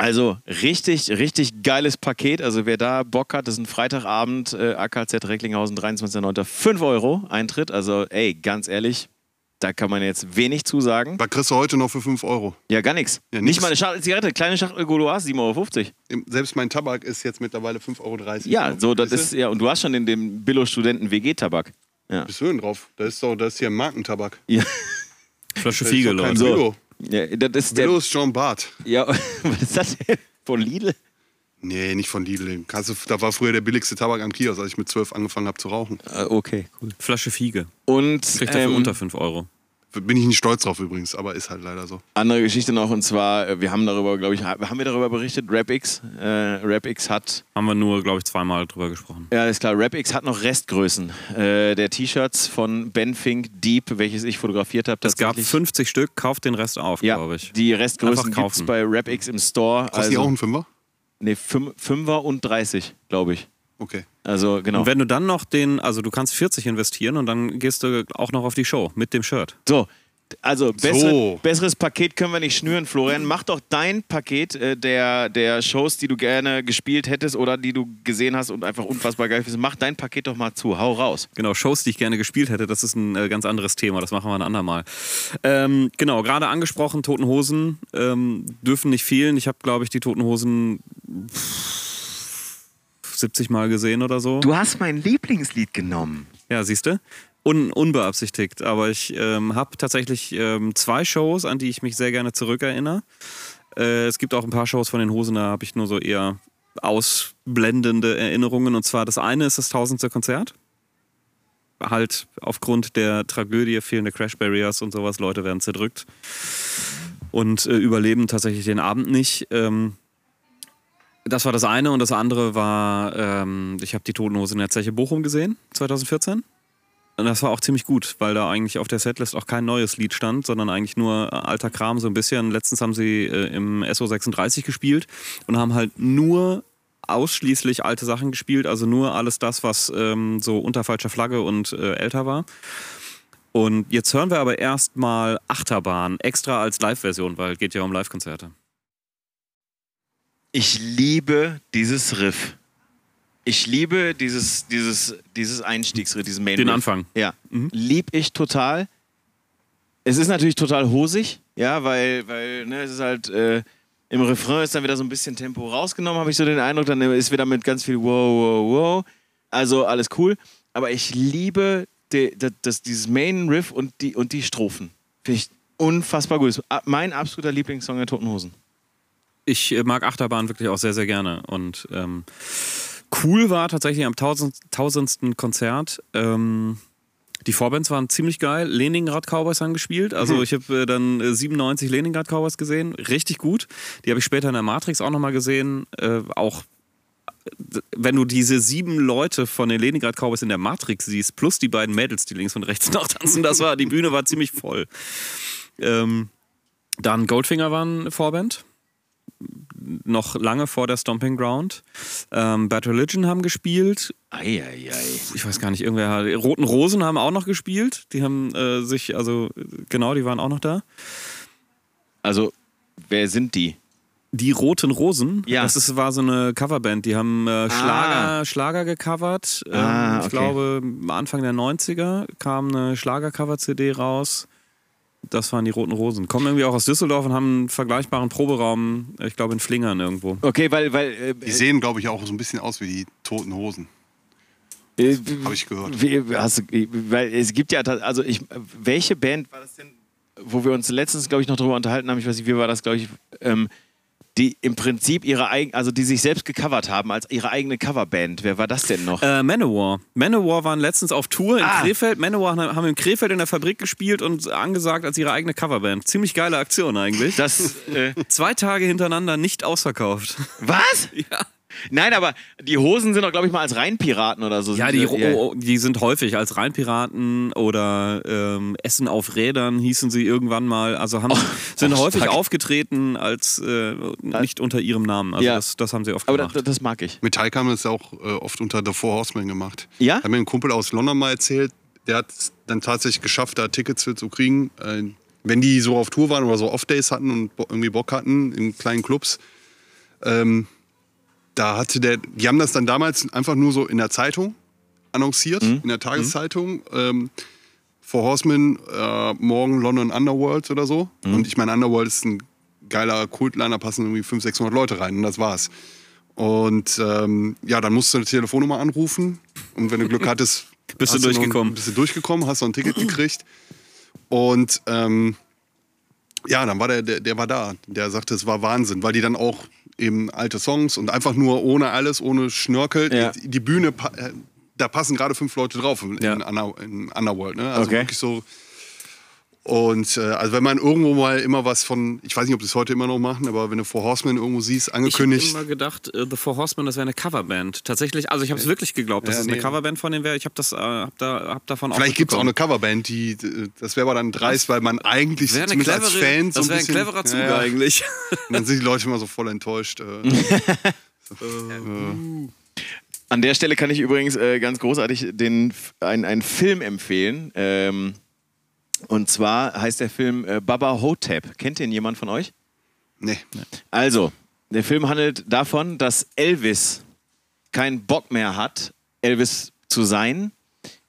Also richtig, richtig geiles Paket. Also wer da Bock hat, das ist ein Freitagabend, äh, AKZ Recklinghausen, 23.09. 5 Euro Eintritt. Also ey, ganz ehrlich, da kann man jetzt wenig zu sagen. Was kriegst du heute noch für 5 Euro? Ja, gar nichts. Ja, Nicht mal eine Schachtel Zigarette, kleine Schachtel Golois, 7,50 Euro. Selbst mein Tabak ist jetzt mittlerweile 5,30 Euro. Ja, so, das ist, ja, und du hast schon in dem Billo-Studenten-WG-Tabak. Ja. Bist du denn drauf? Das ist doch, das ist hier ein Markentabak. Ja, Flasche Fiege, Leute. Billo. Ja, das ist der. Billo ist John Bart. Ja, was ist das denn? Von Lidl? Nee, nicht von Lidl. Kannst du- Da war früher der billigste Tabak am Kiosk, als ich mit 12 angefangen habe zu rauchen. Äh, okay, cool. Flasche Fiege. Und Kriegt dafür ähm, unter 5 Euro. Bin ich nicht stolz drauf übrigens, aber ist halt leider so. Andere Geschichte noch, und zwar, äh, wir haben darüber, glaube ich, haben wir darüber berichtet, RapX. Äh, RapX hat, Haben wir nur, glaube ich, zweimal drüber gesprochen. ja, ist klar, RapX hat noch Restgrößen äh, der T-Shirts von Ben Fink Deep, welches ich fotografiert habe. Es gab tatsächlich. 50 Stück, kauft den Rest auf, ja, glaube ich. die Restgrößen gibt es bei RapX im Store. Kostet die auch Also, einen Fünfer? nee, fünf, Fünfer und 30, glaube ich. Okay. Also, genau. Und wenn du dann noch den, also du kannst 40 investieren und dann gehst du auch noch auf die Show mit dem Shirt. So, also bessere, So. besseres Paket können wir nicht schnüren, Florian. Mach doch dein Paket äh, der, der Shows, die du gerne gespielt hättest oder die du gesehen hast und einfach unfassbar geil findest. Mach dein Paket doch mal zu. Hau raus. Genau, Shows, die ich gerne gespielt hätte, das ist ein äh, ganz anderes Thema, das machen wir ein andermal. Ähm, genau, gerade angesprochen, Toten Hosen ähm, dürfen nicht fehlen. Ich habe, glaube ich, die Toten Hosen pff, 70 Mal gesehen oder so. Du hast mein Lieblingslied genommen. Ja, siehst du? Un unbeabsichtigt, aber ich ähm, habe tatsächlich ähm, zwei Shows, an die ich mich sehr gerne zurückerinnere. Äh, es gibt auch ein paar Shows von den Hosen, da habe ich nur so eher ausblendende Erinnerungen. Und zwar das eine ist das tausendste Konzert. halt aufgrund der Tragödie fehlende Crash Barriers und sowas, Leute werden zerdrückt und äh, überleben tatsächlich den Abend nicht. Ähm, das war das eine und das andere war, ähm, ich habe die Toten Hosen in der Zeche Bochum gesehen, 2014. Und das war auch ziemlich gut, weil da eigentlich auf der Setlist auch kein neues Lied stand, sondern eigentlich nur alter Kram so ein bisschen. Letztens haben sie äh, im SO36 gespielt und haben halt nur ausschließlich alte Sachen gespielt, also nur alles das, was ähm, so unter falscher Flagge und äh, älter war. Und jetzt hören wir aber erstmal Achterbahn, extra als Live-Version, weil es geht ja um Live-Konzerte. Ich liebe dieses Riff. Ich liebe dieses, dieses, dieses Einstiegsriff, diesen Main Den Riff. Anfang. Ja, Mhm. lieb ich total. Es ist natürlich total hosig, ja, weil, weil ne, es ist halt äh, im Refrain ist dann wieder so ein bisschen Tempo rausgenommen, habe ich so den Eindruck. Dann ist wieder mit ganz viel wow, wow, wow. Also alles cool. Aber ich liebe die, das, das, dieses Main Riff und die, und die Strophen. Finde ich unfassbar gut. Mein absoluter Lieblingssong der Toten Hosen. Ich äh, mag Achterbahn wirklich auch sehr, sehr gerne. Und ähm, cool war tatsächlich am tausend, tausendsten Konzert. Ähm, die Vorbands waren ziemlich geil. Leningrad Cowboys haben gespielt. Also ich habe äh, dann äh, 97 Leningrad Cowboys gesehen. Richtig gut. Die habe ich später in der Matrix auch nochmal gesehen. Äh, auch äh, wenn du diese sieben Leute von den Leningrad Cowboys in der Matrix siehst, plus die beiden Mädels, die links und rechts nachtanzen, das war, die Bühne war ziemlich voll. Ähm, dann Goldfinger waren Vorband noch lange vor der Stomping Ground. Ähm, Bad Religion haben gespielt. Eieiei. Ich weiß gar nicht, irgendwer hat. Roten Rosen haben auch noch gespielt. Die haben äh, sich, also genau, die waren auch noch da. Also, wer sind die? Die Roten Rosen, Ja. das ist, war so eine Coverband. Die haben äh, Schlager, Schlager gecovert. Ähm, Ah, Ich okay. glaube, Anfang der 90er kam eine Schlagercover-CD raus. Das waren die Roten Rosen. Kommen irgendwie auch aus Düsseldorf und haben einen vergleichbaren Proberaum, ich glaube, in Flingern irgendwo. Okay, weil, weil äh, Die sehen, glaube ich, auch so ein bisschen aus wie die toten Hosen. äh, Habe ich gehört. Wie, hast du, weil es gibt ja, also ich, welche Band war das denn, wo wir uns letztens, glaube ich, noch drüber unterhalten haben, ich weiß nicht, wie war das, glaube ich, ähm, die im Prinzip ihre eigene, also die sich selbst gecovert haben als ihre eigene Coverband. Wer war das denn noch? Äh, Manowar. Manowar waren letztens auf Tour in Ah. Krefeld. Manowar haben in Krefeld in der Fabrik gespielt und angesagt als ihre eigene Coverband. Ziemlich geile Aktion eigentlich. Das, äh, Zwei Tage hintereinander nicht ausverkauft. was? ja. Nein, aber die Hosen sind doch, glaube ich, mal als Rheinpiraten oder so. Ja, die, oh, oh, die sind häufig als Rheinpiraten oder ähm, Essen auf Rädern hießen sie irgendwann mal. Also haben, sind oh, häufig stark. aufgetreten als äh, nicht unter ihrem Namen. Also Ja. das, das haben sie oft Aber gemacht. das, das mag ich. Metallica haben ja auch äh, oft unter The Four Horsemen gemacht. Ja? Hat mir ein Kumpel aus London mal erzählt, der hat es dann tatsächlich geschafft, da Tickets für zu kriegen. Äh, wenn die so auf Tour waren oder so Off-Days hatten und bo- irgendwie Bock hatten in kleinen Clubs, ähm, da hatte der, die haben das dann damals einfach nur so in der Zeitung annonciert, in der Tageszeitung. Ähm, Four Horsemen, äh, morgen London Underworld oder so. Und ich meine, Underworld ist ein geiler Kultliner, passen irgendwie 500, 600 Leute rein und das war's. Und ähm, ja, dann musst du eine Telefonnummer anrufen und wenn du Glück hattest, Bist du hast noch ein- durchgekommen. bist du durchgekommen, hast noch ein Ticket gekriegt. Und ähm, ja, dann war der, der, der war da. Der sagte, es war Wahnsinn, weil die dann auch eben alte Songs und einfach nur ohne alles, ohne Schnörkel, Ja. die, die Bühne, äh, da passen gerade fünf Leute drauf in, Ja. in Underworld. Ne? Also Okay. wirklich so. Und äh, also wenn man irgendwo mal immer was von, ich weiß nicht, ob sie es heute immer noch machen, aber wenn du Four Horsemen irgendwo siehst, Ich habe angekündigt, immer gedacht, äh, The Four Horsemen, das wäre eine Coverband. Tatsächlich, also ich habe es wirklich geglaubt, dass Ja, es eine nee. Coverband von denen wäre. Ich habe das, äh, hab da, hab davon vielleicht gibt es auch eine Coverband, die, äh, das wäre aber dann dreist, weil man eigentlich eine zumindest clevere, als Fan so das ein wäre ein cleverer Zug Ja, eigentlich. Und dann sind die Leute immer so voll enttäuscht. Äh, An der Stelle kann ich übrigens äh, ganz großartig den, einen, einen Film empfehlen. Ähm, und zwar heißt der Film äh, Baba Hotep. Kennt den jemand von euch? nee. Also, der Film handelt davon, dass Elvis keinen Bock mehr hat, Elvis zu sein.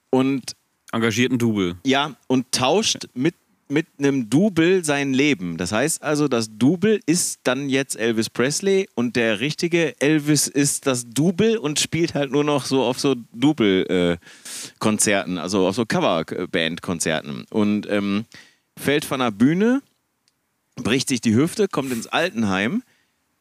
Und Engagierten Double. ja, und tauscht mit, mit einem Double sein Leben. Das heißt also, das Double ist dann jetzt Elvis Presley und der richtige Elvis ist das Double und spielt halt nur noch so auf so Double-Konzerten, also auf so Coverband-Konzerten. Und ähm, fällt von der Bühne, bricht sich die Hüfte, kommt ins Altenheim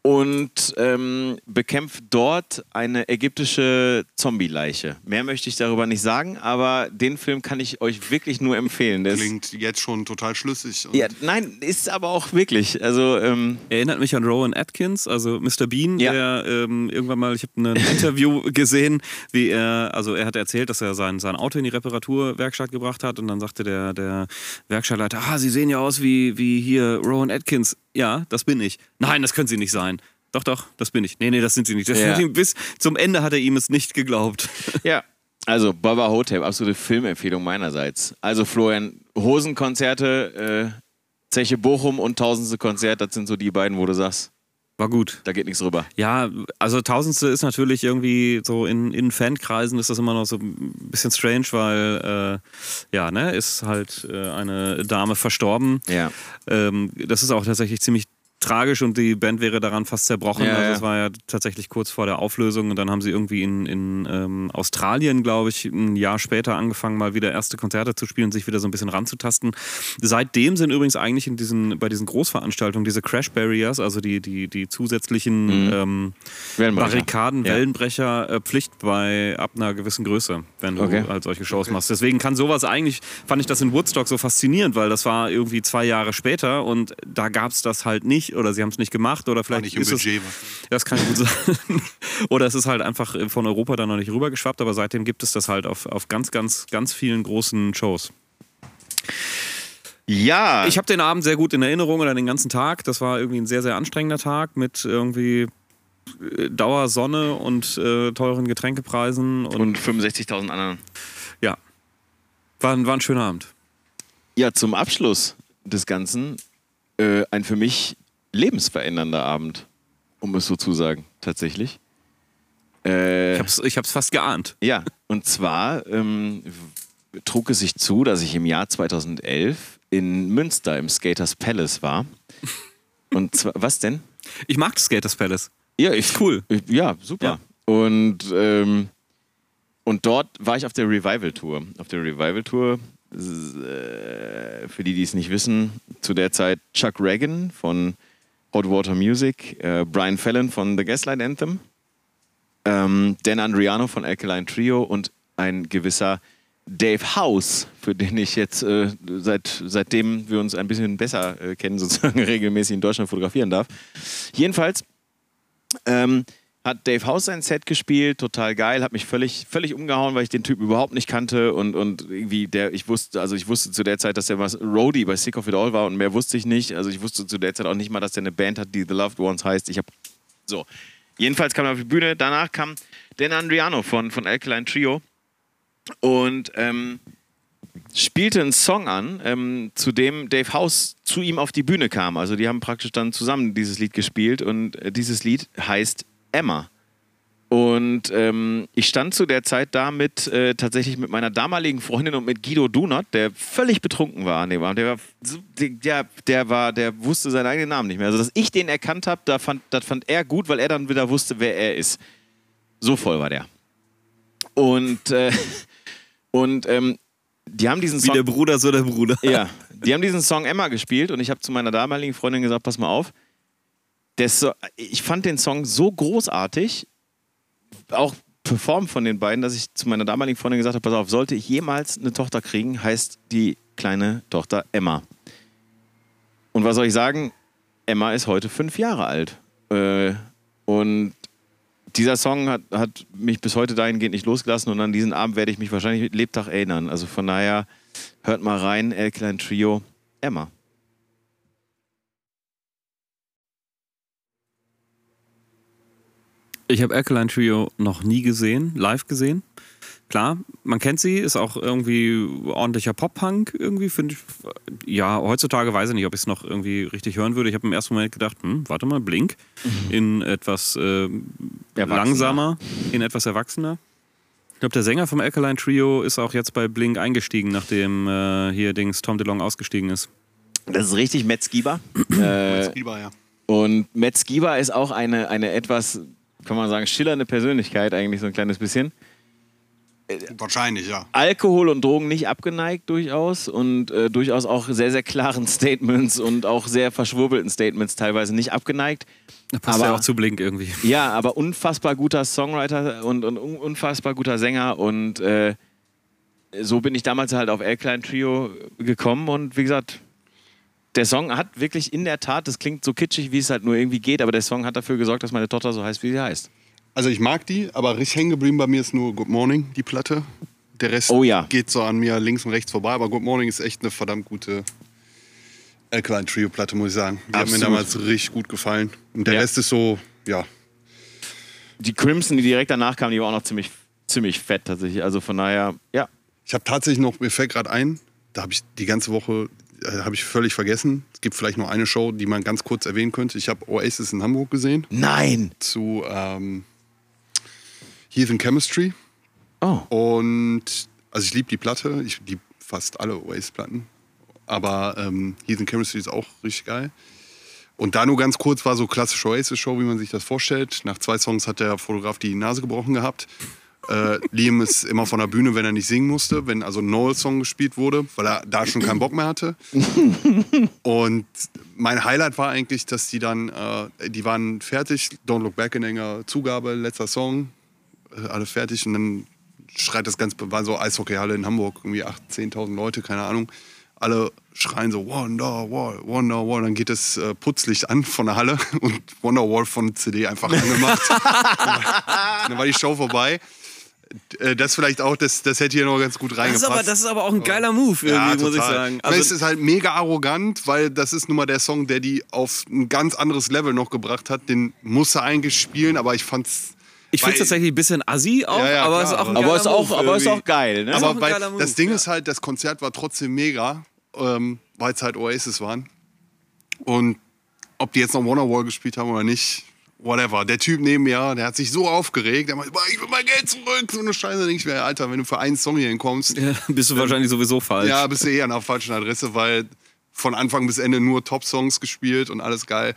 und ähm, bekämpft dort eine ägyptische Zombie-Leiche. Mehr möchte ich darüber nicht sagen, aber den Film kann ich euch wirklich nur empfehlen. Der ist, Klingt jetzt schon total schlüssig. Und ja, nein, ist aber auch wirklich. Also, ähm, Erinnert mich an Rowan Atkins, also Mr. Bean, Ja. der ähm, irgendwann mal, ich habe ein Interview gesehen, wie er, also er hat erzählt, dass er sein, sein Auto in die Reparaturwerkstatt gebracht hat und dann sagte der, der Werkstattleiter, ah, Sie sehen ja aus wie, wie hier Rowan Atkins. Ja, das bin ich. Nein, das können Sie nicht sein. Doch, doch, das bin ich. Nee, nee, das sind Sie nicht. Ja. bis zum Ende hat er ihm es nicht geglaubt. Ja, also Baba Hotep, absolute Filmempfehlung meinerseits. Also Florian, Hosenkonzerte, äh, Zeche Bochum und Tausendste Konzert, das sind so die beiden, wo du sagst, War gut. da geht nichts rüber. Ja, also Tausendste ist natürlich irgendwie so in, in Fankreisen ist das immer noch so ein bisschen strange, weil äh, ja, ne, ist halt äh, eine Dame verstorben. Ja. Ähm, das ist auch tatsächlich ziemlich tragisch und die Band wäre daran fast zerbrochen. Ja, also es war ja tatsächlich kurz vor der Auflösung und dann haben sie irgendwie in, in ähm, Australien, glaube ich, ein Jahr später angefangen, mal wieder erste Konzerte zu spielen, sich wieder so ein bisschen ranzutasten. Seitdem sind übrigens eigentlich in diesen, bei diesen Großveranstaltungen diese Crash Barriers, also die, die, die zusätzlichen ähm, Wellenbrecher. Barrikaden, Ja. Wellenbrecher, äh, Pflicht bei ab einer gewissen Größe, wenn du Okay. halt solche Shows machst. Deswegen kann sowas eigentlich, fand ich das in Woodstock so faszinierend, weil das war irgendwie zwei Jahre später und da gab es das halt nicht oder sie haben es nicht gemacht oder vielleicht nicht im ist es, Budget. das kann gut sein. oder es ist halt einfach von Europa dann noch nicht rübergeschwappt, aber seitdem gibt es das halt auf, auf ganz, ganz, ganz vielen großen Shows. Ja, Ich habe den Abend sehr gut in Erinnerung oder den ganzen Tag. Das war irgendwie ein sehr, sehr anstrengender Tag mit irgendwie äh, Dauersonne und äh, teuren Getränkepreisen. Und, und 65.000 anderen. ja, war, ein- war ein schöner Abend. Ja, zum Abschluss des Ganzen äh, ein für mich lebensverändernder Abend, um es so zu sagen, tatsächlich. Äh, Ich hab's, ich hab's fast geahnt. Ja, und zwar ähm, trug es sich zu, dass ich im Jahr 2011 in Münster im Skaters Palace war. Und zwar, was denn? Ich mag Skaters Palace. Ja, ich, Cool. ich- ja, super. Ja. Und, ähm, und dort war ich auf der Revival Tour. Auf der Revival Tour, äh, für die, die es nicht wissen, zu der Zeit Chuck Reagan von Hot Music, äh, Brian Fallon von The Gaslight Anthem, ähm, Dan Andriano von Alkaline Trio und ein gewisser Dave House, für den ich jetzt äh, seit, seitdem wir uns ein bisschen besser äh, kennen, sozusagen regelmäßig in Deutschland fotografieren darf. Jedenfalls ähm, hat Dave House sein Set gespielt, total geil, hat mich völlig, völlig umgehauen, weil ich den Typen überhaupt nicht kannte und, und irgendwie der, ich wusste, also ich wusste zu der Zeit, dass er was Roadie bei Sick of It All war und mehr wusste ich nicht. Also ich wusste zu der Zeit auch nicht mal, dass der eine Band hat, die The Loved Ones heißt. Ich habe so. Jedenfalls kam er auf die Bühne, danach kam Dan Andriano von, von Alkaline Trio und ähm, spielte einen Song an, ähm, zu dem Dave House zu ihm auf die Bühne kam. Also die haben praktisch dann zusammen dieses Lied gespielt und äh, dieses Lied heißt Emma. Und ähm, ich stand zu der Zeit da mit äh, tatsächlich mit meiner damaligen Freundin und mit Guido Dunert, der völlig betrunken war an dem Abend. Der war, der, der war, der wusste seinen eigenen Namen nicht mehr. Also dass ich den erkannt habe, da fand, das fand er gut, weil er dann wieder wusste, wer er ist. So voll war der. Und, äh, und ähm, die haben diesen Wie Song. der Bruder, so der Bruder. Ja, die haben diesen Song Emma gespielt und ich habe zu meiner damaligen Freundin gesagt, pass mal auf. So, ich fand den Song so großartig, auch performt von den beiden, dass ich zu meiner damaligen Freundin gesagt habe, pass auf, sollte ich jemals eine Tochter kriegen, heißt die kleine Tochter Emma. Und was soll ich sagen? Emma ist heute fünf Jahre alt. Äh, und dieser Song hat, hat mich bis heute dahingehend nicht losgelassen und an diesen Abend werde ich mich wahrscheinlich mit Lebtag erinnern. Also von daher, hört mal rein, Alkaline Trio, Emma. Ich habe Alkaline Trio noch nie gesehen, live gesehen. Klar, man kennt sie, ist auch irgendwie ordentlicher Pop-Punk irgendwie, finde ich. Ja, heutzutage weiß ich nicht, ob ich es noch irgendwie richtig hören würde. Ich habe im ersten Moment gedacht, hm, warte mal, Blink in etwas äh, langsamer, in etwas erwachsener. Ich glaube, der Sänger vom Alkaline Trio ist auch jetzt bei Blink eingestiegen, nachdem äh, hier Dings Tom DeLong ausgestiegen ist. Das ist richtig, Matt Skiba. äh, Lieber, ja. und Matt Skiba ist auch eine, eine etwas, kann man sagen, schillernde Persönlichkeit eigentlich so ein kleines bisschen. Wahrscheinlich, ja. Alkohol und Drogen nicht abgeneigt durchaus und äh, durchaus auch sehr, sehr klaren Statements und auch sehr verschwurbelten Statements teilweise nicht abgeneigt. Da passt Aber- ja auch zu Blink irgendwie. Ja, aber unfassbar guter Songwriter und, und un- unfassbar guter Sänger und äh, so bin ich damals halt auf Alkaline Trio gekommen und wie gesagt, der Song hat wirklich in der Tat, das klingt so kitschig, wie es halt nur irgendwie geht, aber der Song hat dafür gesorgt, dass meine Tochter so heißt, wie sie heißt. Also ich mag die, aber richtig hängen geblieben bei mir ist nur Good Morning, die Platte. Der Rest Oh ja. geht so an mir links und rechts vorbei, aber Good Morning ist echt eine verdammt gute Alkaline Trio Platte, muss ich sagen. Die hat mir Absolut. damals richtig gut gefallen. Und der Ja. Rest ist so, ja, Die Crimson, die direkt danach kam, die war auch noch ziemlich, ziemlich fett tatsächlich. Also von daher, ja. Ich habe tatsächlich noch, mir fällt gerade ein, da habe ich die ganze Woche, habe ich völlig vergessen. Es gibt vielleicht noch eine Show, die man ganz kurz erwähnen könnte. Ich habe Oasis in Hamburg gesehen Nein! zu ähm, Heathen Chemistry. Oh. Und also ich liebe die Platte, ich liebe fast alle Oasis-Platten. Aber ähm, Heathen Chemistry ist auch richtig geil. Und da nur ganz kurz war so klassische Oasis-Show, wie man sich das vorstellt. Nach zwei Songs hat der Fotograf die Nase gebrochen gehabt. Äh, Liam ist immer von der Bühne, wenn er nicht singen musste, wenn also ein Noel-Song gespielt wurde, weil er da schon keinen Bock mehr hatte. Und mein Highlight war eigentlich, dass die dann, äh, die waren fertig, Don't Look Back in enger Zugabe, letzter Song, äh, alle fertig und dann schreit das Ganze, war so Eishockeyhalle in Hamburg, irgendwie 8.000, 10.000 Leute, keine Ahnung. Alle schreien so Wonderwall, Wonderwall. Dann geht das äh, Putzlicht an von der Halle und Wonderwall von der CD einfach angemacht. dann war die Show vorbei. Äh, Das vielleicht auch, das, das hätte hier noch ganz gut Das reingepasst. ist, aber, das ist aber auch ein geiler Move, irgendwie, muss ich sagen. Also, es ist halt mega arrogant, weil das ist nun mal der Song, der die auf ein ganz anderes Level noch gebracht hat. Den muss er eigentlich spielen, aber ich fand's. ich finde es tatsächlich ein bisschen assi auch, Ja, ja, aber es ist auch ein aber- ist, auch, Move aber ist auch geil, ne? Aber geiler Move, das Ding ja. ist halt, das Konzert war trotzdem mega, ähm, weil es halt Oasis waren. Und ob die jetzt noch Wonderwall gespielt haben oder nicht, whatever. Der Typ neben mir, der hat sich so aufgeregt, der meinte, "Boah, ich will mein Geld zurück. So eine Scheiße. Da denk ich mir, Alter, wenn du für einen Song hier hinkommst, Ja, bist du wahrscheinlich sowieso falsch. ja, bist du eher an der falschen Adresse, weil von Anfang bis Ende nur Top-Songs gespielt und alles geil.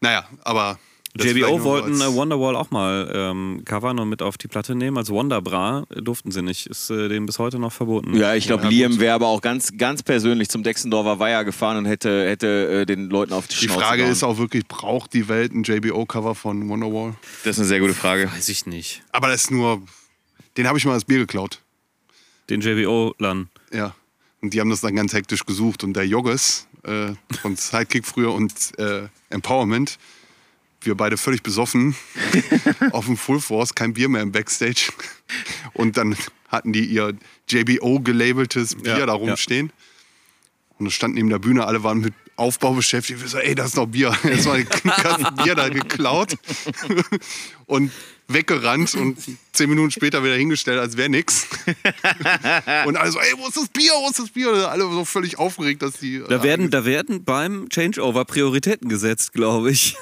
Naja, aber. JBO wollten als- äh, Wonderwall auch mal ähm, covern und mit auf die Platte nehmen. Als Wonderbra durften sie nicht. Ist äh, denen bis heute noch verboten. Ja, ich glaube, Ja, Liam wäre aber auch ganz, ganz persönlich zum Dexendorfer Weiher gefahren und hätte, hätte äh, den Leuten auf die, Die Schnauze Frage gehauen. ist auch wirklich, braucht die Welt ein JBO-Cover von Wonderwall? Das ist eine sehr gute Frage. Weiß ich nicht. Aber das ist nur. Den habe ich mal als Bier geklaut. Den JBO-Lan. Ja. Und die haben das dann ganz hektisch gesucht. Und der Jogges äh, von Sidekick früher und äh, Empowerment, wir beide völlig besoffen auf dem Full Force, kein Bier mehr im Backstage. Und dann hatten die ihr JBO gelabeltes Bier Ja, da ja. rumstehen. Und es stand neben der Bühne, alle waren mit Aufbau beschäftigt. Wir so, ey, das ist noch Bier. Jetzt mal den Kasten Bier da geklaut und weggerannt und zehn Minuten später wieder hingestellt, als wäre nix. Und alle so, ey, wo ist das Bier? Wo ist das Bier? Und alle so völlig aufgeregt, dass die. Da werden, da werden beim Changeover Prioritäten gesetzt, glaube ich.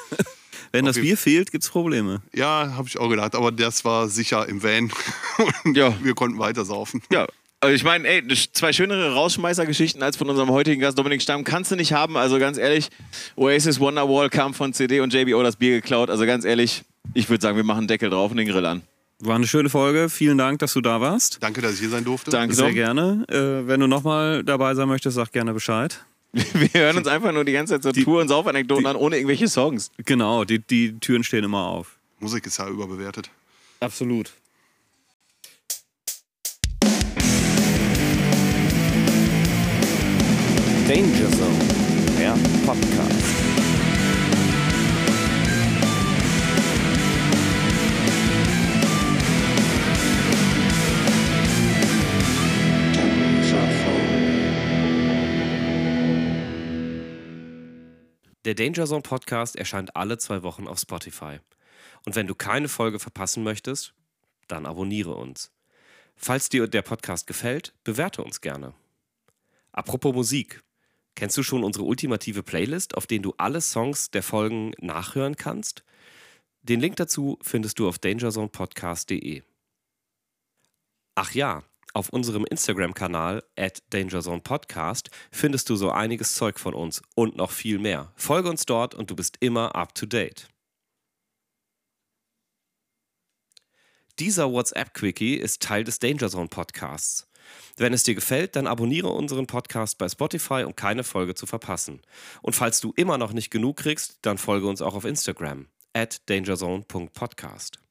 Wenn das Bier fehlt, gibt es Probleme. Ja, habe ich auch gedacht. Aber das war sicher im Van. Und Ja. wir konnten weiter saufen. Ja. Also ich meine, ey, zwei schönere Rausschmeißergeschichten als von unserem heutigen Gast Dominik Stamm kannst du nicht haben. Also ganz ehrlich, Oasis Wonderwall kam von CD und JBO das Bier geklaut. Also ganz ehrlich, ich würde sagen, wir machen einen Deckel drauf und den Grill an. War eine schöne Folge. Vielen Dank, dass du da warst. Danke, dass ich hier sein durfte. Danke, Sehr gerne. Äh, wenn du nochmal dabei sein möchtest, sag gerne Bescheid. Wir hören uns einfach nur die ganze Zeit so Tour- und Saufanekdoten die- an, ohne irgendwelche Songs. Genau, die, die Türen stehen immer auf. Musik ist ja überbewertet. Absolut. Danger Zone, der Podcast. Der Danger Zone Podcast erscheint alle zwei Wochen auf Spotify. Und wenn du keine Folge verpassen möchtest, dann abonniere uns. Falls dir der Podcast gefällt, bewerte uns gerne. Apropos Musik. Kennst du schon unsere ultimative Playlist, auf der du alle Songs der Folgen nachhören kannst? Den Link dazu findest du auf dangerzonepodcast.de. Ach ja, auf unserem Instagram-Kanal at dangerzonepodcast findest du so einiges Zeug von uns und noch viel mehr. Folge uns dort und du bist immer up to date. dieser WhatsApp-Quickie ist Teil des Danger Zone Podcasts. Wenn es dir gefällt, dann abonniere unseren Podcast bei Spotify, um keine Folge zu verpassen. Und falls du immer noch nicht genug kriegst, dann folge uns auch auf Instagram at dangerzone.podcast.